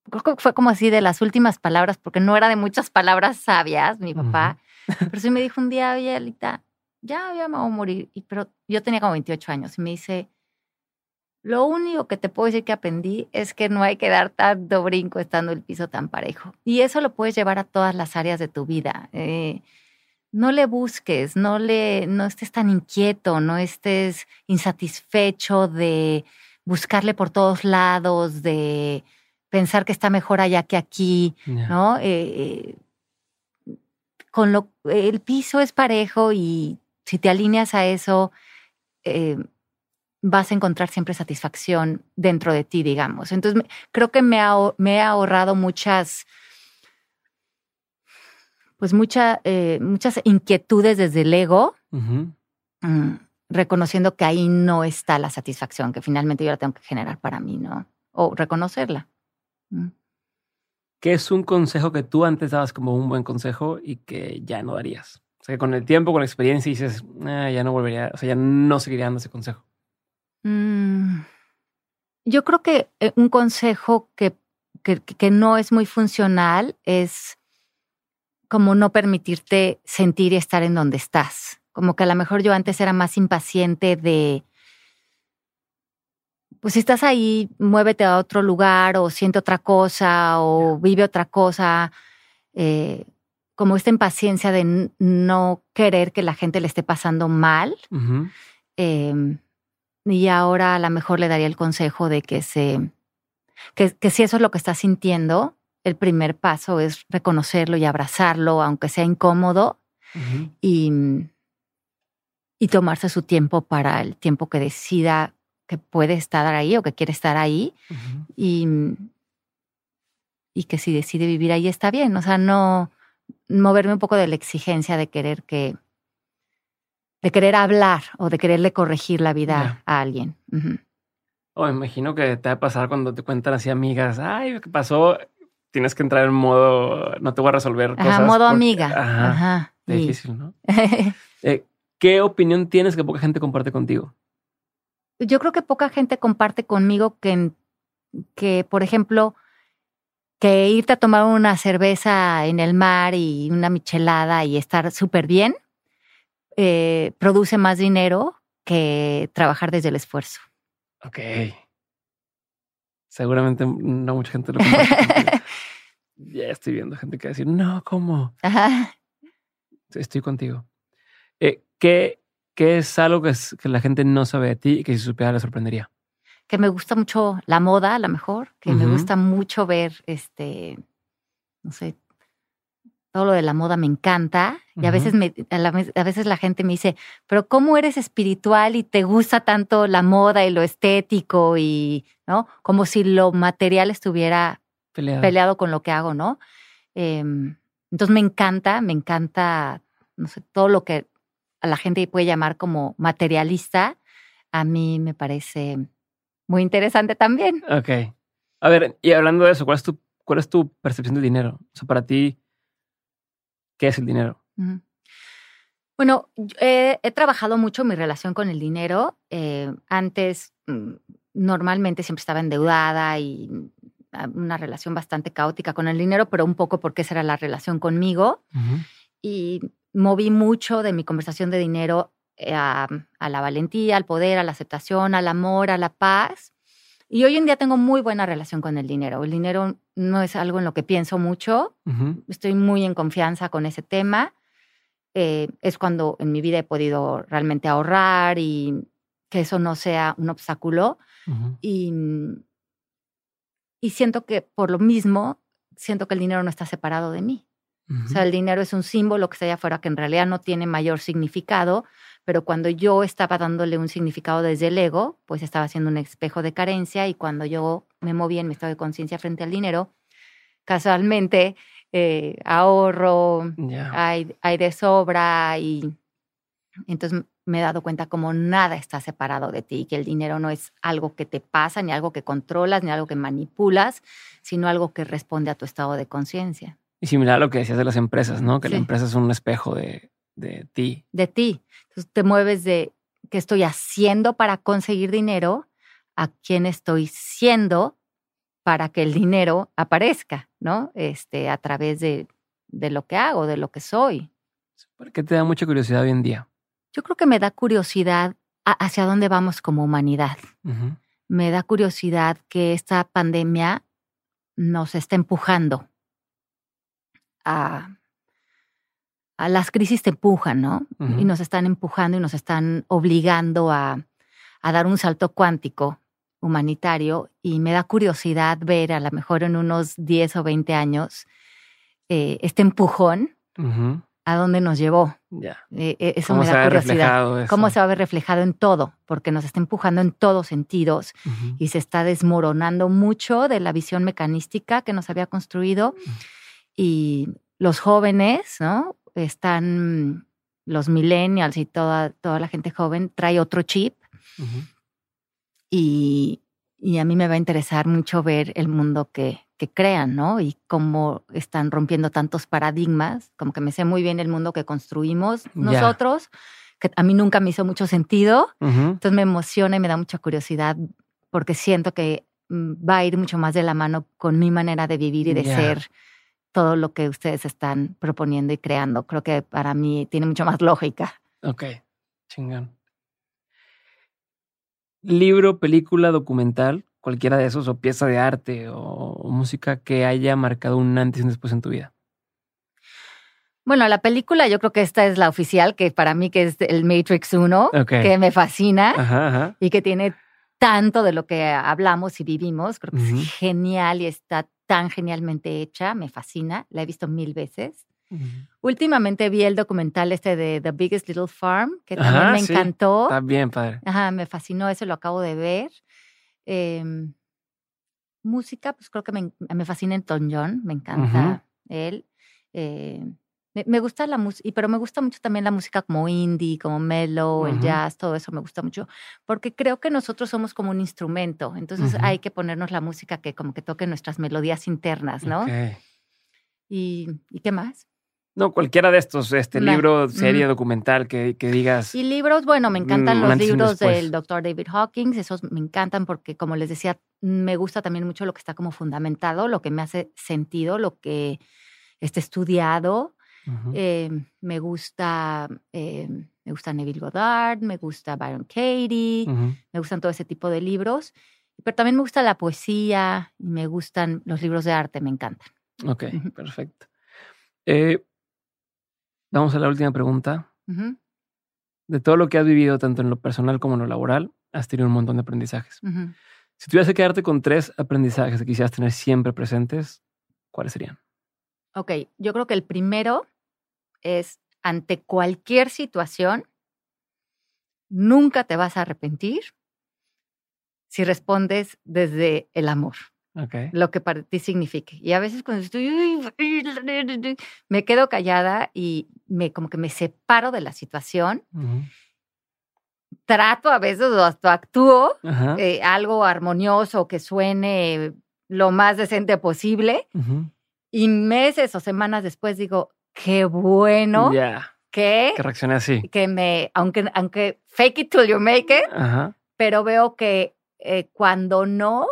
B: creo que fue como así de las últimas palabras, porque no era de muchas palabras sabias, mi papá. Pero sí me dijo un día, oye, Alita, ya, ya me voy a morir. Y, pero yo tenía como 28 años y me dice, lo único que te puedo decir que aprendí es que no hay que dar tanto brinco estando el piso tan parejo. Y eso lo puedes llevar a todas las áreas de tu vida. Eh, no le busques, no, le, no estés tan inquieto, no estés insatisfecho de buscarle por todos lados, de pensar que está mejor allá que aquí, ¿no? Eh, eh, con lo, el piso es parejo y si te alineas a eso, vas a encontrar siempre satisfacción dentro de ti, digamos. Entonces, creo que me ha, me ahorrado muchas, pues mucha, eh, muchas inquietudes desde el ego, mm, reconociendo que ahí no está la satisfacción, que finalmente yo la tengo que generar para mí, ¿no? O reconocerla. Mm.
A: ¿Qué es un consejo que tú antes dabas como un buen consejo y que ya no darías? O sea, que con el tiempo, con la experiencia dices, ah, ya no volvería, o sea, ya no seguiría dando ese consejo.
B: Mm, yo creo que eh, un consejo que, que, no es muy funcional es como no permitirte sentir y estar en donde estás. Como que a lo mejor yo antes era más impaciente de, pues si estás ahí, muévete a otro lugar o siente otra cosa o vive otra cosa. Eh, como esta impaciencia de no querer que la gente le esté pasando mal. Y ahora a lo mejor le daría el consejo de que se, que, si eso es lo que está sintiendo, el primer paso es reconocerlo y abrazarlo, aunque sea incómodo, y, y tomarse su tiempo para el tiempo que decida que puede estar ahí o que quiere estar ahí, y, y que si decide vivir ahí está bien. O sea, no moverme un poco de la exigencia de querer que, de querer hablar o de quererle corregir la vida a alguien.
A: O me imagino que te va a pasar cuando te cuentan así amigas, ay, ¿qué pasó? Tienes que entrar en modo, no te voy a resolver
B: cosas. Ajá, modo amiga.
A: Ajá. Difícil, ¿no? Eh, ¿Qué opinión tienes que poca gente comparte contigo?
B: Yo creo que poca gente comparte conmigo que, que por ejemplo, que irte a tomar una cerveza en el mar y una michelada y estar súper bien, eh, produce más dinero que trabajar desde el esfuerzo.
A: Ok. Seguramente no mucha gente lo Ya estoy viendo gente que va a decir, no, ¿cómo? Ajá. Estoy contigo. Eh, ¿qué, ¿Qué es algo que, que, la gente no sabe de ti y que si supiera le sorprendería?
B: Que me gusta mucho la moda, a lo mejor, que me gusta mucho ver, este, no sé, todo lo de la moda me encanta. Y a veces, me, a, la, a, veces la gente me dice, pero ¿cómo eres espiritual y te gusta tanto la moda y lo estético y, ¿no? Como si lo material estuviera peleado, con lo que hago, ¿no? Em, entonces me encanta, me encanta, no sé, todo lo que a la gente puede llamar como materialista, a mí me parece muy interesante también.
A: Ok. A ver, y hablando de eso, ¿cuál es tu, cuál es tu percepción del dinero? O sea, para ti, ¿qué es el dinero?
B: Bueno, he, trabajado mucho mi relación con el dinero. Eh, antes, mm, normalmente siempre estaba endeudada y una relación bastante caótica con el dinero, pero un poco porque esa era la relación conmigo. Y moví mucho de mi conversación de dinero eh, a, la valentía, al poder, a la aceptación, al amor, a la paz. Y hoy en día tengo muy buena relación con el dinero. El dinero no es algo en lo que pienso mucho. Estoy muy en confianza con ese tema. Eh, es cuando en mi vida he podido realmente ahorrar y que eso no sea un obstáculo. y, y siento que por lo mismo, siento que el dinero no está separado de mí. O sea, el dinero es un símbolo que está allá afuera que en realidad no tiene mayor significado, pero cuando yo estaba dándole un significado desde el ego, pues estaba haciendo un espejo de carencia y cuando yo me moví en mi estado de conciencia frente al dinero, casualmente eh, ahorro, hay, hay de sobra y entonces me he dado cuenta como nada está separado de ti, que el dinero no es algo que te pasa, ni algo que controlas, ni algo que manipulas, sino algo que responde a tu estado de conciencia.
A: Y similar a lo que decías de las empresas, ¿no? Que la empresa es un espejo de, de ti.
B: De ti. Entonces te mueves de qué estoy haciendo para conseguir dinero a quién estoy siendo para que el dinero aparezca, ¿no? Este, a través de, de lo que hago, de lo que soy.
A: ¿Por qué te da mucha curiosidad hoy en día?
B: Yo creo que me da curiosidad hacia dónde vamos como humanidad. Me da curiosidad que esta pandemia nos está empujando a, las crisis te empujan, ¿no? Y nos están empujando y nos están obligando a, dar un salto cuántico humanitario y me da curiosidad ver a lo mejor en unos 10 o 20 años eh, este empujón a dónde nos llevó.
A: Ya.
B: Eh, eh, eso me da curiosidad. ¿Cómo se va a ver reflejado en todo? Porque nos está empujando en todos sentidos y se está desmoronando mucho de la visión mecanística que nos había construido y los jóvenes, ¿no? Están los millennials y toda, toda la gente joven trae otro chip. y, y, a mí me va a interesar mucho ver el mundo que, que crean, ¿no? Y cómo están rompiendo tantos paradigmas, como que me sé muy bien el mundo que construimos nosotros, que a mí nunca me hizo mucho sentido. Entonces me emociona y me da mucha curiosidad porque siento que mm, va a ir mucho más de la mano con mi manera de vivir y de ser todo lo que ustedes están proponiendo y creando. Creo que para mí tiene mucho más lógica.
A: Ok, chingón. Libro, película, documental, cualquiera de esos, o pieza de arte o, música que haya marcado un antes y un después en tu vida.
B: Bueno, la película, yo creo que esta es la oficial, que para mí que es el Matrix 1, que me fascina y que tiene tanto de lo que hablamos y vivimos. Creo que es genial y está tan genialmente hecha, me fascina, la he visto mil veces. Últimamente vi el documental este de The Biggest Little Farm, que también me encantó.
A: También, padre.
B: Ajá, me fascinó, ese lo acabo de ver. Em, música, pues creo que me, me fascina Elton John, me encanta él. Eh, me, gusta la música, pero me gusta mucho también la música como indie, como mellow, el jazz, todo eso me gusta mucho, porque creo que nosotros somos como un instrumento, entonces hay que ponernos la música que como que toque nuestras melodías internas, ¿no? ¿Y, ¿Y qué más?
A: No, cualquiera de estos, este libro, serie, documental que, que, digas.
B: Y libros, bueno, me encantan los libros del doctor David Hawkins, esos me encantan porque, como les decía, me gusta también mucho lo que está como fundamentado, lo que me hace sentido, lo que está estudiado. Eh, me gusta, eh, me gusta Neville Goddard, me gusta Byron Katie, me gustan todo ese tipo de libros, pero también me gusta la poesía y me gustan los libros de arte, me encantan.
A: Ok, perfecto. Eh, vamos a la última pregunta. De todo lo que has vivido, tanto en lo personal como en lo laboral, has tenido un montón de aprendizajes. Si tuvieras que quedarte con tres aprendizajes que quisieras tener siempre presentes, ¿cuáles serían?
B: Ok, yo creo que el primero es ante cualquier situación, nunca te vas a arrepentir si respondes desde el amor. Lo que para ti signifique. Y a veces cuando estoy, me quedo callada y me como que me separo de la situación. Trato a veces o hasta actúo eh, algo armonioso que suene lo más decente posible. Y meses o semanas después digo, qué bueno que,
A: que reaccioné así.
B: Que me, aunque, aunque fake it till you make it, pero veo que eh, cuando no,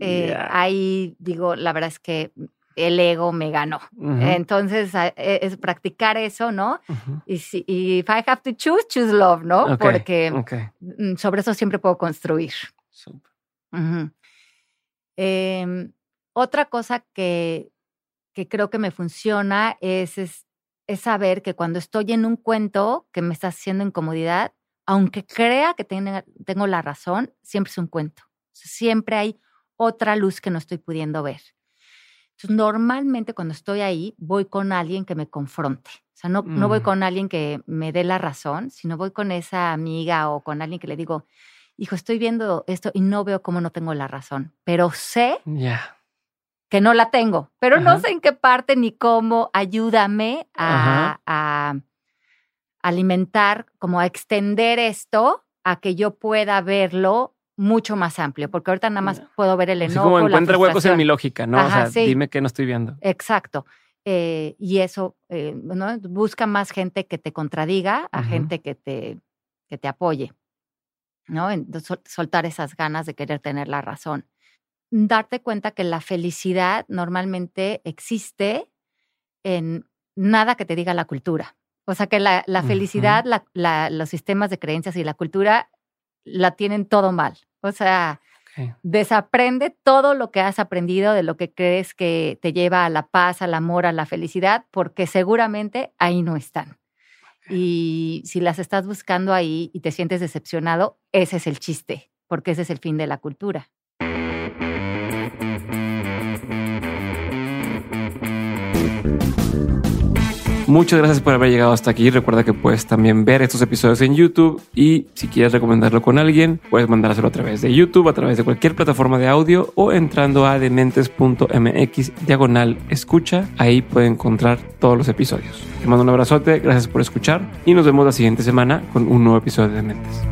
B: eh, ahí digo, la verdad es que el ego me ganó. Entonces, e, es practicar eso, ¿no? Y si if I have to choose, choose love, ¿no? Porque mm, sobre eso siempre puedo construir. Em, otra cosa que, que, creo que me funciona es, es, saber que cuando estoy en un cuento que me está haciendo incomodidad, aunque crea que tengo la razón, siempre es un cuento. Siempre hay otra luz que no estoy pudiendo ver. Entonces, normalmente cuando estoy ahí, voy con alguien que me confronte. O sea, no, no voy mm. con alguien que me dé la razón, sino voy con esa amiga o con alguien que le digo, hijo, estoy viendo esto y no veo cómo no tengo la razón, pero sé que no la tengo, pero no sé en qué parte ni cómo. Ayúdame a, a, alimentar, como a extender esto a que yo pueda verlo mucho más amplio, porque ahorita nada más puedo ver el enojo. Así como
A: encuentra huecos en mi lógica, ¿no? o sea, dime que no estoy viendo.
B: Exacto. Eh, y eso, eh, ¿no? Busca más gente que te contradiga, a gente que te, que te apoye, ¿no? soltar esas ganas de querer tener la razón. Darte cuenta que la felicidad normalmente existe en nada que te diga la cultura. O sea que la, felicidad, los sistemas de creencias y la cultura la tienen todo mal. O sea, desaprende todo lo que has aprendido de lo que crees que te lleva a la paz, al amor, a la felicidad, porque seguramente ahí no están. Y si las estás buscando ahí y te sientes decepcionado, ese es el chiste, porque ese es el fin de la cultura.
A: Muchas gracias por haber llegado hasta aquí. Recuerda que puedes también ver estos episodios en YouTube y si quieres recomendarlo con alguien, puedes mandárselo a través de YouTube, a través de cualquier plataforma de audio o entrando a dementes.mx diagonal escucha. Ahí puede encontrar todos los episodios. Te mando un abrazote, gracias por escuchar y nos vemos la siguiente semana con un nuevo episodio de Dementes.